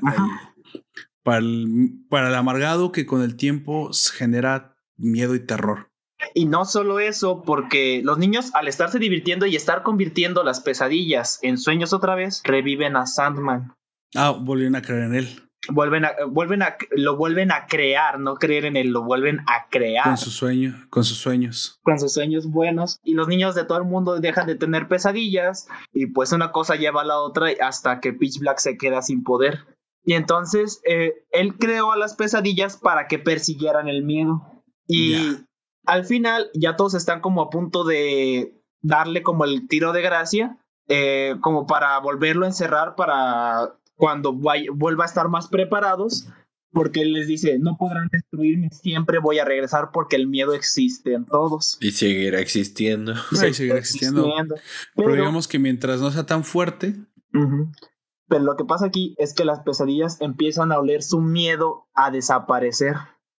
para, el, para el amargado que con el tiempo genera miedo y terror. Y no solo eso, porque los niños al estarse divirtiendo y estar convirtiendo las pesadillas en sueños otra vez, reviven a Sandman. Ah, volvieron a creer en él vuelven a, vuelven a, lo vuelven a crear, no creer en él, lo vuelven a crear. Con sus sueños, con sus sueños. Con sus sueños buenos. Y los niños de todo el mundo dejan de tener pesadillas. Y pues una cosa lleva a la otra hasta que Pitch Black se queda sin poder. Y entonces eh, él creó a las pesadillas para que persiguieran el miedo. Y al final ya todos están como a punto de darle como el tiro de gracia. Eh, como para volverlo a encerrar para cuando vuelva a estar más preparados, porque él les dice, no podrán destruirme, siempre voy a regresar porque el miedo existe en todos. Y seguirá existiendo. Sí, seguirá existiendo. Pero, digamos que mientras no sea tan fuerte. Pero lo que pasa aquí es que las pesadillas empiezan a oler su miedo a desaparecer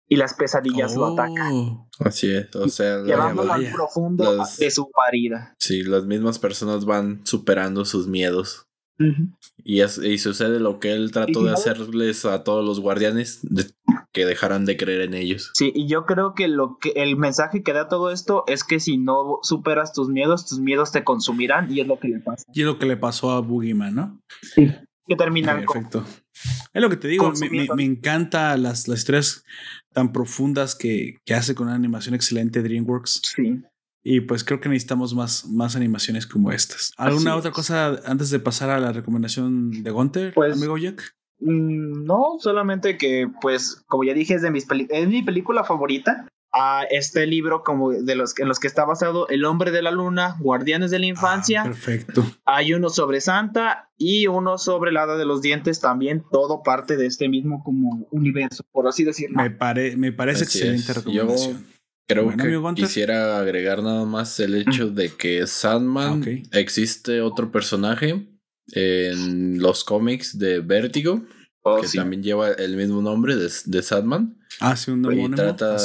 y las pesadillas lo atacan. Oh. Así es, o sea, llevándolo al profundo de su parida. Sí, las mismas personas van superando sus miedos y, y, sucede lo que él trató de hacerles a todos los guardianes, que dejaran de creer en ellos. Sí, y yo creo que lo que el mensaje que da todo esto es que si no superas tus miedos, tus miedos te consumirán y es lo que le pasa. Y es lo que le pasó a Boogeyman, ¿no? Sí. Que terminan Perfecto. es lo que te digo, me, me, encanta las, las historias tan profundas que, que hace con una animación excelente DreamWorks. Sí. Y pues creo que necesitamos más, más animaciones como estas. ¿Alguna otra cosa antes de pasar a la recomendación de Gunter, pues, amigo Jack? Mm, no, solamente que, pues, como ya dije, es de mis es mi película favorita. A este libro, como de los en los que está basado El hombre de la luna, Guardianes de la Infancia. Ah, perfecto. Hay uno sobre Santa y uno sobre el hada de los dientes, también todo parte de este mismo como universo, por así decirlo. Me, me parece excelente recomendación. Creo que quisiera agregar nada más el hecho de que Sandman existe otro personaje en los cómics de Vertigo, oh, que también lleva el mismo nombre de, de Sandman. Ah, sí, un Y trata,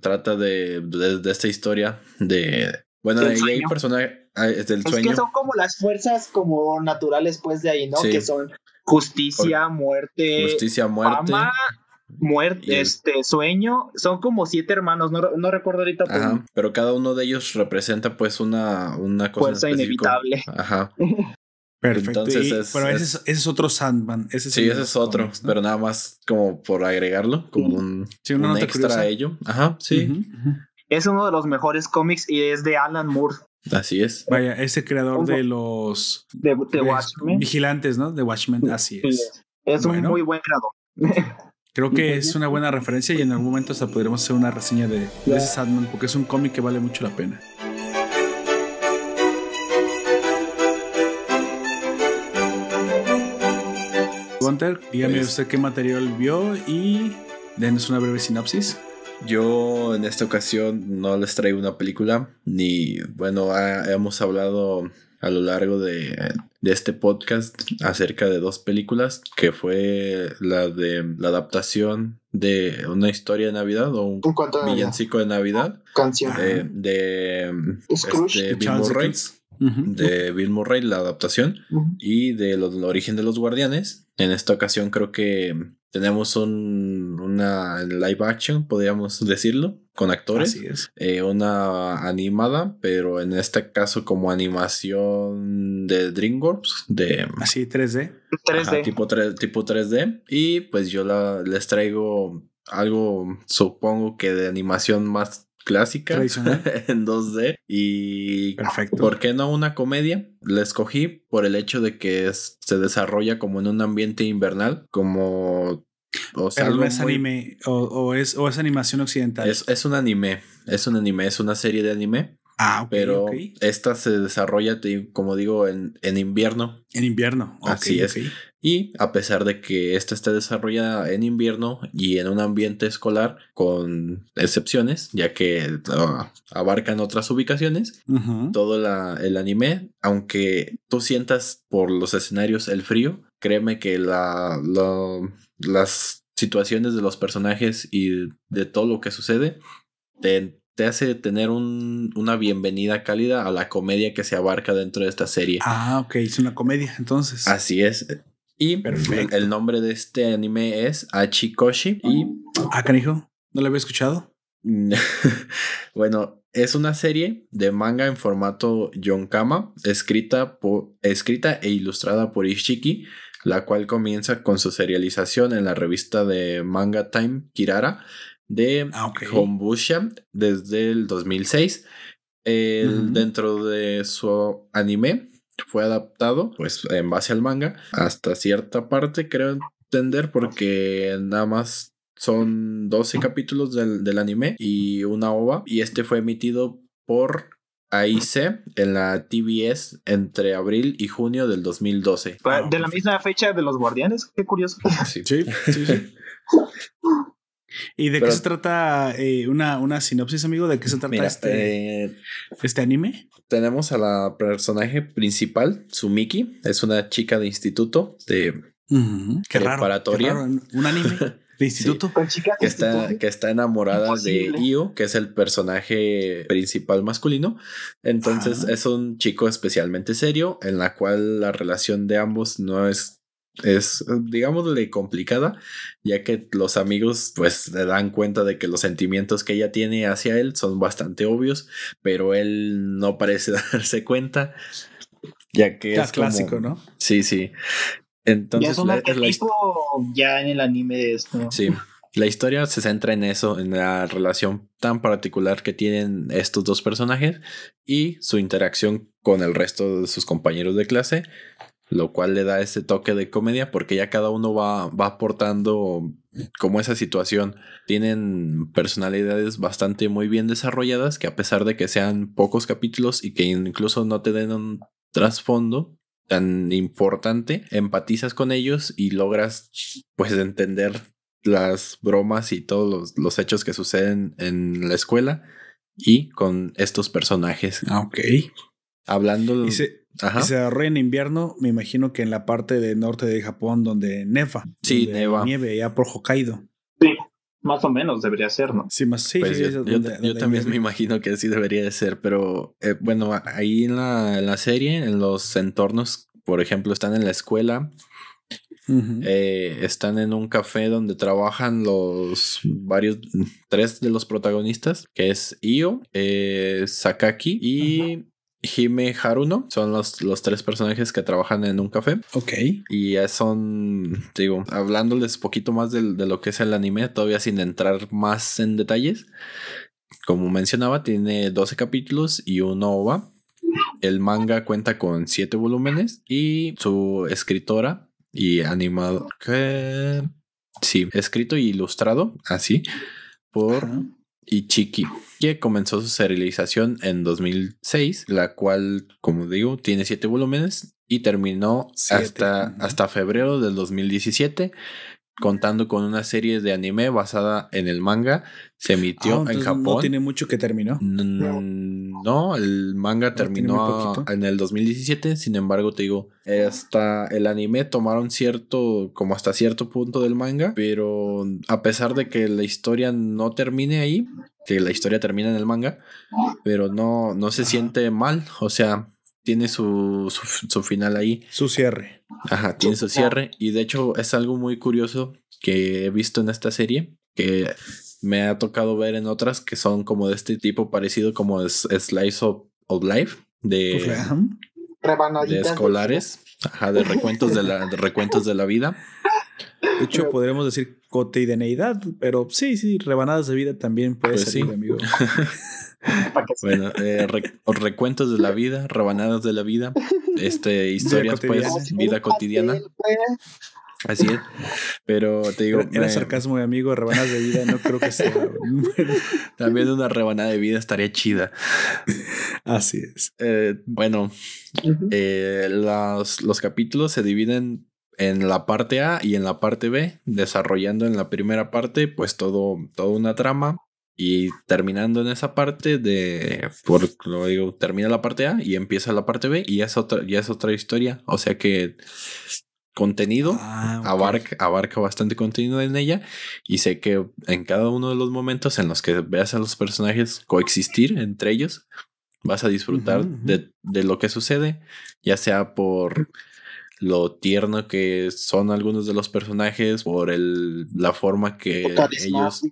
trata de, de, esta historia de... Bueno, hay, personajes ah, es del sueño. Es que son como las fuerzas como naturales pues de ahí, ¿no? Que son justicia, muerte, justicia, muerte, fama, muerte, este sueño, son como siete hermanos, no, no recuerdo ahorita. Ajá, pero cada uno de ellos representa pues una, una cosa fuerza inevitable. Ajá. Perfecto. Entonces pero ese, es, otro Sandman. Ese sí, ese es otro, pero nada más como por agregarlo, como un, extra a ello. Ajá, sí. Es uno de los mejores cómics y es de Alan Moore. Así es. Vaya, ese creador de los de, Watchmen. Vigilantes, ¿no? De Watchmen, así es. Es un muy buen creador. Creo que es una buena referencia y en algún momento hasta podremos hacer una reseña de, de ese Sandman porque es un cómic que vale mucho la pena. Gunter, dígame pues usted qué material vio y denos una breve sinopsis. Yo en esta ocasión no les traigo una película, ni bueno, hemos hablado a lo largo de, este podcast acerca de dos películas, que fue la de la adaptación de una historia de Navidad o un, villancico de Navidad. Canción. De, de este, Bill Murray. De Bill Murray, la adaptación. Y de del origen de los guardianes. En esta ocasión creo que tenemos un, una live action, podríamos decirlo, con actores. Así es. Eh, una animada, pero en este caso como animación de DreamWorks. De, Así, 3D. 3D. tipo, 3, tipo 3D. Y pues yo la, les traigo algo, supongo que de animación más clásica en 2D y perfecto. ¿Por qué no una comedia? La escogí por el hecho de que se desarrolla como en un ambiente invernal, como o sea, no es anime o, es, o es animación occidental. Es, es, un anime, es un anime, es una serie de anime. Ah, ok. pero esta se desarrolla, como digo, en, en invierno. En invierno. Así es. Y a pesar de que esta esté desarrollada en invierno y en un ambiente escolar, con excepciones, ya que ah, abarcan otras ubicaciones, todo el anime, aunque tú sientas por los escenarios el frío, créeme que la, las situaciones de los personajes y de todo lo que sucede te, te hace tener un, una bienvenida cálida a la comedia que se abarca dentro de esta serie. Ah, ok, es una comedia entonces. Así es. Y Perfecto. el nombre de este anime es Achikoshi. Y. Ah, canijo. ¿No lo había escuchado? bueno, es una serie de manga en formato yonkama, escrita, por, escrita e ilustrada por Ishiki, la cual comienza con su serialización en la revista de Manga Time Kirara de ah, desde el 2006. Dentro de su anime fue adaptado, pues en base al manga, hasta cierta parte, creo entender, porque nada más son 12 capítulos del, del anime y una ova, y este fue emitido por AIC en la TBS entre abril y junio del 2012. De la misma fecha de los Guardianes, qué curioso. Sí, sí, sí. ¿Y de qué se trata eh, una, una sinopsis, amigo? ¿De qué se trata este, eh, este anime? Tenemos a la personaje principal, Sumiki. Es una chica de instituto de preparatoria. Un anime de instituto. que, está, que está enamorada de Io, que es el personaje principal masculino. Entonces es un chico especialmente serio, en la cual la relación de ambos no es es, digámosle, complicada, ya que los amigos pues se dan cuenta de que los sentimientos que ella tiene hacia él son bastante obvios, pero él no parece darse cuenta, ya que es clásico, ¿no? Sí, sí. Entonces, ya es un ya en el anime de esto. Sí. La historia se centra en eso, en la relación tan particular que tienen estos dos personajes y su interacción con el resto de sus compañeros de clase, lo cual le da ese toque de comedia porque ya cada uno va, va aportando como esa situación. Tienen personalidades bastante muy bien desarrolladas que a pesar de que sean pocos capítulos y que incluso no te den un trasfondo tan importante, empatizas con ellos y logras pues entender las bromas y todos los, los hechos que suceden en la escuela y con estos personajes. Ah, ok. Hablando... Ajá. Y se agarró en invierno, me imagino que en la parte de norte de Japón donde neva. Sí, neva. Nieve ya por Hokkaido. Sí. Más o menos debería ser, ¿no? Sí, más sí. Pues sí, yo, es yo- donde- yo donde también me imagino que así debería de ser, pero eh, bueno, ahí en la, en la serie, en los entornos, por ejemplo, están en la escuela, eh, están en un café donde trabajan los varios, tres de los protagonistas, que es Io, eh, Sakaki y Hime Haruno. Son los, los tres personajes que trabajan en un café. Ok. Y son, digo, hablándoles poquito más de, lo que es el anime, todavía sin entrar más en detalles. Como mencionaba, tiene 12 capítulos y un OVA. El manga cuenta con 7 volúmenes y su escritora y animado que sí, escrito y ilustrado así por Ajá. Ichiki, que comenzó su serialización en 2006, la cual, como digo, tiene siete volúmenes y terminó Siete, hasta, hasta febrero del 2017, contando con una serie de anime basada en el manga. Se Ah, emitió en entonces Japón. No tiene mucho que terminó. No, el manga terminó en el 2017. Sin embargo, te digo, hasta el anime tomaron cierto, como hasta cierto punto del manga, pero a pesar de que la historia no termine ahí, que la historia termina en el manga, pero no, no se Ajá. siente mal. O sea, tiene su, su, su final ahí. Su cierre. Ajá, tiene su cierre. Y de hecho es algo muy curioso que he visto en esta serie, que me ha tocado ver en otras que son como de este tipo parecido como es Slice of, of Life de, Pues, de Rebanaditas. escolares, ajá, de recuentos de la, de recuentos de la vida. De hecho, podríamos decir cotidianeidad, pero sí, sí, rebanadas de vida también puede Pues ser, sí. amigo. Bueno, eh, re- recuentos de la vida, rebanadas de la vida, este, historias pues, vida cotidiana, así es. Pero te digo, Era, era me- sarcasmo, mi amigo, rebanadas de vida, no creo que sea. también una rebanada de vida estaría chida. Así es. Eh, bueno, Ujú. Eh, los, los capítulos se dividen en la parte A y en la parte B, desarrollando en la primera parte pues todo, toda una trama y terminando en esa parte de, por lo digo, termina la parte A y empieza la parte B y ya es otra, ya es otra historia, o sea que contenido Ah, abarca, abarca bastante contenido en ella y sé que en cada uno de los momentos en los que veas a los personajes coexistir entre ellos, vas a disfrutar de, de lo que sucede, ya sea por lo tierno que son algunos de los personajes, por el, la forma que ellos,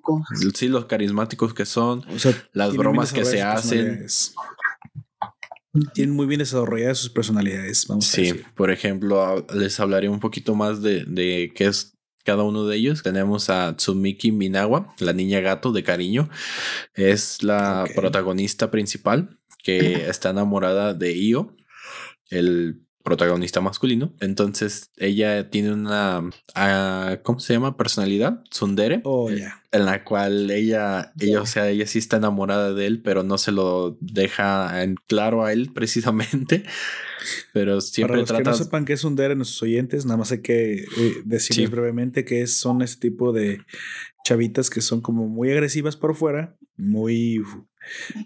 sí, los carismáticos que son, O sea, las bromas que se hacen. Tienen muy bien desarrolladas sus personalidades, vamos a Sí, decir. por ejemplo, a- les hablaré un poquito más de, de qué es cada uno de ellos. Tenemos a Tsumiki Minawa, la niña gato de cariño. Es la protagonista principal que está enamorada de Io, el protagonista masculino. Entonces, ella tiene una, ah, ¿cómo se llama? Personalidad, tsundere. Oh, ya. en la cual ella, ella, o sea, ella sí está enamorada de él, pero no se lo deja en claro a él precisamente. Pero Para siempre los que no sepan qué es un DER en nuestros oyentes, nada más hay que eh, decirles Sí. brevemente que son este tipo de chavitas que son como muy agresivas por fuera, muy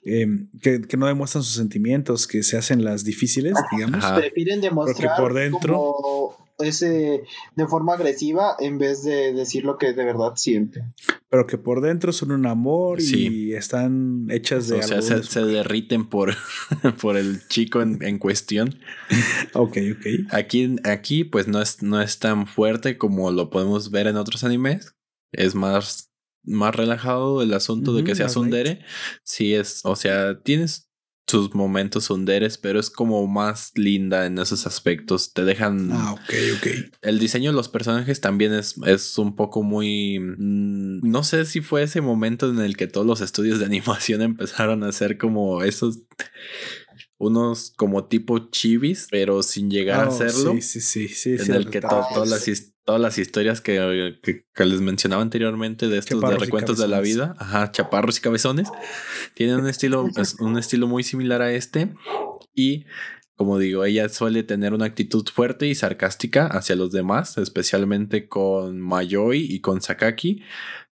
em, que, que no demuestran sus sentimientos, que se hacen las difíciles, digamos. Ajá. Prefieren demostrar por dentro- como ese de forma agresiva en vez de decir lo que de verdad siente. pero que por dentro son un amor Sí. y están hechas de o sea, se, se derriten por, por el chico en, en cuestión. Ok, ok. Aquí, aquí, pues no es, no es tan fuerte como lo podemos ver en otros animes. Es más, más relajado el asunto de que sea más light. Sundere. Sí, es, o sea, tienes sus momentos Sunderes, pero es como más linda en esos aspectos. Te dejan. Ah, ok, ok. El diseño de los personajes también es, es un poco muy... mm, no sé si fue ese momento en el que todos los estudios de animación empezaron a hacer como esos... Unos como tipo chivis, pero sin llegar a Oh, hacerlo. Sí, sí, sí. sí en sí, el que to- todas, las, todas las historias que, que- que les mencionaba anteriormente de estos de Chaparros recuentos de la vida, ajá, chaparros y cabezones, tienen un estilo, es un estilo muy similar a este. Y como digo, ella suele tener una actitud fuerte y sarcástica hacia los demás, especialmente con Mayoi y con Sakaki,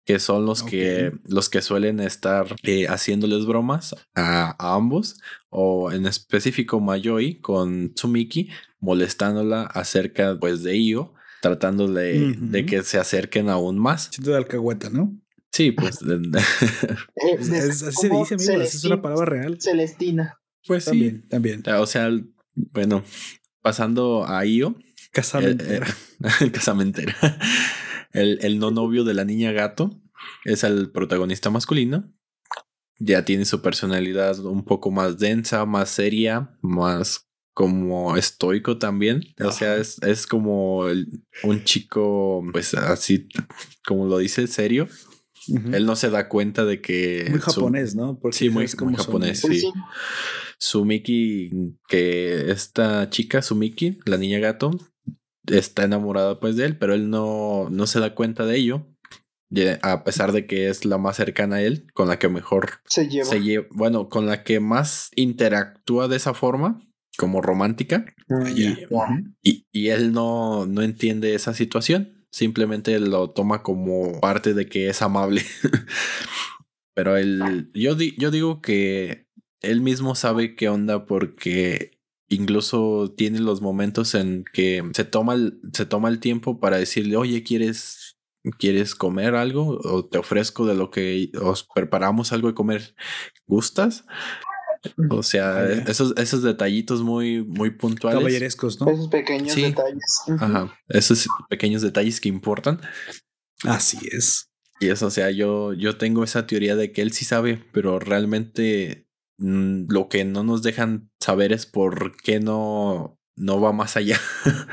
que son los que Ok. los que suelen estar eh, haciéndoles bromas a, a ambos, o en específico Mayoi con Tsumiki, molestándola acerca pues de Io, tratándole Ujú. de que se acerquen aún más. Siento de alcahueta, ¿no? Sí, pues. Es- así se dice, amigo. esa Es una palabra real. Celestina. pues sí. También, también. O sea, bueno, pasando a Io, Casamentera. Eh, el casamentera. El, el no novio de la niña gato es el protagonista masculino. Ya tiene su personalidad un poco más densa, más seria, más como estoico también. O sea, es, es como el- un chico, pues así como lo dice, serio. Él no se da cuenta de que... muy su- japonés, ¿no? Porque Sí, muy- cómo muy son. japonés. Pues Sí. sí. Sumiki, que esta chica, Sumiki, la niña gato, está enamorada pues de él, pero él no, no se da cuenta de ello. Ya- A pesar de que es la más cercana a él, con la que mejor Se lleva. se lleva, bueno, con la que más interactúa de esa forma, como romántica, wow. y, y él no, no entiende esa situación. Simplemente lo toma como parte de que es amable. Pero él, yo, di- yo digo que él mismo sabe qué onda porque incluso tiene los momentos en que se toma el, se toma el tiempo para decirle, oye, ¿quieres, ¿quieres comer algo? O te ofrezco de lo que os preparamos algo de comer. ¿Gustas? O sea, Ah, esos, esos detallitos muy, muy puntuales. Caballerescos, ¿no? Esos pequeños Sí. detalles. Ajá, esos pequeños detalles que importan. Así es. Y eso, o sea, yo, yo tengo esa teoría de que él sí sabe, pero realmente mm, lo que no nos dejan saber es por qué no, no va más allá.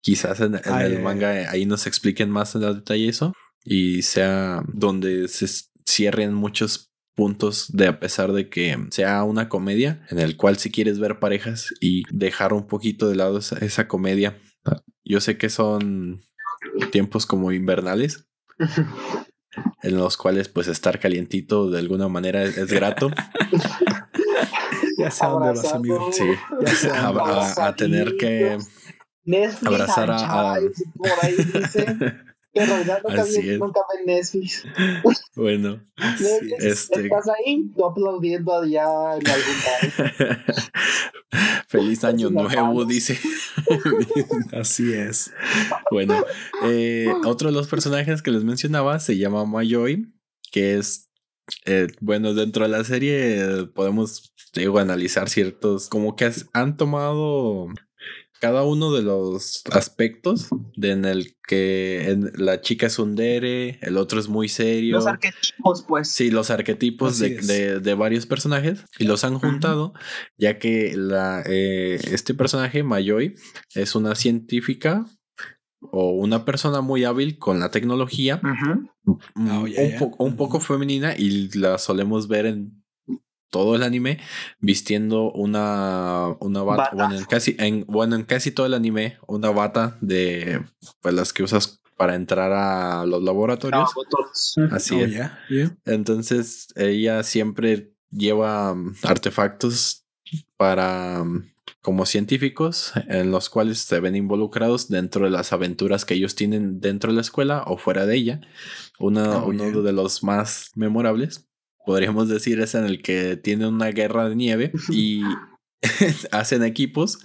Quizás en, en Ay, el ay, manga ahí nos expliquen más en detalle eso y sea donde se cierren muchos puntos de a pesar de que sea una comedia en el cual si quieres ver parejas y dejar un poquito de lado esa, esa comedia. Yo sé que son tiempos como invernales en los cuales pues estar calientito de alguna manera es, es grato. Ya sé a dónde vas, amigo. Sí, Ya sé a, tener que... Netflix, abrazar a- a- Anchai, por ahí dice. Que en realidad nunca, Así vi- nunca ven Netflix. Bueno, Netflix. Este- estás ahí, tú aplaudiendo allá en algún lado. feliz año nuevo, dice. Así es. Bueno, eh, otro de los personajes que les mencionaba se llama Mayoi, que es, eh, bueno, dentro de la serie eh, podemos digo, analizar ciertos, como que has- han tomado cada uno de los aspectos de en el que en- la chica es un dere, el otro es muy serio. Los arquetipos, pues. Sí, los arquetipos de, de- de varios personajes y los han juntado, ya que la, eh, este personaje, Mayoi, es una científica o una persona muy hábil con la tecnología, Oh, ya, un, po- un poco femenina y la solemos ver en todo el anime vistiendo una, una bata, Bata. Bueno, en casi, en, bueno, en casi todo el anime, una bata de pues, las que usas para entrar a los laboratorios. No, todos. Así Oh, es. Entonces ella siempre lleva mm, artefactos para mm, como científicos en los cuales se ven involucrados dentro de las aventuras que ellos tienen dentro de la escuela o fuera de ella. Una- Oh, uno yeah. de los más memorables, podríamos decir, es en el que tiene una guerra de nieve y hacen equipos.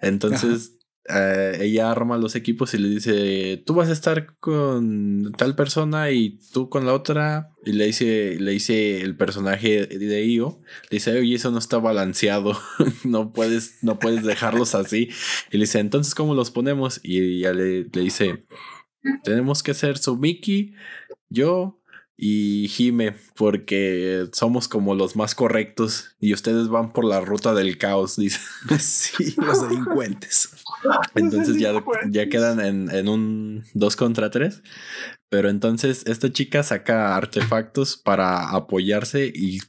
Entonces eh, ella arma los equipos y le dice, tú vas a estar con tal persona y tú con la otra. Y le dice, le dice el personaje de Io, le dice, oye, eso no está balanceado, no puedes, no puedes dejarlos así. Y le dice, entonces, ¿cómo los ponemos? Y ella le, le dice, tenemos que hacer Sumiki, yo y Hime, porque somos como los más correctos y ustedes van por la ruta del caos, dice. Sí, los delincuentes. Entonces ya, ya quedan en, en un 2 contra 3. Pero entonces esta chica saca artefactos para apoyarse y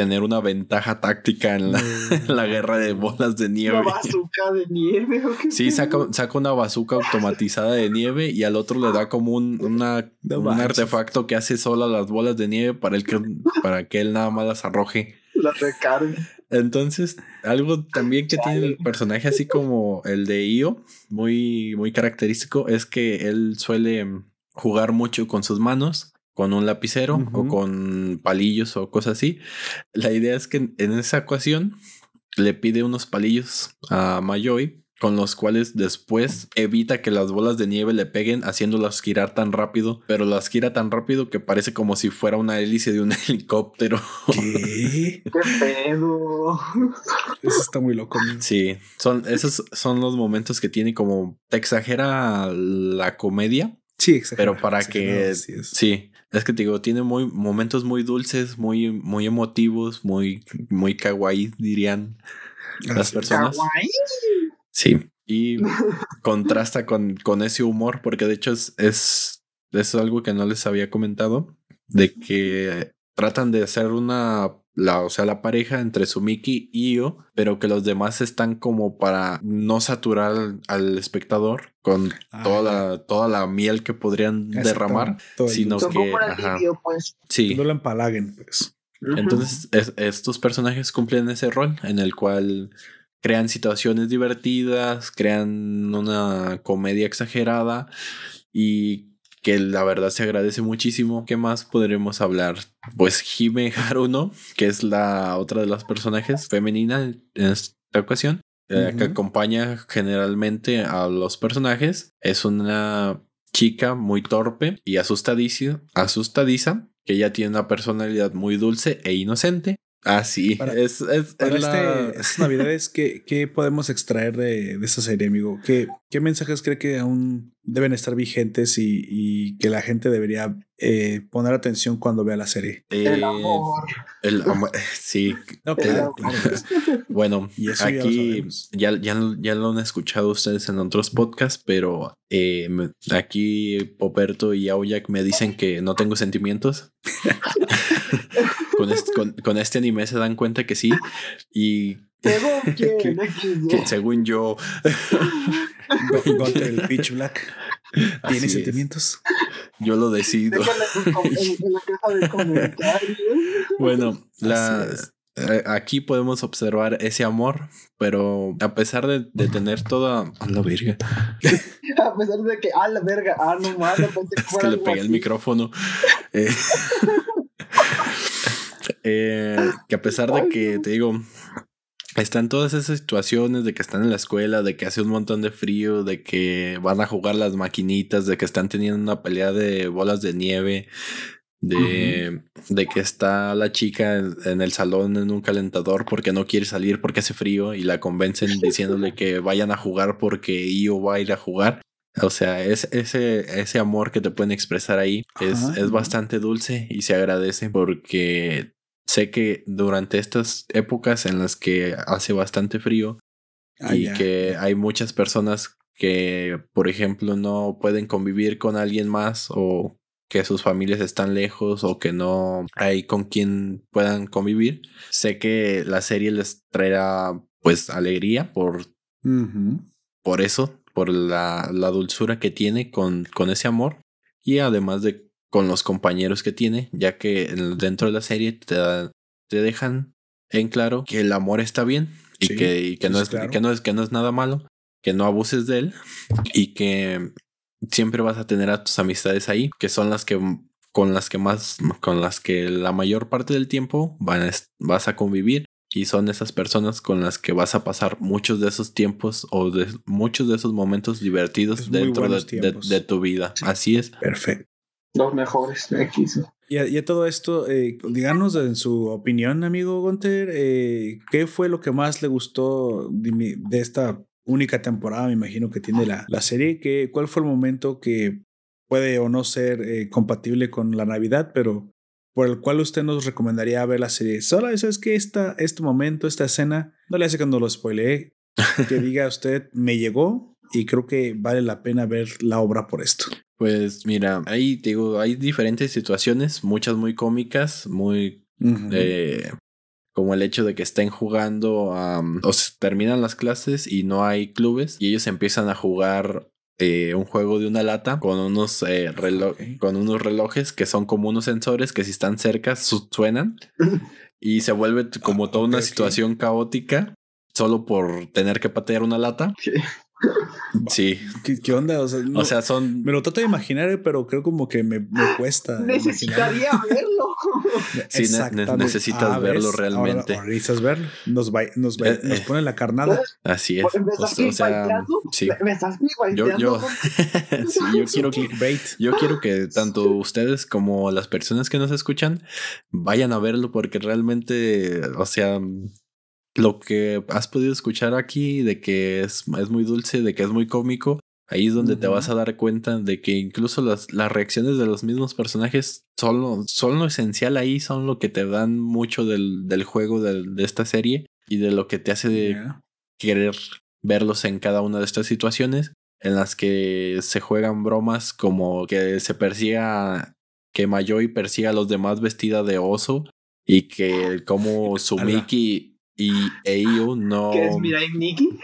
tener una ventaja táctica en la, en la guerra de bolas de Una nieve. bazooka de nieve. ¿o qué Sí, saca, saca una bazooka automatizada de nieve y al otro le da como un, una- No un artefacto que hace sola las bolas de nieve para, el que, para que él nada más las arroje. La recarga. Entonces, algo también que tiene el personaje, así como el de Io, muy, muy característico, es que él suele jugar mucho con sus manos, con un lapicero o Ujú. con palillos o cosas así. La idea es que en esa ocasión le pide unos palillos a Mayoi con los cuales después evita que las bolas de nieve le peguen haciéndolas girar tan rápido, pero las gira tan rápido que parece como si fuera una hélice de un helicóptero. ¿Qué? ¿Qué pedo? Eso está muy loco. amigo. Sí, son esos son los momentos que tiene como te exagera la comedia, Sí, pero para que sí, es que te digo, tiene muy momentos muy dulces, muy muy emotivos, muy muy kawaii dirían las personas. Kawaii. Sí, y contrasta con, con ese humor, porque de hecho es, es, es algo que no les había comentado, de que tratan de hacer una, la, o sea, la pareja entre Sumiki y Io, pero que los demás están como para no saturar al, al espectador con Ah, toda, la, toda la miel que podrían derramar, sino que, pues. sí. No lo empalaguen, pues. Entonces, es- estos personajes cumplen ese rol en el cual crean situaciones divertidas, crean una comedia exagerada y que la verdad se agradece muchísimo. ¿Qué más podremos hablar? Pues Hime Haruno, que es la otra de las personajes femenina en esta ocasión, eh, que acompaña generalmente a los personajes. Es una chica muy torpe y asustadiza, asustadiza que ya tiene una personalidad muy dulce e inocente. Así Para- es, es, Para es la- este, estas navidades, ¿qué, qué podemos extraer de, de esta serie, amigo? ¿Qué, qué mensajes cree que aún deben estar vigentes y, y que la gente debería eh, poner atención cuando vea la serie? eh, El amor. el amor- sí, No, claro, claro. bueno, Y eso ya lo aquí ya, ya, ya lo han escuchado ustedes en otros podcasts, pero eh, aquí Poperto y Aoyak me dicen que no tengo sentimientos. con, este, con, con este anime se dan cuenta que sí. Y Según quién, que- según yo, Gunter, el Pitch Black. así ¿Tiene es. sentimientos? Yo lo decido. Bueno, la, eh, aquí podemos observar ese amor, pero a pesar de, de tener toda a la verga, A pesar de que, ah, la verga, ah, no mames, es que le pegué el micrófono. Eh, eh, que a pesar de que te digo, están todas esas situaciones de que están en la escuela, de que hace un montón de frío, de que van a jugar las maquinitas, de que están teniendo una pelea de bolas de nieve, de, de que está la chica en, en el salón en un calentador porque no quiere salir porque hace frío y la convencen diciéndole que vayan a jugar porque Io va a ir a jugar. O sea, es, ese, ese amor que te pueden expresar ahí es, es bastante dulce y se agradece porque sé que durante estas épocas en las que hace bastante frío Ah, y que hay muchas personas que, por ejemplo, no pueden convivir con alguien más o que sus familias están lejos o que no hay con quien puedan convivir. Sé que la serie les traerá pues alegría por, por eso, por la, la dulzura que tiene con, con ese amor y además de con los compañeros que tiene, ya que en- dentro de la serie te, da- te dejan en claro que el amor está bien y Sí, que, y que sí, no es, claro. que, no es, que no es nada malo, que no abuses de él y que siempre vas a tener a tus amistades ahí, que son las que con las que más, con las que la mayor parte del tiempo van a est- vas a convivir y son esas personas con las que vas a pasar muchos de esos tiempos o de muchos de esos momentos divertidos Es dentro de tu vida. Así es. Perfecto. Los mejores X. Y a, y a todo esto, eh, díganos en su opinión, amigo Gunter, eh, ¿qué fue lo que más le gustó de, mi- de esta única temporada, me imagino que tiene la, la serie? ¿Qué, ¿Cuál fue el momento que puede o no ser eh, compatible con la Navidad, pero por el cual usted nos recomendaría ver la serie? Solo eso es que esta, este momento, esta escena, no le hace cuando lo spoileé, que diga usted, me llegó y creo que vale la pena ver la obra por esto. Pues mira, ahí te digo, hay diferentes situaciones, muchas muy cómicas, muy eh, como el hecho de que estén jugando, am, o se terminan las clases y no hay clubes y ellos empiezan a jugar eh, un juego de una lata con unos eh, relo- con unos relojes que son como unos sensores que si están cerca su- suenan y se vuelve t- como Ah, toda una situación caótica solo por tener que patear una lata. Sí. ¿Qué, onda? O sea, o sea, son. Me lo trato de imaginar, pero creo como que me, me cuesta. Necesitaría verlo. sí, necesitas ah, verlo realmente. Ahora, necesitas verlo. Nos, va, nos, va, eh, nos pone la carnada. Así es. ¿Me estás o, sea, sí. ¿Me estás yo, yo, sí, yo quiero que yo quiero que tanto ustedes como las personas que nos escuchan vayan a verlo porque realmente, o sea, lo que has podido escuchar aquí de que es, es muy dulce, de que es muy cómico, ahí es donde te vas a dar cuenta de que incluso las, las reacciones de los mismos personajes son lo, son lo esencial ahí, son lo que te dan mucho del, del juego de, de, esta serie y de lo que te hace querer verlos en cada una de estas situaciones en las que se juegan bromas como que se persiga que Mayoi persiga a los demás vestida de oso y que como Sumiki y Eio no. ¿Qué es Mirai Nikki?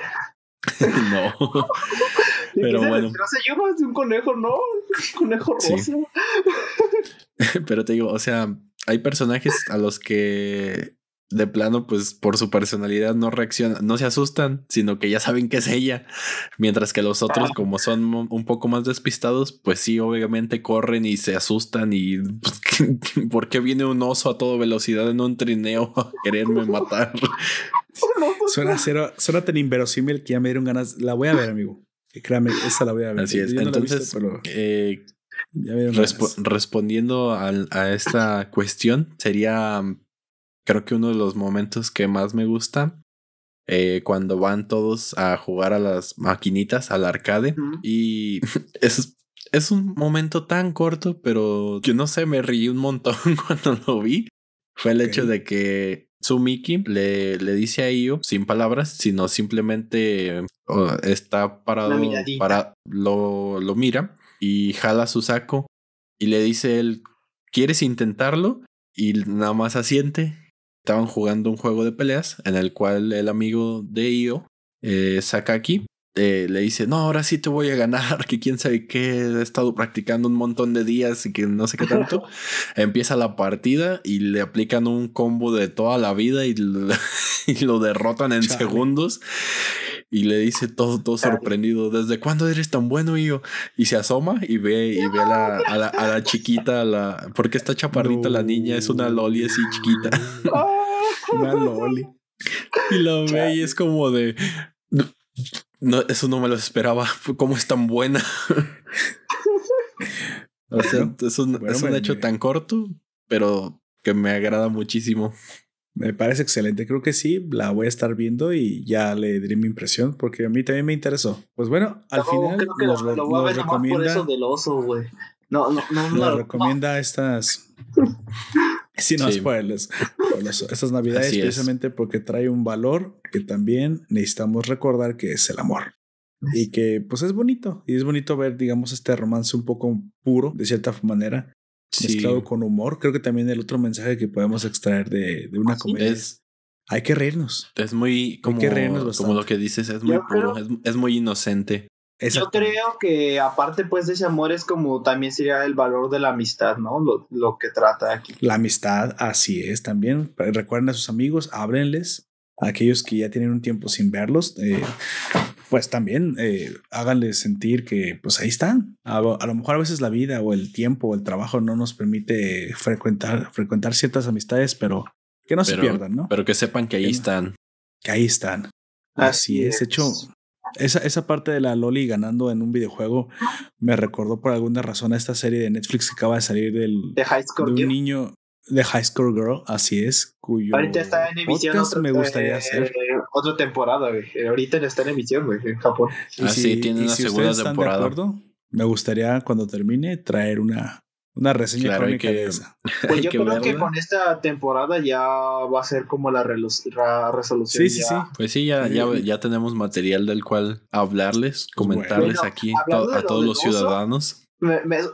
no. Pero bueno. Yo más de un conejo, ¿no? Un conejo rosa. Pero te digo, o sea, hay personajes a los que de plano, pues por su personalidad no reaccionan, no se asustan, sino que ya saben que es ella. Mientras que los otros, ah. como son un poco más despistados, pues sí, obviamente corren y se asustan y pues, ¿por qué viene un oso a toda velocidad en un trineo a quererme matar? suena, suena tan inverosímil que ya me dieron ganas. La voy a ver, amigo. Créame, esa la voy a ver. Así es. Entonces, eh, respondiendo a esta cuestión, sería creo que uno de los momentos que más me gusta eh, cuando van todos a jugar a las maquinitas, al arcade. Y es, es un momento tan corto, pero yo no sé, me reí un montón cuando lo vi. Fue el hecho de que Sumiki le, le dice a Io, sin palabras, sino simplemente está parado, para, lo, lo mira y jala su saco y le dice él, ¿quieres intentarlo? Y nada más asiente estaban jugando un juego de peleas en el cual el amigo de Io, eh, Sakaki, eh, le dice, no, ahora sí te voy a ganar, que quién sabe qué, he estado practicando un montón de días y que no sé qué tanto. Empieza la partida y le aplican un combo de toda la vida y, lo derrotan en segundos. Y le dice todo, todo sorprendido, ¿desde cuándo eres tan bueno, yo? Y se asoma y ve, y ve a, la, a, la, chiquita, la, porque está chaparrita la niña, es una loli así chiquita. una loli. Y lo ve y es como de... No, eso no me lo esperaba. ¿Cómo es tan buena? o sea, es un, es un hecho tan corto, pero que me agrada muchísimo. Me parece excelente, creo que sí, la voy a estar viendo y ya le diré mi impresión porque a mí también me interesó. Pues bueno, al final creo que nos, lo, voy a ver recomienda, por eso del oso, güey. No, no, no, no. recomienda estas Sí, no, sí. spoilers. Estas navidades precisamente porque trae un valor que también necesitamos recordar que es el amor. Y que pues es bonito. Y es bonito ver, digamos, este romance un poco puro, de cierta manera, mezclado con humor. Creo que también el otro mensaje que podemos extraer de, de una comedia es, hay que reírnos. Es muy como, como lo que dices, es muy puro, es, muy inocente. Yo creo que aparte pues de ese amor es como también sería el valor de la amistad, ¿no? Lo, lo que trata aquí. La amistad, así es también. Recuerden a sus amigos, ábrenles. A aquellos que ya tienen un tiempo sin verlos, eh, pues también eh, háganles sentir que pues ahí están. A, lo mejor a veces la vida o el tiempo o el trabajo no nos permite frecuentar, frecuentar ciertas amistades, pero que no se pierdan, ¿no? Pero que sepan que ahí están. Que ahí están. Así, es. Hecho, esa, esa parte de la Loli ganando en un videojuego me recordó por alguna razón a esta serie de Netflix que acaba de salir del, de, High School de un niño de High School Girl, así es, cuyo ahorita está en emisión me gustaría hacer. Eh, otra temporada, güey. Ahorita está en emisión, güey, en Japón. Ah, sí, tiene una segunda temporada. De acuerdo, me gustaría cuando termine traer una una reseña crónica de esa. Pues yo creo que con esta temporada ya va a ser como la, resolución. Sí, sí, sí. Pues sí, ya, ya, ya, tenemos material del cual hablarles, pues comentarles aquí a, todos los ciudadanos.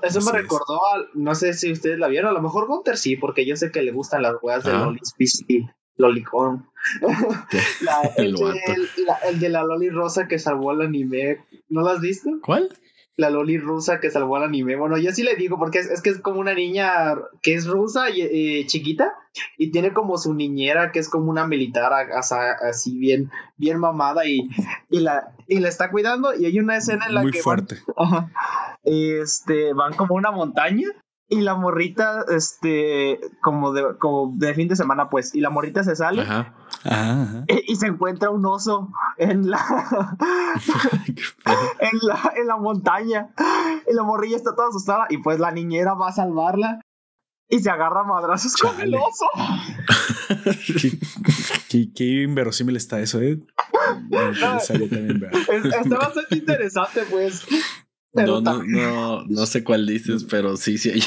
eso me recordó, no sé si ustedes la vieron, a lo mejor Gunter sí, porque yo sé que le gustan las weas de Lolis y Lolicon. el, de, el, de la Loli Rosa que salvó el anime, ¿no lo has visto? ¿Cuál? La Loli rusa que salvó al anime. Bueno, yo sí le digo, porque es, que es como una niña que es rusa y eh, chiquita y tiene como su niñera que es como una militar así bien, bien mamada y, y, la, y la está cuidando. Y hay una escena en la Muy que. fuerte. este, van como una montaña y la morrita, este, como de, como de fin de semana, pues, y la morrita se sale ajá. Ajá, Y, se encuentra un oso en la, en la en la montaña. Y la morrilla está toda asustada. Y pues la niñera va a salvarla. Y se agarra a madrazos con el oso. qué, qué, inverosímil está eso, ¿eh? está bastante interesante, pues. No, no, no, no, sé cuál dices, pero sí, sí hay.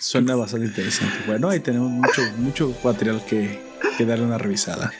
Suena bastante interesante. Bueno, ahí tenemos mucho, mucho material que, que darle una revisada.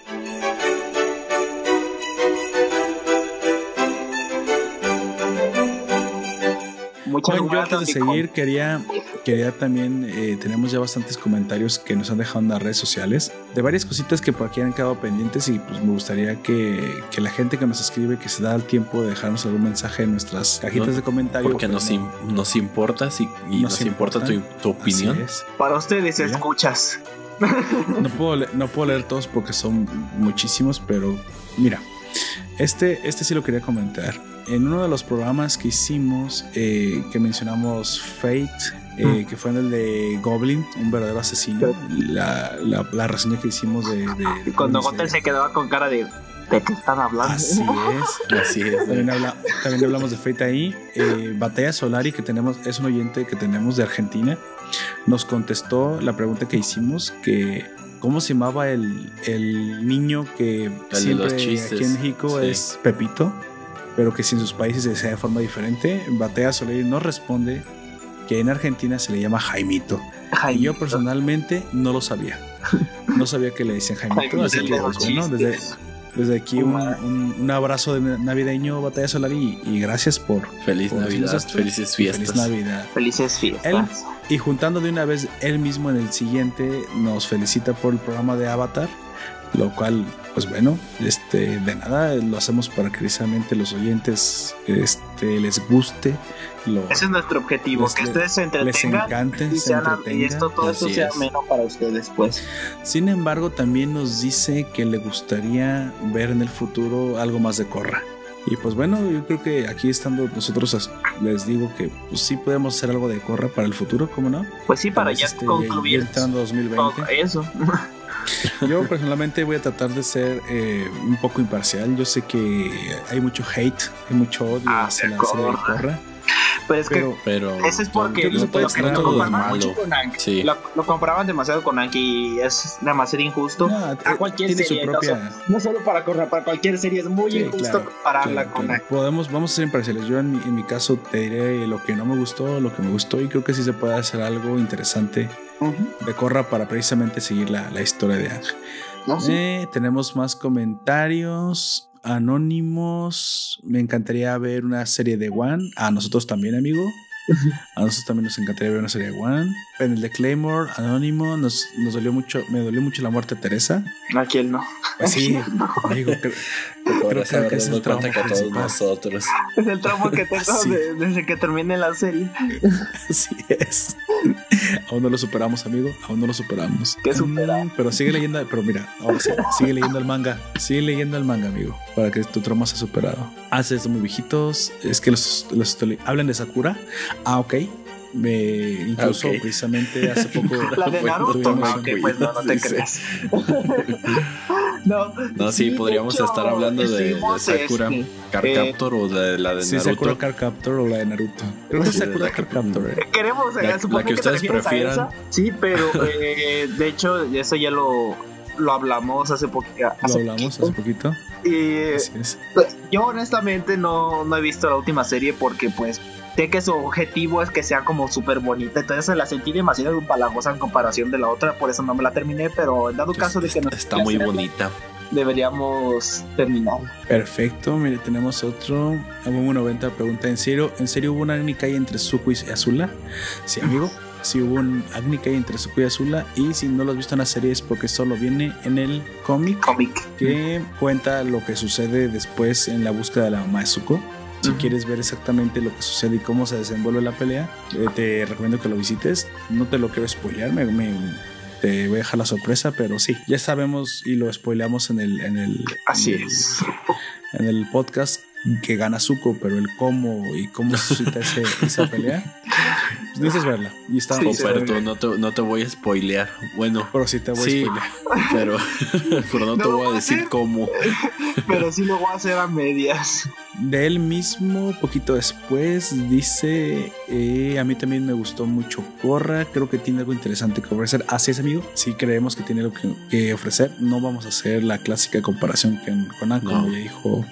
bueno, yo antes de seguir quería, quería también, eh, tenemos ya bastantes comentarios que nos han dejado en las redes sociales de varias cositas que por aquí han quedado pendientes y pues me gustaría que, que la gente que nos escribe, que se da el tiempo de dejarnos algún mensaje en nuestras cajitas de comentarios. Porque pues, nos, nos importa si, y nos, importa, tu, tu, opinión. Para ustedes escuchas. No puedo, no puedo leer todos porque son muchísimos, pero mira, este, este sí lo quería comentar en uno de los programas que hicimos, eh, que mencionamos Fate, eh, que fue en el de Goblin, un verdadero asesino, la, la, reseña que hicimos de... Cuando Gothel se quedaba con cara de... ¿De qué están hablando? Así es, así es. También, hablamos de Fate ahí. Eh, Batalla Solari, que tenemos, es un oyente que tenemos de Argentina, nos contestó la pregunta que hicimos, que ¿Cómo se llamaba el, el niño que siempre aquí en México es Pepito? pero que si en sus países se sea de forma diferente, Batea Soler nos responde que en Argentina se le llama Jaimito. Y yo personalmente no lo sabía. No sabía que le decían Jaimito, así que pues, bueno, desde, desde aquí un, un, abrazo de navideño Batalla Solar y, gracias por feliz Navidad, felices fiestas. Feliz Navidad. Felices fiestas. Y juntando de una vez él mismo en el siguiente nos felicita por el programa de Avatar, lo cual pues bueno, este, de nada, lo hacemos para que precisamente los oyentes este, les guste. Ese es nuestro objetivo, que ustedes se entretengan y, esto, todo esto sea menos para ustedes, pues. Sin embargo, también nos dice que le gustaría ver en el futuro algo más de Corra. Y pues bueno, yo creo que aquí estando nosotros les digo que pues sí podemos hacer algo de Corra para el futuro, ¿cómo no? Pues sí, para ya este, concluir. entrando 2020. Eso. Yo personalmente voy a tratar de ser eh, un poco imparcial. Yo sé que hay mucho hate, hay mucho odio ah, hacia la serie de Corra. Pero es que pero, eso es porque lo, comparaban mucho con Anki. Lo, comparaban demasiado con Anki y es demasiado injusto. a cualquier serie, no, solo para Corra, para cualquier serie es muy injusto compararla con Anki. Podemos, vamos a ser imparciales. Yo en mi, en mi caso te diré lo que no me gustó, lo que me gustó y creo que sí se puede hacer algo interesante de Corra para precisamente seguir la, la historia de Ángel. Eh, tenemos más comentarios anónimos. Me encantaría ver una serie de One. A nosotros también, amigo. A nosotros también nos encantaría ver una serie de One. En el de Claymore, Anónimo, nos, nos dolió mucho, me dolió mucho la muerte de Teresa. ¿A quién no? Sí, amigo, creo, que es el trauma que todos nosotros. Es el trauma que tengo desde que termine la serie. Así es. Aún no lo superamos, amigo. Aún no lo superamos. ¿Qué supera? Mm, pero sigue leyendo, pero mira, ahora sí, sigue leyendo el manga. Sigue leyendo el manga, amigo, para que tu trauma sea superado. Hace esto muy viejitos. Es que los, los hablan de Sakura. Ah, ok. Me incluso precisamente hace poco. La de Naruto. Ah, ok, pues no, no te creas. no, no, sí, podríamos estar hablando de, de, Sakura este, Carcaptor o de la de Naruto. Sí, Sakura Carcaptor o la de Naruto. Creo que es Sakura Carcaptor. Eh. Queremos, la, la que, ustedes prefieran. Sí, pero eh, de hecho, eso ya lo, lo hablamos hace poquito. Lo hablamos hace poquito. Y pues, yo honestamente no, no he visto la última serie porque pues sé que su objetivo es que sea como súper bonita, entonces la sentí demasiado empalagosa en comparación de la otra, por eso no me la terminé, pero en dado caso de que no... Está muy bonita. Deberíamos terminar. Perfecto, mire, tenemos otro. Abu 90 pregunta, ¿en serio, ¿en serio hubo una Agnikai entre Suku y Azula? Sí, amigo. Sí hubo un Agnikai entre Suku y Azula y si no lo has visto en la serie es porque solo viene en el cómic cómic que cuenta lo que sucede después en la búsqueda de la mamá de Zuko Si quieres ver exactamente lo que sucede y cómo se desenvuelve la pelea, eh, te recomiendo que lo visites. No te lo quiero spoilear, me, te voy a dejar la sorpresa, pero sí, ya sabemos y lo spoileamos en el, en el, Así es. En el podcast que gana Zuko, pero el cómo y cómo suscita ese, esa pelea, pues necesitas verla. Y está sí, no te, no te voy a spoilear. Bueno, pero sí te voy a spoilear. Pero, pero no, te voy a decir cómo. Pero sí lo voy a hacer a medias. De él mismo, poquito después, dice: eh, A mí también me gustó mucho Corra. Creo que tiene algo interesante que ofrecer. Así es, amigo. Sí, creemos que tiene algo que, ofrecer. No vamos a hacer la clásica comparación con, con An, como ya dijo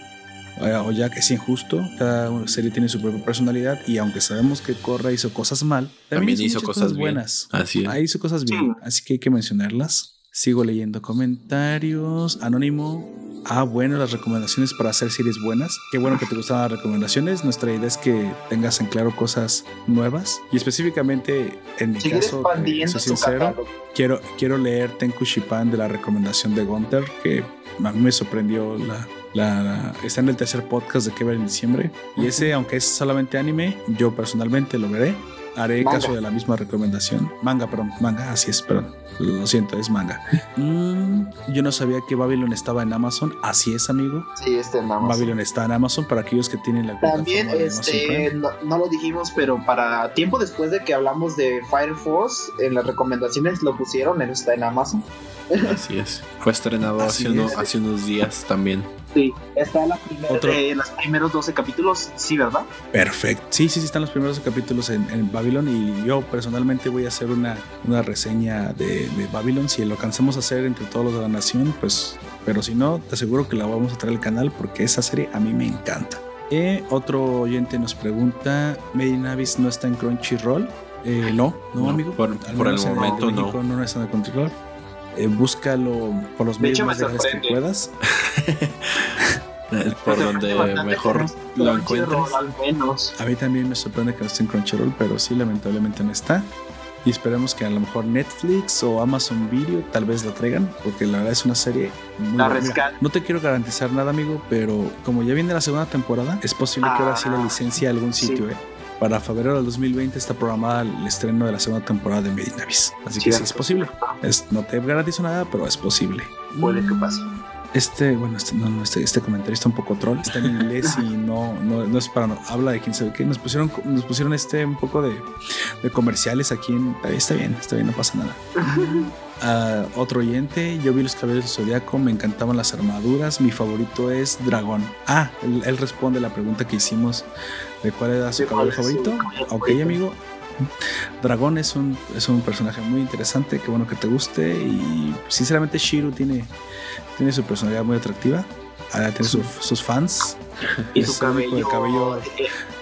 o ya que es injusto, cada serie tiene su propia personalidad y aunque sabemos que Corra hizo cosas mal, también, hizo, cosas, buenas. Así es. hizo cosas bien, así que hay que mencionarlas. Sigo leyendo comentarios. Anónimo. Ah, bueno, las recomendaciones para hacer series buenas. Qué bueno que te gustan las recomendaciones. Nuestra idea es que tengas en claro cosas nuevas. Y específicamente, en mi caso, soy sincero, quiero, quiero leer Tenku Shipan de la recomendación de Gunter, que a mí me sorprendió la, la, está en el tercer podcast de que ver en diciembre. Y ese, aunque es solamente anime, yo personalmente lo veré. Haré caso de la misma recomendación. Manga, perdón, manga, así es, perdón. Lo siento, es manga. Mm, yo no sabía que Babylon estaba en Amazon. Así es, amigo. Sí, está en Amazon. Babylon está en Amazon para aquellos que tienen la También, este, no, no, lo dijimos, pero para tiempo después de que hablamos de Fire Force, en las recomendaciones lo pusieron, está en Amazon. Así es. Fue estrenado hace, hace, unos días también. Sí, está la primera, los primeros 12 capítulos, sí, ¿verdad? Perfecto. Sí, sí, sí, están los primeros 12 capítulos en, en Babylon y yo personalmente voy a hacer una, una reseña de, de, Babylon. Si lo alcanzamos a hacer entre todos los de la nación, pues, pero si no, te aseguro que la vamos a traer al canal porque esa serie a mí me encanta. Eh, otro oyente nos pregunta, Medinavis no está en Crunchyroll. Eh, no, no, amigo. Por, por el momento no. No está en Crunchyroll. Eh, búscalo por los medios más grandes que puedas. por donde mejor lo encuentres. A mí también me sorprende que no esté en Crunchyroll, pero sí, lamentablemente no está. Y esperemos que a lo mejor Netflix o Amazon Video tal vez la traigan, porque la verdad es una serie muy buena. No te quiero garantizar nada, amigo, pero como ya viene la segunda temporada, es posible que ahora sí la ah, licencia a algún sitio, ¿eh? Para febrero del 2020 está programada el estreno de la segunda temporada de Medinavis. Así que sí es posible. Es, no te garantizo nada, pero es posible. Puede que pase. Este, bueno, este, no, este, este comentario está un poco troll, está en inglés y no, no, es para, no, habla de quién sabe qué. Nos pusieron, nos pusieron este un poco de, de comerciales aquí en, está bien, está bien, no pasa nada. Uh, otro oyente, yo vi los cabellos del zodiaco, me encantaban las armaduras, mi favorito es Dragón. Ah, él, él responde la pregunta que hicimos de cuál era su cabello favorito. Ok, amigo, Dragón es un, es un personaje muy interesante, qué bueno que te guste y sinceramente Shiru tiene, tiene su personalidad muy atractiva, ah, tiene sus fans. Y su cabello. cabello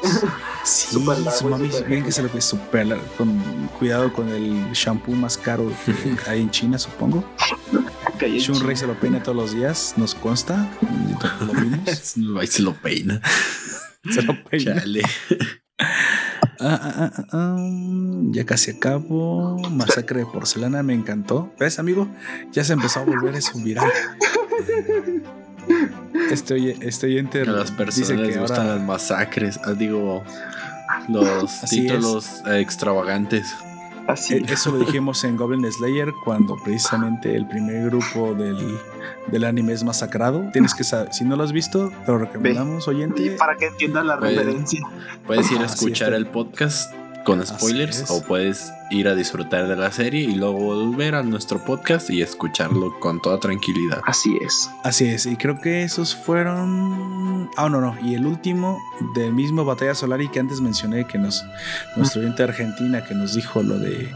sí, su mami, bien que se lo que super con cuidado con el shampoo más caro que hay en China, supongo. Shunrei se lo peina todos los días, nos consta. Lo vimos. se lo peina. Se lo peina. Ah, ah, ah, ah, ya casi acabo. Masacre de porcelana me encantó. ¿Ves, amigo? Ya se empezó a volver eso viral. Este, este oyente a las personas les gustan las masacres. digo, los títulos extravagantes. Así. E, eso lo dijimos en Goblin Slayer cuando precisamente el primer grupo del, del anime es masacrado. Tienes que saber, si no lo has visto, te lo recomendamos, oyente. Para que entiendan la referencia. Puedes ir a escuchar el podcast con spoilers o puedes ir a disfrutar de la serie y luego volver a nuestro podcast y escucharlo con toda tranquilidad. Así es. Así es, y creo que esos fueron... Ah, no, no, y el último del mismo Batalla Solar y que antes mencioné que nos... Nuestro oyente de Argentina que nos dijo lo de...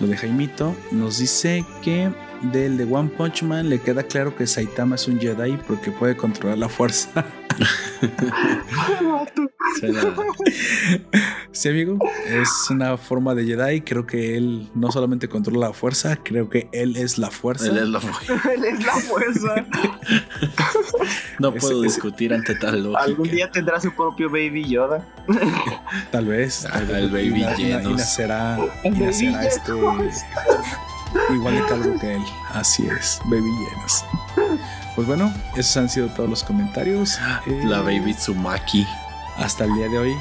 Lo de Jaimito, nos dice que del de One Punch Man le queda claro que Saitama es un Jedi porque puede controlar la fuerza. sí, amigo, es una forma de Jedi. Creo que él no solamente controla la fuerza, creo que él es la fuerza. Él es la, fuerza. él es la fuerza. no puedo discutir ante tal lógica. Algún día tendrá su propio Baby Yoda. tal vez. el Baby Y nacerá, y nacerá este igual de calvo que él. Así es, baby llenos. Pues bueno, esos han sido todos los comentarios. La eh, baby Tsumaki. hasta el día de hoy.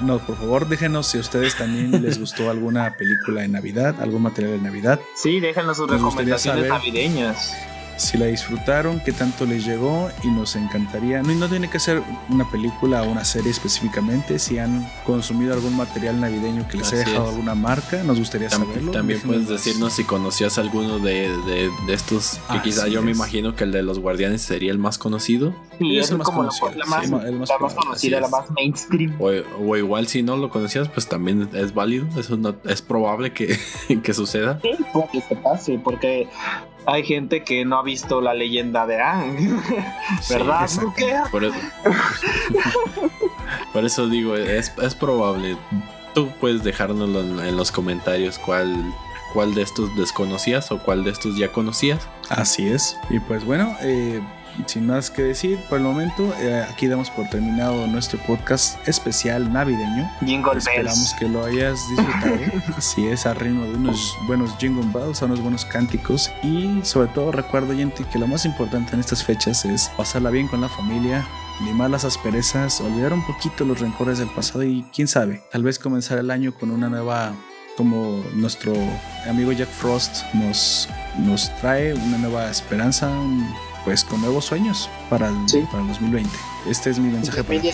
No, por favor, déjenos si a ustedes también les gustó alguna película de Navidad, algún material de Navidad. Sí, déjenos sus recomendaciones navideñas si la disfrutaron, qué tanto les llegó y nos encantaría. No, no tiene que ser una película o una serie específicamente. Si han consumido algún material navideño que les haya dejado alguna marca, nos gustaría saberlo. También puedes decirnos si conocías alguno de, de, estos, que quizá yo me imagino que el de los guardianes sería el más conocido. Sí, es, el más conocido. La, más, conocida, la más mainstream. O, igual si no lo conocías, pues también es válido. Es, es probable que, que suceda. Sí, puede que pase, porque hay gente que no ha visto la leyenda de Ang, ¿verdad? por, eso, por eso digo, es, es, probable. Tú puedes dejárnoslo en, los comentarios cuál, cuál de estos desconocías o cuál de estos ya conocías. Así es. Y pues bueno, eh, sin más que decir, por el momento, eh, aquí damos por terminado nuestro podcast especial navideño. Jingle Esperamos que lo hayas disfrutado. Así es, a ritmo de unos buenos jingle bells, a unos buenos cánticos. Y sobre todo, recuerdo, gente, que lo más importante en estas fechas es pasarla bien con la familia, limar las asperezas, olvidar un poquito los rencores del pasado y quién sabe, tal vez comenzar el año con una nueva como nuestro amigo Jack Frost nos, nos trae una nueva esperanza, pues con nuevos sueños para el, para el 2020. Este es mi mensaje para ti.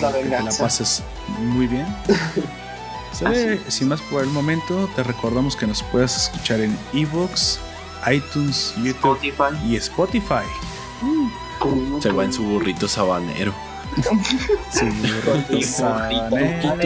la que la pases muy bien. Sin más por el momento, te recordamos que nos puedes escuchar en Evox, iTunes, YouTube y Spotify. Se va en su burrito sabanero. su burrito sabanero.